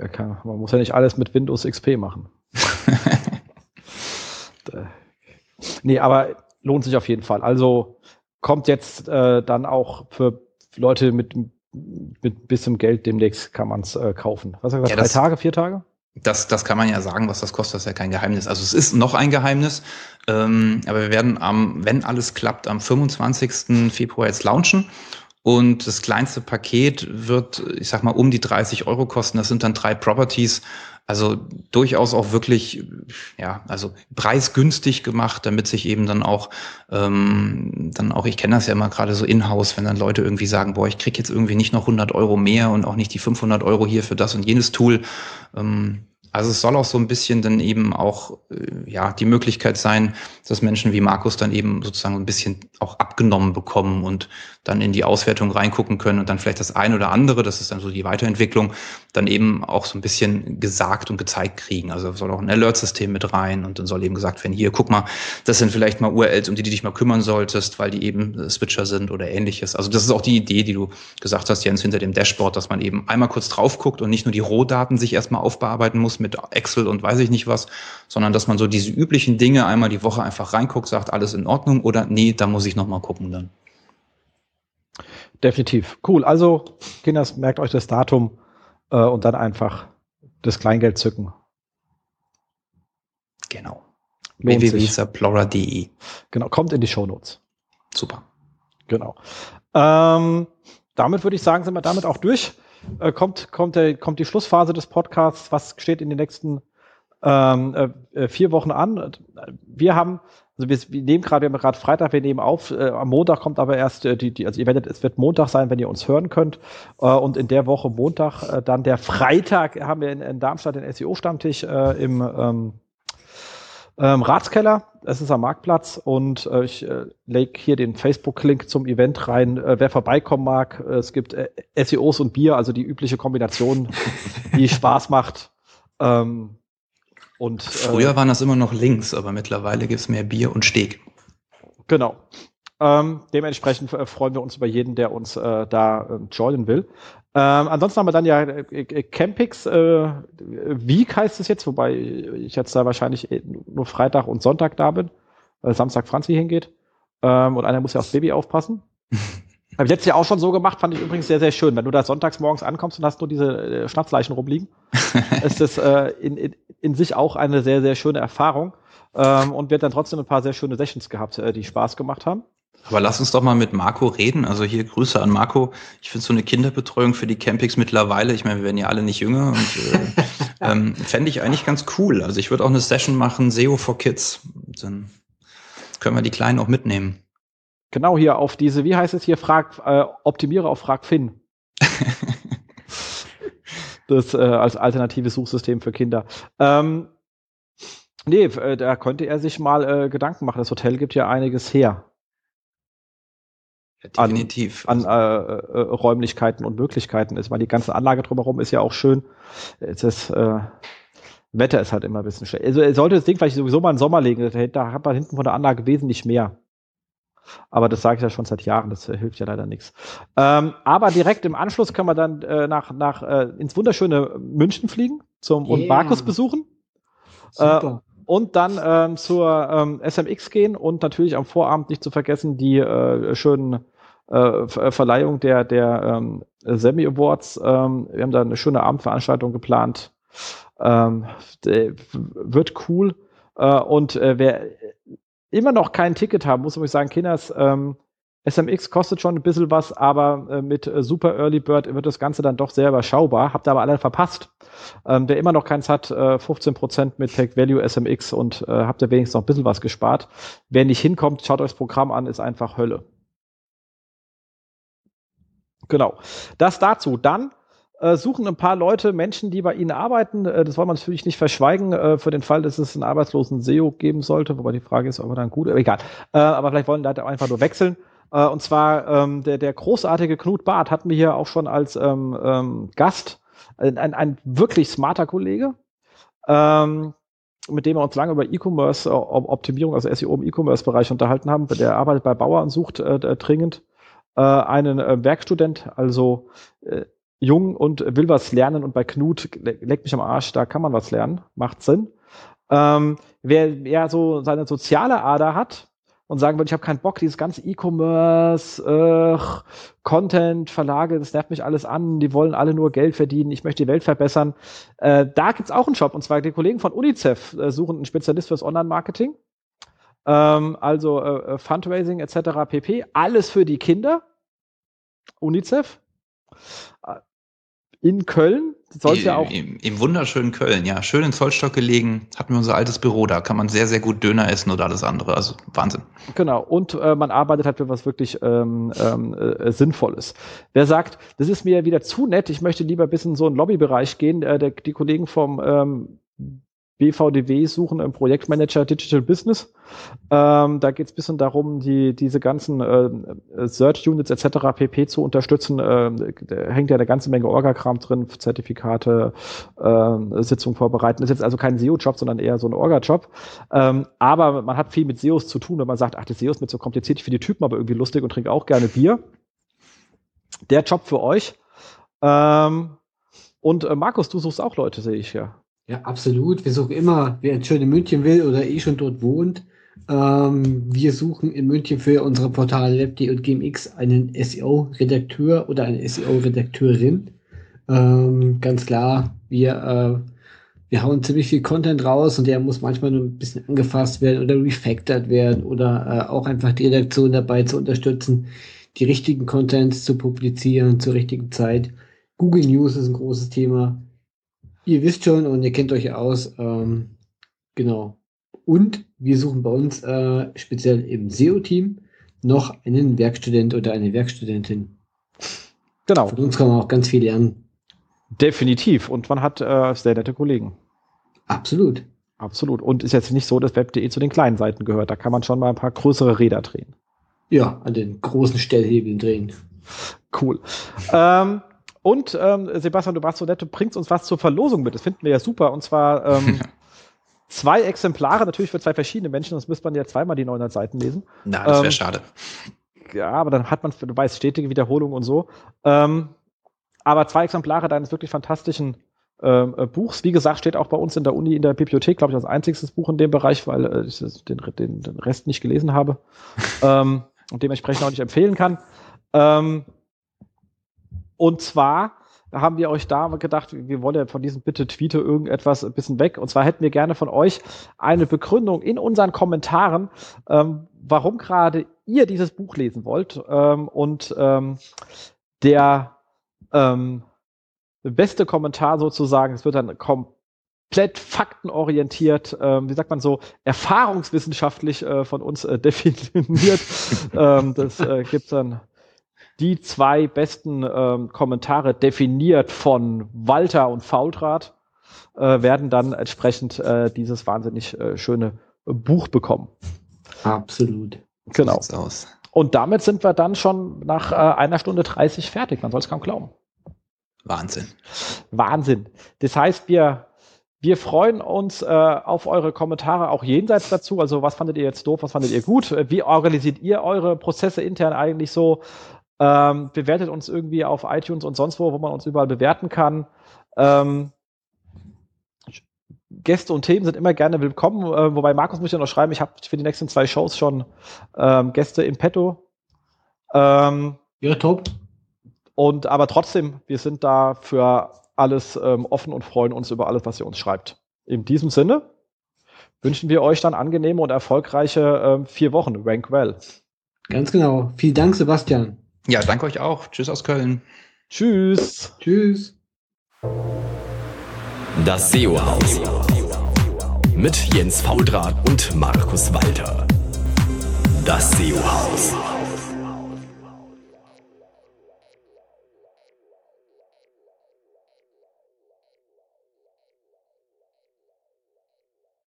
Speaker 2: Ja, kann, man muss ja nicht alles mit Windows XP machen. Nee, aber lohnt sich auf jeden Fall. Also kommt jetzt äh, dann auch für Leute mit, mit bisschen Geld demnächst kann man es äh, kaufen. Was hast du gesagt?
Speaker 4: Ja,
Speaker 2: Drei Tage, vier Tage?
Speaker 4: Das, das kann man ja sagen, was das kostet, das ist ja kein Geheimnis. Also es ist noch ein Geheimnis, ähm, aber wir werden am, wenn alles klappt, am 25. Februar jetzt launchen. Und das kleinste Paket wird, ich sag mal, um die 30 Euro kosten. Das sind dann drei Properties. Also durchaus auch wirklich, ja, also preisgünstig gemacht, damit sich eben dann auch, ähm, dann auch, ich kenne das ja immer gerade so in-house, wenn dann Leute irgendwie sagen, boah, ich krieg jetzt irgendwie nicht noch 100 Euro mehr und auch nicht die 500 Euro hier für das und jenes Tool. Ähm, also es soll auch so ein bisschen dann eben auch äh, ja die Möglichkeit sein, dass Menschen wie Markus dann eben sozusagen ein bisschen auch abgenommen bekommen und dann in die Auswertung reingucken können und dann vielleicht das eine oder andere, das ist dann so die Weiterentwicklung, dann eben auch so ein bisschen gesagt und gezeigt kriegen. Also soll auch ein Alert-System mit rein und dann soll eben gesagt werden, hier, guck mal, das sind vielleicht mal URLs, um die du dich mal kümmern solltest, weil die eben äh, Switcher sind oder ähnliches. Also das ist auch die Idee, die du gesagt hast, Jens, hinter dem Dashboard, dass man eben einmal kurz drauf guckt und nicht nur die Rohdaten sich erstmal aufbearbeiten muss mit Excel und weiß ich nicht was, sondern dass man so diese üblichen Dinge einmal die Woche einfach reinguckt, sagt, alles in Ordnung oder nee, da muss ich nochmal gucken dann.
Speaker 2: Definitiv. Cool. Also, Kinders, merkt euch das Datum äh, und dann einfach das Kleingeld zücken.
Speaker 4: Genau. Www.saplora.de.
Speaker 2: Genau, kommt in die Shownotes.
Speaker 4: Super.
Speaker 2: Genau. Ähm, damit würde ich sagen, sind wir damit auch durch. Äh, kommt, kommt, der, kommt die Schlussphase des Podcasts. Was steht in den nächsten ähm, äh, vier Wochen an? Wir haben, also wir, wir nehmen gerade, wir haben gerade Freitag, wir nehmen auf. Äh, am Montag kommt aber erst äh, die, die, also ihr werdet, es wird Montag sein, wenn ihr uns hören könnt. Äh, und in der Woche Montag, äh, dann der Freitag, haben wir in, in Darmstadt den SEO-Stammtisch äh, im ähm, ähm, Ratskeller, es ist am Marktplatz und äh, ich äh, lege hier den Facebook-Link zum Event rein. Äh, wer vorbeikommen mag, äh, es gibt äh, SEOs und Bier, also die übliche Kombination, die Spaß macht. Ähm, und äh,
Speaker 4: Früher waren das immer noch Links, aber mittlerweile gibt's mehr Bier und Steg.
Speaker 2: Genau. Ähm, dementsprechend äh, freuen wir uns über jeden, der uns äh, da äh, joinen will. Ähm, ansonsten haben wir dann ja äh, äh, Campix, äh, Week heißt es jetzt, wobei ich jetzt da wahrscheinlich eh nur Freitag und Sonntag da bin, Samstag Franzi hingeht. Ähm, und einer muss ja aufs Baby aufpassen. Habe ich letztes Jahr auch schon so gemacht, fand ich übrigens sehr, sehr schön. Wenn du da sonntags morgens ankommst und hast nur diese äh, Schnapsleichen rumliegen, ist das äh, in, in, in sich auch eine sehr, sehr schöne Erfahrung. Ähm, und wir haben dann trotzdem ein paar sehr schöne Sessions gehabt, äh, die Spaß gemacht haben.
Speaker 4: Aber lass uns doch mal mit Marco reden. Also hier Grüße an Marco. Ich finde so eine Kinderbetreuung für die Campings mittlerweile, ich meine, wir werden ja alle nicht jünger und äh, ähm, fände ich eigentlich ganz cool. Also ich würde auch eine Session machen, SEO for Kids. Dann können wir die Kleinen auch mitnehmen.
Speaker 2: Genau hier auf diese, wie heißt es hier, Frag, äh, optimiere auf Frag Finn. das äh, als alternatives Suchsystem für Kinder. Ähm, nee, äh, da könnte er sich mal äh, Gedanken machen. Das Hotel gibt ja einiges her.
Speaker 4: Ja, definitiv.
Speaker 2: An, an äh, äh, Räumlichkeiten und Möglichkeiten ist, weil die ganze Anlage drumherum ist ja auch schön. Es ist, äh, Wetter ist halt immer ein bisschen schlecht. Also er sollte das Ding vielleicht sowieso mal den Sommer legen. Da hat man hinten von der Anlage wesentlich mehr. Aber das sage ich ja schon seit Jahren, das äh, hilft ja leider nichts. Ähm, aber direkt im Anschluss können wir dann äh, nach, nach äh, ins wunderschöne München fliegen zum yeah. und Markus besuchen. Super. Äh, und dann ähm, zur ähm, SMX gehen und natürlich am Vorabend nicht zu vergessen die äh, schönen äh, Verleihung der, der ähm, Semi Awards. Ähm, wir haben da eine schöne Abendveranstaltung geplant. Ähm, wird cool. Äh, und äh, wer immer noch kein Ticket haben, muss ich sagen, Kinders, ähm, SMX kostet schon ein bisschen was, aber äh, mit äh, Super Early Bird wird das Ganze dann doch sehr überschaubar. Habt ihr aber alle verpasst. Ähm, wer immer noch keins hat, äh, 15% mit Tech Value SMX und äh, habt ihr wenigstens noch ein bisschen was gespart. Wer nicht hinkommt, schaut euch das Programm an, ist einfach Hölle. Genau. Das dazu. Dann äh, suchen ein paar Leute Menschen, die bei ihnen arbeiten. Äh, das wollen wir natürlich nicht verschweigen, äh, für den Fall, dass es einen arbeitslosen SEO geben sollte, wobei die Frage ist, ob er dann gut, egal. Äh, aber vielleicht wollen Leute einfach nur wechseln. Äh, und zwar ähm, der, der großartige Knut Barth hatten wir hier auch schon als ähm, ähm, Gast. Ein, ein, ein wirklich smarter Kollege. Ähm, mit dem wir uns lange über E-Commerce-Optimierung, also SEO im E-Commerce-Bereich unterhalten haben. Der arbeitet bei Bauer und sucht dringend einen Werkstudent, also jung und will was lernen und bei Knut leckt mich am Arsch, da kann man was lernen, macht Sinn. Ähm, wer ja so seine soziale Ader hat und sagen würde, ich habe keinen Bock, dieses ganze E-Commerce, äh, Content, Verlage, das nervt mich alles an, die wollen alle nur Geld verdienen, ich möchte die Welt verbessern. Äh, da gibt's auch einen Shop und zwar die Kollegen von UNICEF äh, suchen einen Spezialist fürs Online-Marketing. Ähm, also äh, Fundraising etc. pp. Alles für die Kinder. UNICEF in Köln.
Speaker 4: Soll ja auch Im, Im, wunderschönen Köln, ja. Schön in Zollstock gelegen. Hatten wir unser altes Büro da. Kann man sehr, sehr gut Döner essen oder alles andere. Also Wahnsinn.
Speaker 2: Genau. Und äh, man arbeitet halt für was wirklich ähm, ähm, äh, Sinnvolles. Wer sagt, das ist mir wieder zu nett, ich möchte lieber bis in so einen Lobbybereich gehen, äh, der, die Kollegen vom ähm, BVDW suchen im Projektmanager Digital Business. Ähm, da geht es ein bisschen darum, die, diese ganzen äh, Search Units etc. pp. zu unterstützen. Äh, da hängt ja eine ganze Menge Orga-Kram drin, Zertifikate, äh, Sitzungen vorbereiten. Das ist jetzt also kein SEO-Job, sondern eher so ein Orga-Job. Ähm, aber man hat viel mit SEOs zu tun, wenn man sagt, ach, das SEO ist mir zu kompliziert, ich finde die Typen aber irgendwie lustig und trinke auch gerne Bier. Der Job für euch. Ähm, und äh, Markus, du suchst auch Leute, sehe ich ja.
Speaker 3: Ja, absolut. Wir suchen immer, wer jetzt schon in München will oder eh schon dort wohnt. Ähm, wir suchen in München für unsere Portale LabD und GMX einen SEO-Redakteur oder eine SEO-Redakteurin. Ähm, ganz klar, wir, äh, wir hauen ziemlich viel Content raus und der muss manchmal nur ein bisschen angefasst werden oder refactored werden oder äh, auch einfach die Redaktion dabei zu unterstützen, die richtigen Contents zu publizieren zur richtigen Zeit. Google News ist ein großes Thema. Ihr wisst schon und ihr kennt euch aus. Ähm, genau. Und wir suchen bei uns äh, speziell im SEO-Team noch einen Werkstudent oder eine Werkstudentin. Genau. Von uns kann man auch ganz viel lernen.
Speaker 2: Definitiv. Und man hat äh, sehr nette Kollegen.
Speaker 3: Absolut.
Speaker 2: Absolut. Und ist jetzt nicht so, dass Web.de zu den kleinen Seiten gehört. Da kann man schon mal ein paar größere Räder drehen.
Speaker 3: Ja, an den großen Stellhebeln drehen.
Speaker 2: Cool. ähm, und ähm, Sebastian, du warst so nett, du bringst uns was zur Verlosung mit. Das finden wir ja super. Und zwar ähm, zwei Exemplare, natürlich für zwei verschiedene Menschen, sonst müsste man ja zweimal die 900 Seiten lesen.
Speaker 4: Na, das wäre ähm, schade.
Speaker 2: Ja, aber dann hat man, du weißt, stetige Wiederholung und so. Ähm, aber zwei Exemplare deines wirklich fantastischen ähm, äh, Buchs. Wie gesagt, steht auch bei uns in der Uni in der Bibliothek, glaube ich, als einziges Buch in dem Bereich, weil äh, ich den, den, den Rest nicht gelesen habe ähm, und dementsprechend auch nicht empfehlen kann. Ähm, und zwar haben wir euch da gedacht, wir wollen ja von diesem Bitte Tweete irgendetwas ein bisschen weg. Und zwar hätten wir gerne von euch eine Begründung in unseren Kommentaren, ähm, warum gerade ihr dieses Buch lesen wollt. Ähm, und ähm, der ähm, beste Kommentar sozusagen, es wird dann kom komplett faktenorientiert, ähm, wie sagt man so, erfahrungswissenschaftlich äh, von uns äh, definiert. ähm, das äh, gibt dann die zwei besten ähm, Kommentare definiert von Walter und Faultrat, äh, werden dann entsprechend äh, dieses wahnsinnig äh, schöne Buch bekommen.
Speaker 3: Absolut.
Speaker 2: Genau. Und damit sind wir dann schon nach äh, einer Stunde 30 fertig. Man soll es kaum glauben.
Speaker 4: Wahnsinn.
Speaker 2: Wahnsinn. Das heißt, wir wir freuen uns äh, auf eure Kommentare auch jenseits dazu. Also was fandet ihr jetzt doof, was fandet ihr gut? Wie organisiert ihr eure Prozesse intern eigentlich so? Ähm, bewertet uns irgendwie auf iTunes und sonst wo, wo man uns überall bewerten kann. Ähm, Gäste und Themen sind immer gerne willkommen. Äh, wobei Markus muss ja noch schreiben, ich habe für die nächsten zwei Shows schon ähm, Gäste in petto.
Speaker 3: Ähm, ja, top.
Speaker 2: Und aber trotzdem, wir sind da für alles ähm, offen und freuen uns über alles, was ihr uns schreibt. In diesem Sinne wünschen wir euch dann angenehme und erfolgreiche ähm, vier Wochen. Rank well.
Speaker 3: Ganz genau. Vielen Dank, Sebastian.
Speaker 4: Ja, danke euch auch. Tschüss aus Köln.
Speaker 2: Tschüss.
Speaker 3: Tschüss.
Speaker 1: Das SEO-Haus. Mit Jens Faudrat und Markus Walter. Das SEO-Haus.